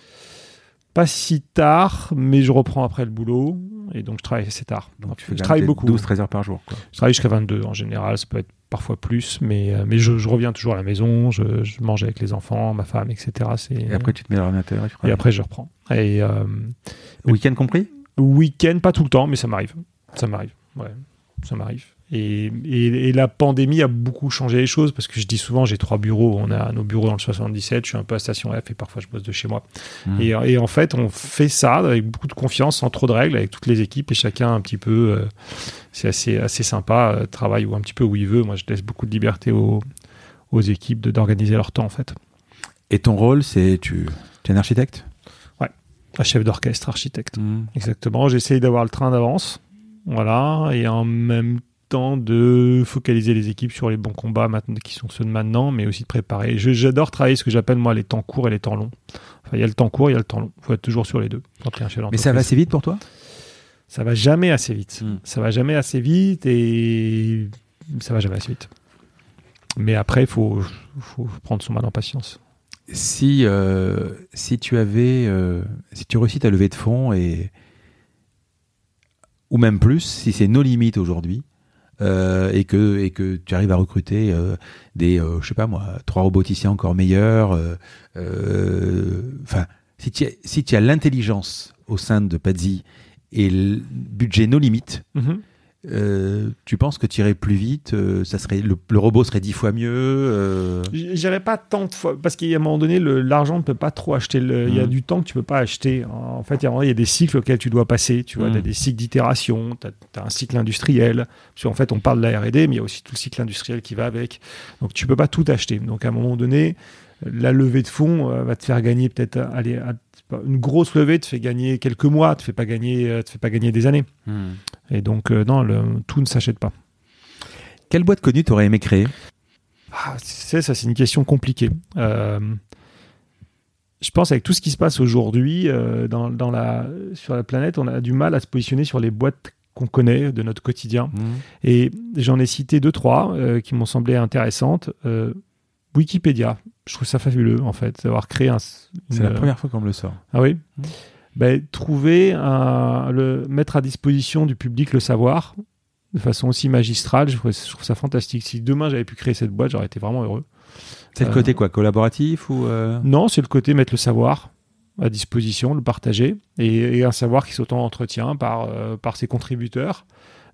Pas si tard, mais je reprends après le boulot et donc je travaille assez tard. Donc tu fais je travaille beaucoup. 12-13 heures par jour. Quoi. Je travaille jusqu'à 22 en général, ça peut être parfois plus, mais, euh, mais je, je reviens toujours à la maison, je, je mange avec les enfants, ma femme, etc. Et après, tu te mets à l'ordinateur et et après, je reprends. Et euh, Week-end compris? Week-end, pas tout le temps, mais ça m'arrive. Ça m'arrive, ouais, ça m'arrive. Et, et- et la pandémie a beaucoup changé les choses parce que je dis souvent, j'ai trois bureaux. On a nos bureaux dans le 77, je suis un peu à Station F et parfois je bosse de chez moi. Mhm. Et, et en fait, on fait ça avec beaucoup de confiance, sans trop de règles, avec toutes les équipes et chacun un petit peu. euh, c'est assez, assez sympa, euh, travaille ou un petit peu où il veut. Moi, je laisse beaucoup de liberté aux, aux équipes de- d'organiser leur temps, en fait. Et ton rôle, c'est tu, tu es un architecte? Un chef d'orchestre, architecte. Exactement. J'essaye d'avoir le train d'avance. Voilà. Et en même temps de focaliser les équipes sur les bons combats maintenant, qui sont ceux de maintenant, mais aussi de préparer. J'adore travailler ce que j'appelle moi les temps courts et les temps longs. Enfin, il y a le temps court, il y a le temps long. Il faut être toujours sur les deux quand tu es un chef Mais ça va assez vite pour toi? Ça va jamais assez vite. Mm. Ça va jamais assez vite et ça va jamais assez vite. Mais après, il faut, faut prendre son mal en patience. si, euh, si tu avais, euh, si tu réussis ta levée de fonds et ou même plus, si c'est nos limites aujourd'hui euh, et que et que tu arrives à recruter euh, des, euh, je sais pas moi, trois roboticiens encore meilleurs, euh, euh, enfin, si tu as, si tu as l'intelligence au sein de Pazzi et le budget nos limites, euh, tu penses que tu irais plus vite, euh, ça serait le, le robot serait dix fois mieux. euh, J- J'irai pas tant de fois parce qu'à un moment donné, l'argent ne peut pas trop acheter. Il y a Mm. du temps que tu peux pas acheter. En fait, il y a- des cycles auxquels tu dois passer. Tu vois, Mm. tu as des cycles d'itération, tu as, un cycle industriel. Parce qu'en fait, on parle de la R&D, mais il y a aussi tout le cycle industriel qui va avec. Donc, tu peux pas tout acheter. Donc, à un moment donné, la levée de fonds euh, va te faire gagner peut-être, à- une grosse levée te fait gagner quelques mois, te fait pas gagner, euh, te fait pas gagner des années. Et donc, euh, non, le- tout ne s'achète pas. Quelle boîte connue t'aurais aimé créer? Ah, sais, ça, c'est une question compliquée. Euh, je pense avec tout ce qui se passe aujourd'hui euh, dans, dans la, sur la planète, on a du mal à se positionner sur les boîtes qu'on connaît de notre quotidien. Et j'en ai cité deux, trois euh, qui m'ont semblé intéressantes. Euh, Wikipédia, je trouve ça fabuleux, en fait, d'avoir créé un... C'est la première fois qu'on me le sort. Ah oui. Ben, Trouver, un, le, mettre à disposition du public le savoir de façon aussi magistrale, je trouve, je trouve ça fantastique. Si demain j'avais pu créer cette boîte, j'aurais été vraiment heureux. C'est le Euh, côté quoi Collaboratif ou euh, Non, c'est le côté mettre le savoir à disposition, le partager, et, et un savoir qui s'auto-entretient par, euh, par ses contributeurs.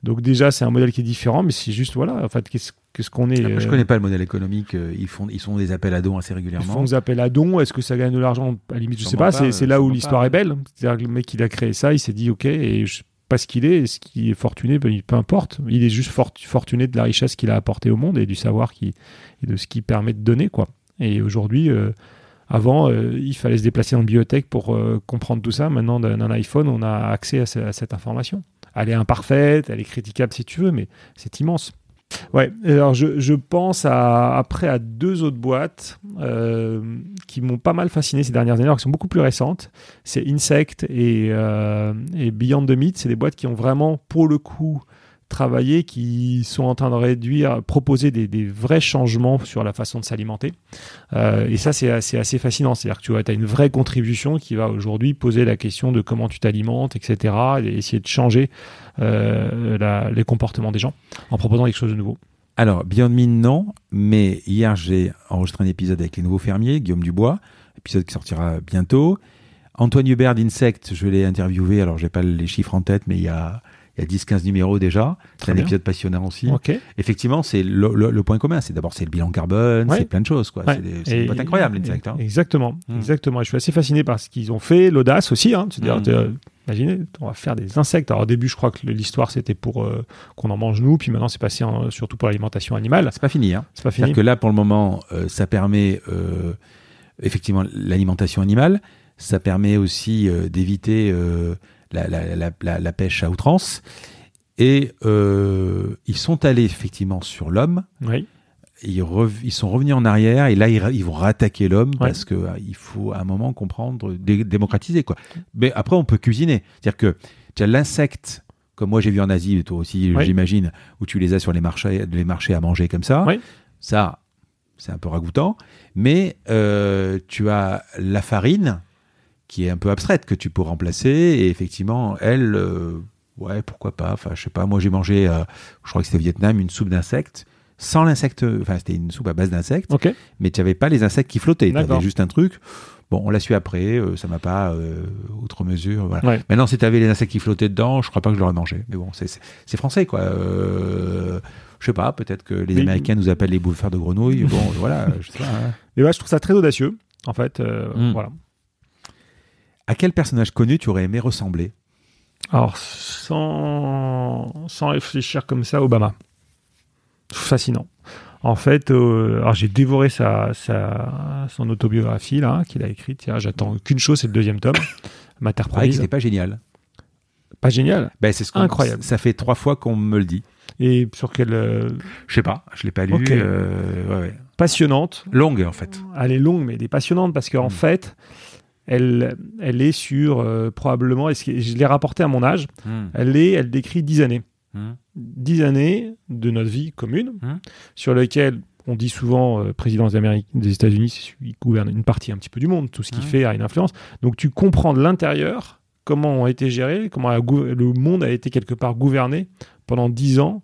Donc déjà, c'est un modèle qui est différent, mais c'est juste, voilà, en fait, qu'est-ce qu'est-ce qu'on est Après, je euh, connais pas le modèle économique. euh, Ils font, ils font des appels à dons assez Ils régulièrement. font des appels à dons. Est-ce que ça gagne de l'argent? À la limite, je sais Sûrement pas. pas, C'est c'est là où l'histoire est belle. C'est-à-dire que le mec, il a créé ça, il s'est dit, OK, et je sais pas ce qu'il est, et ce qui est fortuné, ben, peu importe. Il est juste fort- fortuné de la richesse qu'il a apporté au monde et du savoir qui, et de ce qui permet de donner, quoi. Et aujourd'hui, euh, avant, euh, il fallait se déplacer en bibliothèque pour euh, comprendre tout ça. Maintenant, d'un d'un iPhone, on a accès à, ce- à cette information. Elle est imparfaite, elle est critiquable si tu veux, mais c'est immense. Ouais, alors je, pense à, après à deux autres boîtes euh, qui m'ont pas mal fasciné ces dernières années, alors qui sont beaucoup plus récentes. C'est Insect et, euh, et Beyond the Meat. C'est des boîtes qui ont vraiment, pour le coup, travaillé, qui sont en train de réduire, proposer des, vrais changements sur la façon de s'alimenter. Euh, et ça, c'est assez, fascinant. C'est-à-dire que tu vois, as une vraie contribution qui va aujourd'hui poser la question de comment tu t'alimentes, etc. Et essayer de changer euh, les comportements des gens en proposant quelque chose de nouveau. Alors, Beyond Meat, non, mais hier, j'ai enregistré un épisode avec les nouveaux fermiers, Guillaume Dubois, épisode qui sortira bientôt. Antoine Hubert d'Insect, je l'ai interviewé, alors j'ai pas les chiffres en tête, mais il y a, il y a 10-15 numéros déjà. C'est Très un bien. épisode passionnant aussi. Effectivement, c'est le, le- le point commun. C'est d'abord c'est le bilan carbone, Ouais. c'est plein de choses. quoi. Ouais. C'est une boîte incroyable, Insect. hein. Exactement, Mm. exactement. Et je suis assez fasciné par ce qu'ils ont fait, l'audace aussi. Hein, C'est-à-dire, Mm. euh, imaginez, on va faire des insectes. Alors au début, je crois que l'histoire c'était pour euh, qu'on en mange nous, puis maintenant c'est passé en- surtout pour l'alimentation animale. C'est pas fini. Hein. C'est pas fini. C'est-à-dire que là, pour le moment, euh, ça permet euh, effectivement l'alimentation animale. Ça permet aussi d'éviter la, la- la- la- la pêche à outrance. Et euh, ils sont allés effectivement sur l'homme. Oui. Ils, rev- ils sont revenus en arrière et là ils, ra- ils vont rattaquer l'homme Ouais. parce que euh, il faut à un moment comprendre, dé- démocratiser quoi. Mais après on peut cuisiner, c'est-à-dire que tu as l'insecte comme moi j'ai vu en Asie et toi aussi Ouais. j'imagine où tu les as sur les marchés, les marchés à manger comme ça. Ouais. Ça c'est un peu ragoûtant, mais euh, tu as la farine qui est un peu abstraite que tu peux remplacer et effectivement elle euh, ouais pourquoi pas. Enfin je sais pas moi j'ai mangé euh, je crois que c'était au Vietnam une soupe d'insectes sans l'insecte, enfin c'était une soupe à base d'insectes, mais tu n'avais pas les insectes qui flottaient, tu avais juste un truc. Bon, on l'a su après, euh, ça m'a pas euh, outre mesure. Voilà. Ouais. Maintenant, si tu avais les insectes qui flottaient dedans, je crois pas que je l'aurais mangé. Mais bon, c'est- français quoi. Euh, je sais pas, peut-être que les Mais- Américains nous appellent les bouffeurs de grenouilles. Bon, voilà, je sais pas. hein. Et ouais, je trouve ça très audacieux. En fait, Mm. voilà. À quel personnage connu tu aurais aimé ressembler? Alors, sans, sans réfléchir comme ça, Obama. Fascinant. En fait, euh, alors j'ai dévoré sa, sa, son autobiographie là qu'il a écrite. Tiens, J'attends qu'une chose, c'est le deuxième tome. Materprise. c'était pas génial. Pas génial. Ben, c'est ce Incroyable. Ça fait trois fois qu'on me le dit. Et sur quelle euh, Je sais pas, je l'ai pas lu. Ok. euh, ouais, ouais. passionnante. Longue en fait. Elle est longue, mais elle est passionnante parce qu'en Mm. fait, elle, elle est sur euh, probablement. et Je l'ai rapporté à mon âge. Hmm. Elle est, elle décrit dix années. Hmm. dix années de notre vie commune, Mhm. sur lesquelles on dit souvent euh, président des, Amériques, des États-Unis, c'est celui qui gouverne une partie un petit peu du monde, tout ce qu'il Mhm. fait a une influence. Donc tu comprends de l'intérieur comment ont été gérés, comment a le monde a été quelque part gouverné pendant dix ans,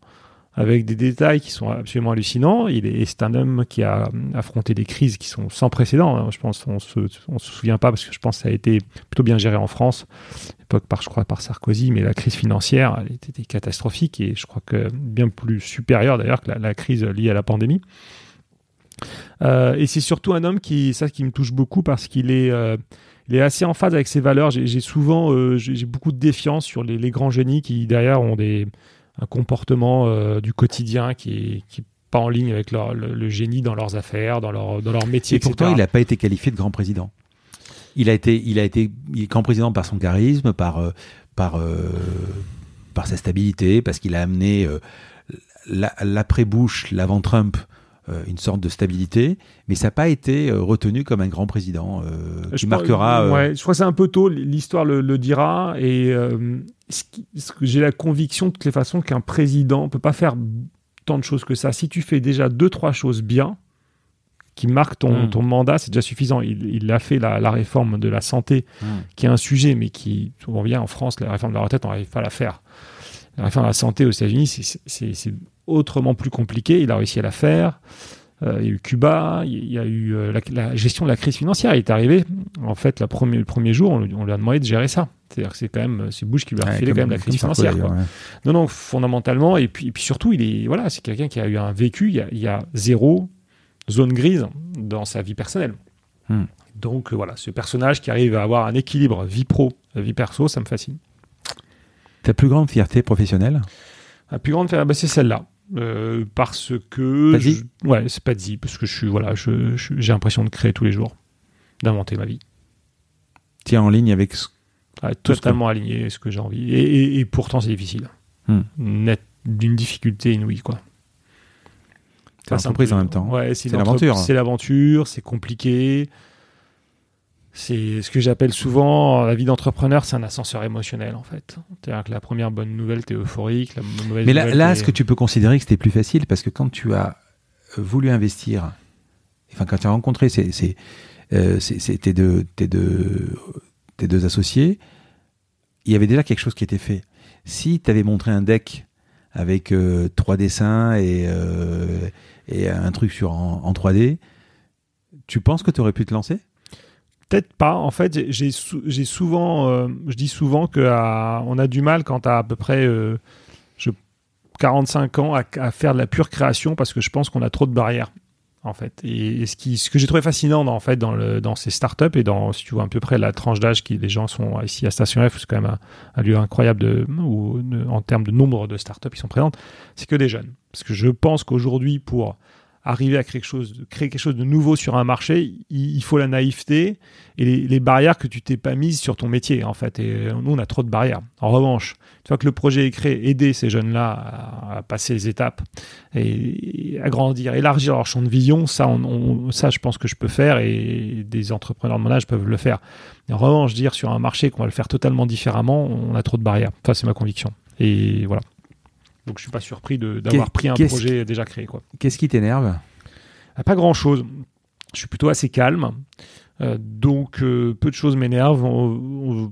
avec des détails qui sont absolument hallucinants. Il est, c'est un homme qui a affronté des crises qui sont sans précédent. hein. Je pense on se, se souvient pas parce que je pense que ça a été plutôt bien géré en France, à l'époque par je crois par Sarkozy, mais la crise financière était catastrophique et je crois que bien plus supérieure d'ailleurs que la, crise liée à la pandémie. Euh, et c'est surtout un homme qui, ça qui me touche beaucoup parce qu'il est, euh, assez en phase avec ses valeurs. J'ai souvent, euh, j'ai beaucoup de défiance sur les, les grands génies qui derrière ont des, un comportement euh, du quotidien qui qui pas en ligne avec leur, le, le génie dans leurs affaires, dans leur, dans leur métier, Et pourtant, etc. il n'a pas été qualifié de grand président. Il a été, il a été il est grand président par son charisme, par, euh, par, euh, par sa stabilité, parce qu'il a amené euh, la- l'après-Bush, l'avant-Trump, une sorte de stabilité, mais ça n'a pas été euh, retenu comme un grand président euh, Je qui crois- marquera. euh, ouais, je crois que c'est un peu tôt, l'histoire le, le dira. Et euh, j'ai la conviction, de toutes les façons, qu'un président ne peut pas faire tant de choses que ça. Si tu fais déjà deux, trois choses bien, qui marquent ton, Mm. ton mandat, c'est déjà suffisant. Il, il a fait la, la réforme de la santé, hmm. qui est un sujet, mais qui, on vient en France, la réforme de la retraite, on n'arrive pas à la faire. La réforme de la santé aux États-Unis, c'est- autrement plus compliqué. Il a réussi à la faire. Euh, il y a eu Cuba, il y a eu euh, la, la gestion de la crise financière. Il est arrivé, en fait, la premier, le premier jour, on, lui- on lui a demandé de gérer ça. C'est-à-dire que c'est quand même, c'est Bush qui lui a refilé quand même la crise financière. quoi. d'ailleurs, ouais. Non, non, fondamentalement, et puis, et puis surtout, il est, voilà, c'est quelqu'un qui a eu un vécu. Il y a, il y a zéro zone grise dans sa vie personnelle. Hmm. Donc euh, voilà, ce personnage qui arrive à avoir un équilibre vie pro, vie perso, ça me fascine. Ta plus grande fierté professionnelle La plus grande, bah, c'est celle-là. Euh, parce que je- ouais c'est pas dit parce que je suis voilà je- je- j'ai l'impression de créer tous les jours d'inventer ma vie Tu es en ligne avec ce ce totalement aligné à ce que j'ai envie et, et- et pourtant c'est difficile Hmm. net d'une difficulté inouïe quoi C'est l'entreprise en même temps. Ouais, C'est l'aventure. C'est l'aventure, c'est compliqué. C'est ce que j'appelle souvent la vie d'entrepreneur, c'est un ascenseur émotionnel en fait. C'est-à-dire que la première bonne nouvelle, t'es euphorique. La mauvaise Mais là, nouvelle, là est-ce que tu peux considérer que c'était plus facile? Parce que quand tu as euh, voulu investir, enfin, quand tu as rencontré ces, ces, euh, tes, deux, tes, deux, tes deux associés, il y avait déjà quelque chose qui était fait. Si tu avais montré un deck avec euh, trois dessins et, euh, et un truc sur, en, en 3D, tu penses que tu aurais pu te lancer? Peut-être pas. En fait, j'ai- j'ai sou- j'ai souvent, euh, je dis souvent que à- on a du mal quand t'as à peu près euh, je, 45 ans à, à faire de la pure création parce que je pense qu'on a trop de barrières. En fait, et, ce, que j'ai trouvé fascinant dans, en fait, dans, ces startups et dans, si tu vois à peu près la tranche d'âge qui les gens sont ici à Station F, c'est quand même un, lieu incroyable en termes de nombre de startups qui sont présentes, c'est que des jeunes. Parce que je pense qu'aujourd'hui, pour arriver à créer quelque chose, de- nouveau sur un marché, il, faut la naïveté et les, barrières que tu t'es pas mises sur ton métier en fait. Et nous, on a trop de barrières. En revanche, une fois que le projet est créé, aider ces jeunes-là à, passer les étapes et, à grandir, élargir leur champ de vision, ça, on, ça, je pense que je peux faire et des entrepreneurs de mon âge peuvent le faire. En revanche, dire sur un marché qu'on va le faire totalement différemment, on a trop de barrières. Enfin, c'est ma conviction. Et voilà. Donc, je suis pas surpris d'avoir pris un projet déjà créé, quoi. Qu'est-ce qui t'énerve? Ah, Pas grand chose. Je suis plutôt assez calme. Euh, donc, euh, peu de choses m'énervent.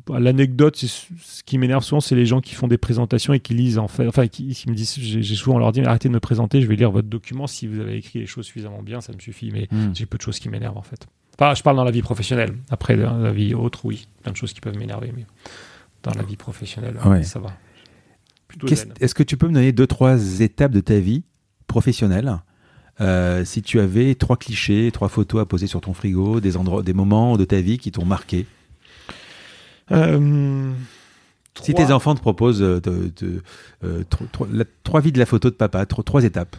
L'anecdote, ce qui m'énerve souvent, c'est les gens qui font des présentations et qui lisent, en fait. Enfin, qui, qui me disent, j'ai souvent leur dit, arrêtez de me présenter, je vais lire votre document. Si vous avez écrit les choses suffisamment bien, ça me suffit. Mais Hmm. j'ai peu de choses qui m'énervent, en fait. Enfin, je parle dans la vie professionnelle. Après, dans la vie autre, oui. Plein de choses qui peuvent m'énerver. Mais dans la vie professionnelle, Ouais. ça va. Est-ce que tu peux me donner deux, trois étapes de ta vie professionnelle euh, si tu avais trois clichés, trois photos à poser sur ton frigo, des endroits, des moments de ta vie qui t'ont marqué? Euh, Si trois- tes enfants te proposent euh, de- de- euh, tro- tro- la- trois vies de la photo de papa, tro- trois étapes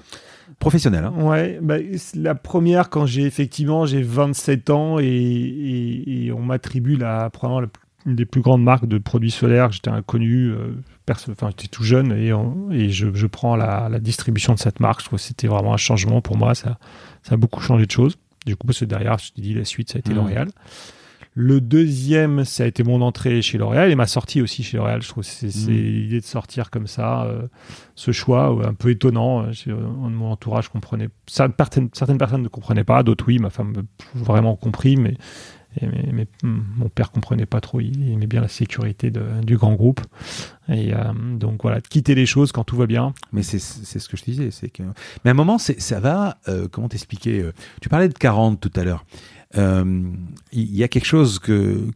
professionnelles. hein. Ouais, bah, la première quand j'ai effectivement j'ai 27 ans et, et- et on m'attribue la probablement la- une des plus grandes marques de produits solaires. J'étais inconnu, euh, enfin j'étais tout jeune et, on- et je, je prends la, la distribution de cette marque. Je trouve que c'était vraiment un changement pour moi. Ça, ça a beaucoup changé de choses. Du coup, parce que derrière, je te dis la suite, ça a été Mhm. L'Oréal. Le deuxième, ça a été mon entrée chez L'Oréal et ma sortie aussi chez L'Oréal. Je trouve que c'est c'est Mhm. l'idée de sortir comme ça, euh, ce choix euh, un peu étonnant. euh, Mon entourage comprenait. Certaines, certaines personnes ne comprenaient pas, d'autres oui. Ma femme a vraiment compris, mais, et- mais- mais, hum, mon père comprenait pas trop. Il aimait bien la sécurité de- du grand groupe. Et euh, donc voilà, de quitter les choses quand tout va bien. Mais c'est ce que je te disais. c'est que... Mais à un moment, ça va. euh, comment t'expliquer euh, Tu parlais de 40 tout à l'heure. Euh, Il y a quelque chose que,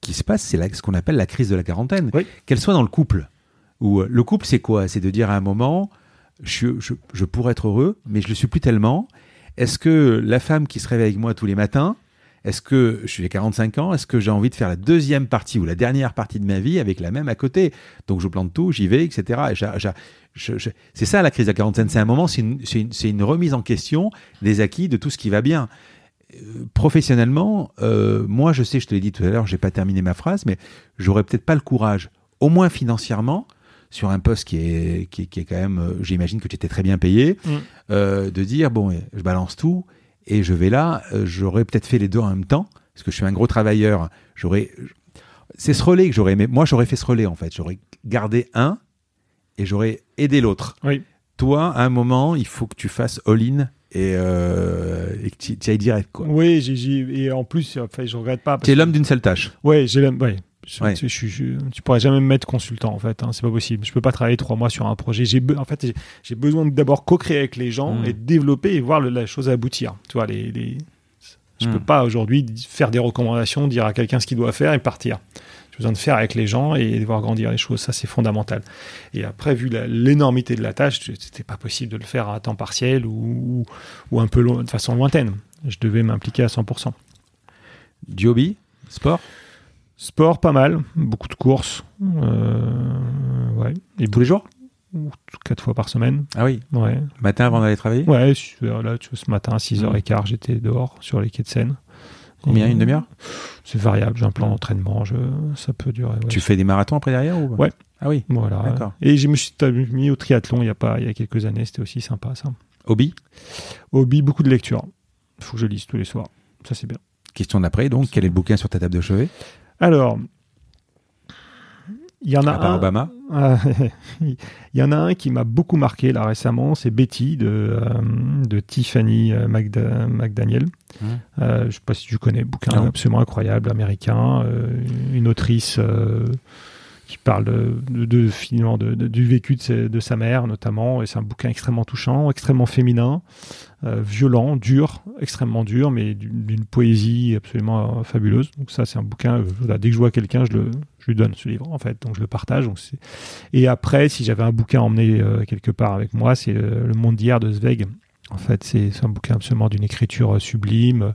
qui se passe, c'est ce qu'on appelle la crise de la quarantaine. Oui. Qu'elle soit dans le couple. Ou le couple, c'est quoi? C'est de dire à un moment, je, je, je pourrais être heureux, mais je le suis plus tellement. Est-ce que la femme qui se réveille avec moi tous les matins, est-ce que je suis à 45 ans, est-ce que j'ai envie de faire la deuxième partie ou la dernière partie de ma vie avec la même à côté? Donc je plante tout, j'y vais, etc. Et c'est ça la crise de la quarantaine. C'est un moment, c'est une, remise en question des acquis, de tout ce qui va bien. Euh, professionnellement, euh, moi je sais, je te l'ai dit tout à l'heure, j'ai pas terminé ma phrase, mais j'aurais peut-être pas le courage, au moins financièrement, sur un poste qui est, qui est, qui est quand même, euh, j'imagine que tu étais très bien payé, Mm. euh, de dire bon, eh, je balance tout et je vais là. euh, j'aurais peut-être fait les deux en même temps, parce que je suis un gros travailleur. J'aurais, c'est ce relais que j'aurais aimé. Moi, j'aurais fait ce relais en fait. J'aurais gardé un et j'aurais aidé l'autre. Oui. Toi, à un moment, il faut que tu fasses all-in et, euh, et que tu ailles direct. Quoi. Oui, j'ai- j'ai- et en plus, enfin, je regrette pas. Tu es l'homme d'une seule tâche. Ouais, j'ai l'homme. Ouais. Je- Ouais. tu- je- je- tu pourrais jamais me mettre consultant en fait, hein, c'est pas possible. Je peux pas travailler trois mois sur un projet. J'ai en fait j'ai- besoin d'abord co-créer avec les gens Mm. et développer et voir le- la chose aboutir. Tu vois les, les- je Mm. peux pas aujourd'hui faire des recommandations, dire à quelqu'un ce qu'il doit faire et partir. J'ai besoin de faire avec les gens et de voir grandir les choses. Ça c'est fondamental. Et après vu l'énormité de la tâche, c'était pas possible de le faire à temps partiel ou, un peu de façon lointaine. Je devais m'impliquer à 100%. Du hobby, sport, Sport, pas mal. Beaucoup de courses. Euh, ouais. Et tous les jours? ou- quatre fois par semaine. Ah oui. Ouais. Matin avant d'aller travailler? Ouais, là, tu vois, ce matin à 6h15, j'étais dehors sur les quais de Seine. Combien Une demi-heure? C'est variable, j'ai un plan d'entraînement, je... ça peut durer. ouais. Tu fais des marathons après derrière ou Ouais. Ah oui. Voilà. D'accord. Et je me suis mis au triathlon il y a, pas, il y a quelques années, c'était aussi sympa ça. Hobby? Hobby, beaucoup de lecture. Il faut que je lise tous les soirs. Ça, c'est bien. Question d'après, donc, quel est le bouquin sur ta table de chevet? Alors, il y en a un. Obama Il y en a un qui m'a beaucoup marqué là récemment, c'est Betty de, euh, de Tiffany euh, McDa- McDaniel. Euh, je ne sais pas si tu connais, bouquin Non. absolument incroyable, américain, euh, une autrice qui parle de, de- finalement du vécu de, sa- mère notamment, et c'est un bouquin extrêmement touchant, extrêmement féminin, euh, violent, dur, extrêmement dur, mais d'une poésie absolument euh, fabuleuse. Donc ça, c'est un bouquin. euh, voilà, dès que je vois quelqu'un, je le, lui donne ce livre en fait, donc je le partage. Et après, si j'avais un bouquin à emmener euh, quelque part avec moi, c'est Le Monde d'hier de Zweig. En fait, c'est un bouquin absolument d'une écriture sublime.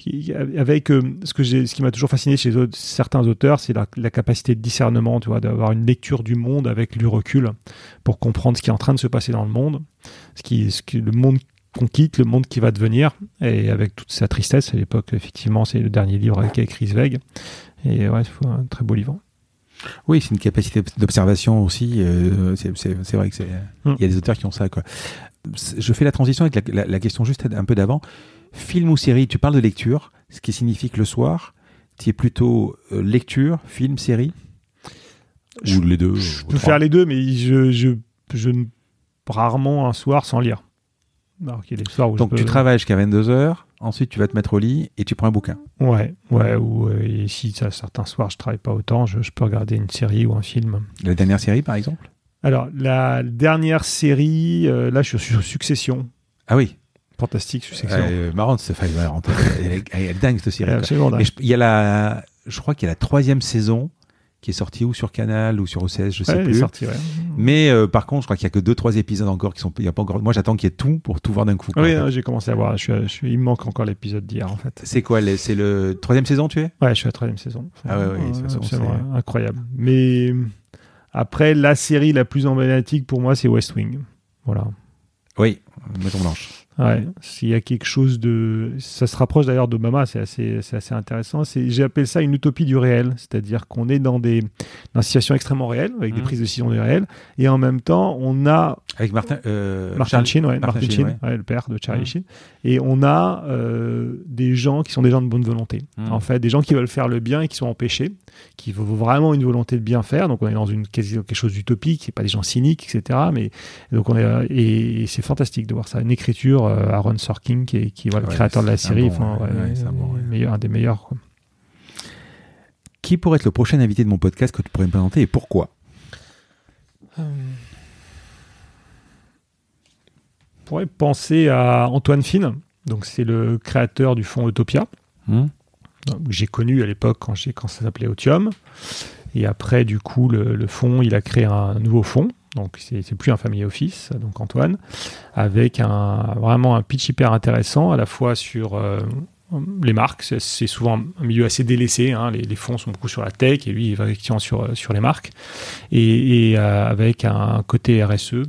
Qui- avec euh, ce que j'ai, ce qui m'a toujours fasciné chez autres- certains auteurs, c'est la, la capacité de discernement, tu vois, d'avoir une lecture du monde avec du recul pour comprendre ce qui est en train de se passer dans le monde, ce qui, ce qui le monde qu'on quitte, le monde qui va devenir, et avec toute sa tristesse à l'époque, effectivement, c'est le dernier livre qu'a écrit Zweig, et ouais, c'est un très beau livre. Oui, c'est une capacité d'observation aussi. euh, c'est- vrai que c'est. Mm. Il y a des auteurs qui ont ça. Quoi. Je fais la transition avec la, la- la question juste un peu d'avant. Film ou série Tu parles de lecture, ce qui signifie que le soir, tu es plutôt euh, lecture, film, série? Je- Ou les deux Je peux trois? faire les deux, mais je, je, je rarement un soir sans lire. Alors qu'il y a des soirs où Donc je tu travailles jusqu'à 22h, ensuite tu vas te mettre au lit et tu prends un bouquin. Ouais, ouais, ou euh, et si ça, certains soirs je travaille pas autant, je, je peux regarder une série ou un film. La dernière série par exemple? Alors, la dernière série, euh, là je suis sur Succession. Ah oui, Fantastique, Succession. euh, marrant cette faille. Elle, est- elle est dingue cette série. Absolument dingue. Je, il y a la, je crois qu'il y a la troisième saison qui est sortie ou sur Canal ou sur OCS, je sais Ouais, plus. ouais. Mais euh, par contre, je crois qu'il y a que deux trois épisodes encore qui sont. Il y a pas encore. Moi, j'attends qu'il y ait tout pour tout voir d'un coup. Oui, j'ai commencé à voir. Je suis, je suis- il me manque encore l'épisode d'hier, en fait. C'est quoi C'est le troisième saison, tu es? Ouais, je suis à la troisième saison. Ah ouais, ouais, façon, c'est- incroyable. Mais après, la série la plus emblématique pour moi, c'est West Wing. Voilà. Oui, Maison Blanche. Ouais, s'il y a quelque chose de. Ça se rapproche d'ailleurs d'Obama, c'est assez, c'est assez intéressant. C'est, j'appelle ça une utopie du réel, c'est-à-dire qu'on est dans des, dans des situations extrêmement réelles, avec des Mhm. prises de décision du réel, et en même temps, on a Avec Martin. euh, Martin Sheen, ouais, Martin Martin Sheen, ouais, le père de Charlie Mhm. Sheen, et on a euh, des gens qui sont des gens de bonne volonté. Mhm. En fait, des gens qui veulent faire le bien et qui sont empêchés, qui ont vraiment une volonté de bien faire. Donc, on est dans une quelque chose d'utopique, c'est pas des gens cyniques, etc. Mais donc on est euh, et, et c'est fantastique de voir ça. Une écriture, euh, Aaron Sorkin, qui est, qui est voilà, Ouais, le créateur de la un série, bon, enfin, ouais, ouais, ouais, c'est un bon, ouais. meilleur- un des meilleurs. quoi. Qui pourrait être le prochain invité de mon podcast que tu pourrais me présenter et pourquoi? On pourrait penser à Antoine Finn. Donc, c'est le créateur du fonds Utopia. Que j'ai connu à l'époque quand ça s'appelait Otium. Et après, du coup, le, le fonds, il a créé un nouveau fonds. Donc, c'est plus un family office, donc Antoine, avec un, vraiment un pitch hyper intéressant, à la fois sur euh, les marques. C'est- souvent un milieu assez délaissé. hein. Les, fonds sont beaucoup sur la tech et lui, il va effectivement sur, euh, sur les marques. Et, euh, avec un côté RSE.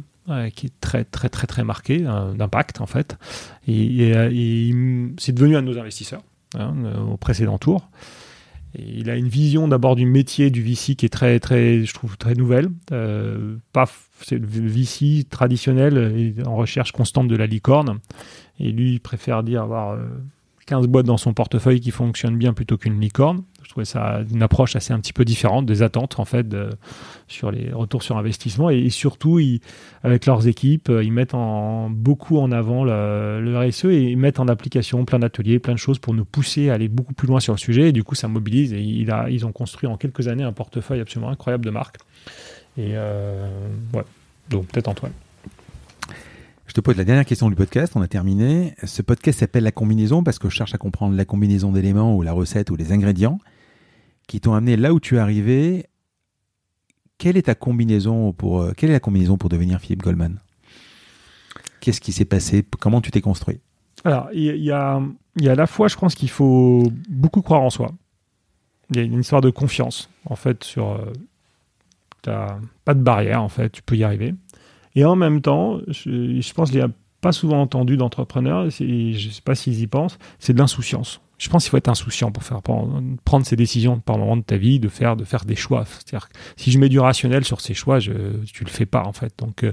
qui est très très très très marqué d'impact en fait et, c'est devenu un de nos investisseurs hein, au précédent tour. Il a une vision d'abord du métier du VC qui est très, très, je trouve, très nouvelle. Euh, pas, c'est le VC traditionnel en recherche constante de la licorne. Et lui, il préfère dire avoir euh, 15 boîtes dans son portefeuille qui fonctionnent bien plutôt qu'une licorne. Je trouvais ça une approche assez un petit peu différente des attentes, en fait, sur les retours sur investissement. Et, surtout, ils, avec leurs équipes, euh, ils mettent en, beaucoup en avant le, RSE et ils mettent en application plein d'ateliers, plein de choses pour nous pousser à aller beaucoup plus loin sur le sujet. Et du coup, ça mobilise. Et ils ont construit en quelques années un portefeuille absolument incroyable de marques. Et euh, ouais, donc peut-être Antoine. Je te pose la dernière question du podcast, on a terminé. Ce podcast s'appelle La combinaison parce que je cherche à comprendre la combinaison d'éléments ou la recette ou les ingrédients qui t'ont amené là où tu es arrivé. Quelle est ta combinaison pour euh, quelle est la combinaison pour devenir Philippe Goldman? Qu'est-ce qui s'est passé? Comment tu t'es construit? Alors, il y, a- y a, à la fois, je pense qu'il faut beaucoup croire en soi. Il y a une histoire de confiance, en fait, sur. Euh, t'as pas de barrière, en fait, tu peux y arriver. Et en même temps, je, je pense qu'il y a pas souvent entendu d'entrepreneurs, je ne sais pas s'ils y pensent, c'est de l'insouciance. Je pense qu'il faut être insouciant pour faire prendre, prendre ces décisions par moment de ta vie, de faire, de faire des choix. C'est-à-dire que si je mets du rationnel sur ces choix, je, tu le fais pas en fait. Donc, euh,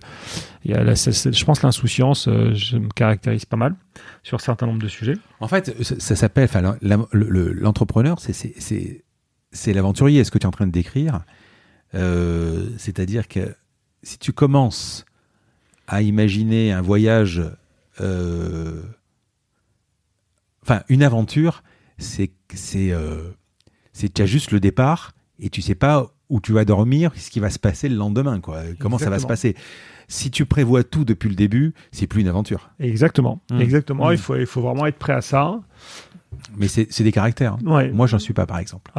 y a la- je pense que l'insouciance, euh, je me caractérise pas mal sur un certain nombre de sujets. En fait, ça, s'appelle, le- le- l'entrepreneur, c'est- c'est- c'est c'est l'aventurier. Ce que tu es en train de décrire, euh, c'est-à-dire que si tu commences à imaginer un voyage, euh, enfin, une aventure, c'est c'est euh, c'est déjà juste le départ et tu sais pas où tu vas dormir, ce qui va se passer le lendemain, quoi. Comment ça va se passer? Si tu prévois tout depuis le début, c'est plus une aventure. Exactement, Mm. exactement. Mm. Il faut, il faut vraiment être prêt à ça. Mais c'est des caractères. hein. Ouais. Moi, j'en suis pas, par exemple.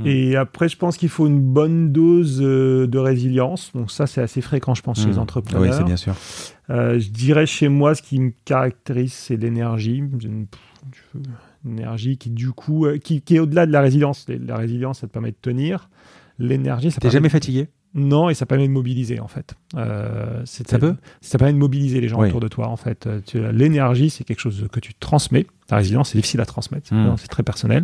Mm. Et après, je pense qu'il faut une bonne dose euh, de résilience. Donc ça, c'est assez fréquent, je pense, chez les Mm. entrepreneurs. Oui, c'est bien sûr. Euh, je dirais chez moi, ce qui me caractérise, c'est l'énergie. Une, une énergie qui, du coup, euh, qui, qui est au-delà de la résilience. La résilience, ça te permet de tenir. L'énergie, ça T'es permet jamais fatigué? Non, et ça permet de mobiliser, en fait. Euh, Ça peut Ça permet de mobiliser les gens Oui. autour de toi, en fait. Euh, tu- L'énergie, c'est quelque chose que tu transmets. La résilience, c'est difficile à transmettre. Mm. C'est très personnel.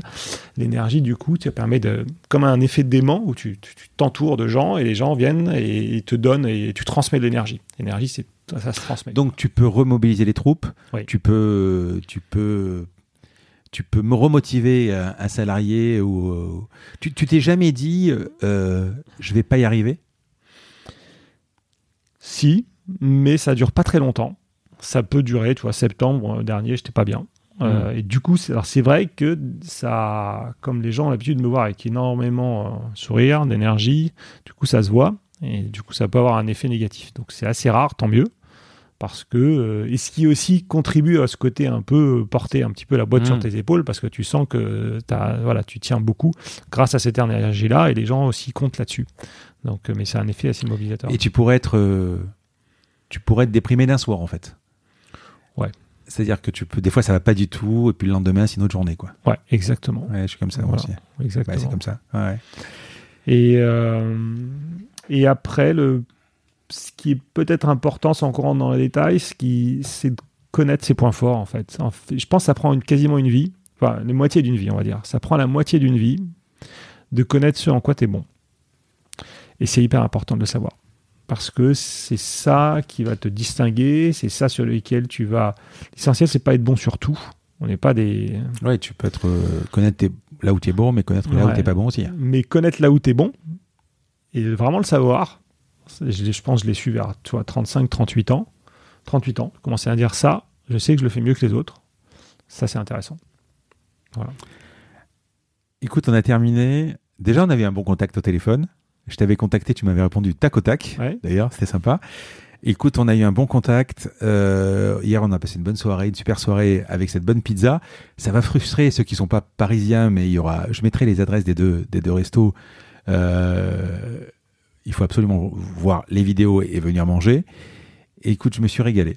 L'énergie, du coup, ça permet de... Comme un effet d'aimant où tu t'entoures de gens et les gens viennent et ils te donnent et tu transmets de l'énergie. L'énergie, c'est ça se transmet. Donc tu peux remobiliser les troupes, Oui. tu peux, tu peux, tu peux me remotiver un, un salarié ou euh, tu t'es jamais dit euh, euh, je vais pas y arriver? Si, mais ça dure pas très longtemps. Ça peut durer, tu vois, septembre euh, dernier, j'étais pas bien. Euh, Et du coup, c'est vrai que ça, comme les gens ont l'habitude de me voir avec énormément euh, sourire, d'énergie, du coup, ça se voit. Et du coup, ça peut avoir un effet négatif. Donc, c'est assez rare, tant mieux. Parce que, euh, et ce qui aussi contribue à ce côté un peu euh, porter un petit peu la boîte Mm. sur tes épaules, parce que tu sens que t'as, voilà, tu tiens beaucoup grâce à cette énergie-là, et les gens aussi comptent là-dessus. Donc, euh, mais c'est un effet assez mobilisateur. et tu pourrais être, euh, tu pourrais être déprimé d'un soir en fait. Ouais. C'est-à-dire que tu peux, des fois ça va pas du tout et puis le lendemain c'est une autre journée quoi. Ouais, exactement. Ouais, je suis comme ça moi Voilà. aussi. Exactement. c'est comme ça. Ouais. Et, euh, et après, le, ce qui est peut-être important, sans encore rentrer dans les détails, ce qui, c'est de connaître ses points forts, en fait. En fait, Je pense que ça prend une, quasiment une vie, enfin, les moitiés d'une vie, on va dire. Ça prend la moitié d'une vie de connaître ce en quoi tu es bon. Et c'est hyper important de le savoir. Parce que c'est ça qui va te distinguer, c'est ça sur lequel tu vas. L'essentiel, c'est pas être bon sur tout. On n'est pas des. Ouais, tu peux être euh, connaître tes- là où tu es bon, mais connaître là où t'es pas bon aussi. mais connaître là où tu es bon et vraiment le savoir. Je, je pense que je l'ai su vers tu vois, 35, 38 ans. 38 ans, je commençais à dire ça, je sais que je le fais mieux que les autres. Ça, c'est intéressant. Écoute, on a terminé. Déjà, on avait un bon contact au téléphone. Je t'avais contacté, tu m'avais répondu tac au tac. Ouais. D'ailleurs, c'était sympa. Écoute, on a eu un bon contact. Euh, hier, on a passé une bonne soirée, une super soirée avec cette bonne pizza. Ça va frustrer ceux qui sont pas parisiens, mais il y aura. Je mettrai les adresses des deux des deux restos. Euh, il faut absolument voir les vidéos et venir manger. Et écoute, je me suis régalé.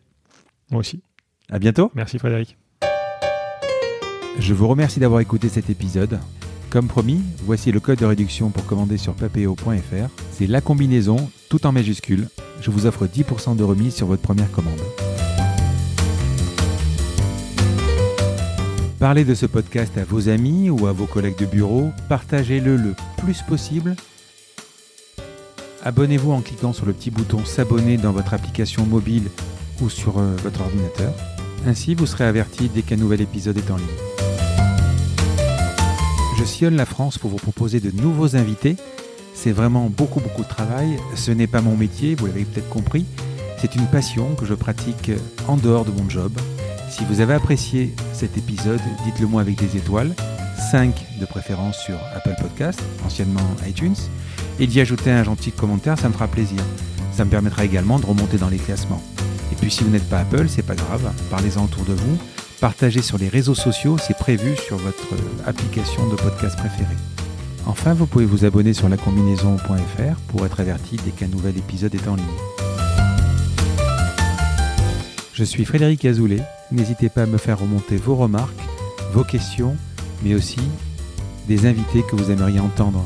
Moi aussi. À bientôt. Merci Frédéric. Je vous remercie d'avoir écouté cet épisode. Comme promis, voici le code de réduction pour commander sur papeo.fr. C'est la combinaison, tout en majuscule. Je vous offre 10% de remise sur votre première commande. Parlez de ce podcast à vos amis ou à vos collègues de bureau. Partagez-le le plus possible. Abonnez-vous en cliquant sur le petit bouton s'abonner dans votre application mobile ou sur euh, votre ordinateur. Ainsi, vous serez averti dès qu'un nouvel épisode est en ligne. Je sillonne la France pour vous proposer de nouveaux invités. C'est vraiment beaucoup beaucoup de travail. Ce n'est pas mon métier, vous l'avez peut-être compris. C'est une passion que je pratique en dehors de mon job. Si vous avez apprécié cet épisode, dites-le moi avec des étoiles, 5 de préférence sur Apple Podcast, anciennement iTunes, et d'y ajouter un gentil commentaire, ça me fera plaisir. Ça me permettra également de remonter dans les classements. Et puis si vous n'êtes pas Apple, c'est pas grave, parlez-en autour de vous, partagez sur les réseaux sociaux, c'est prévu sur votre euh, application de podcast préférée. Enfin, vous pouvez vous abonner sur lacombinaison.fr pour être averti dès qu'un nouvel épisode est en ligne. Je suis Frédéric Azoulay, n'hésitez pas à me faire remonter vos remarques, vos questions, mais aussi des invités que vous aimeriez entendre.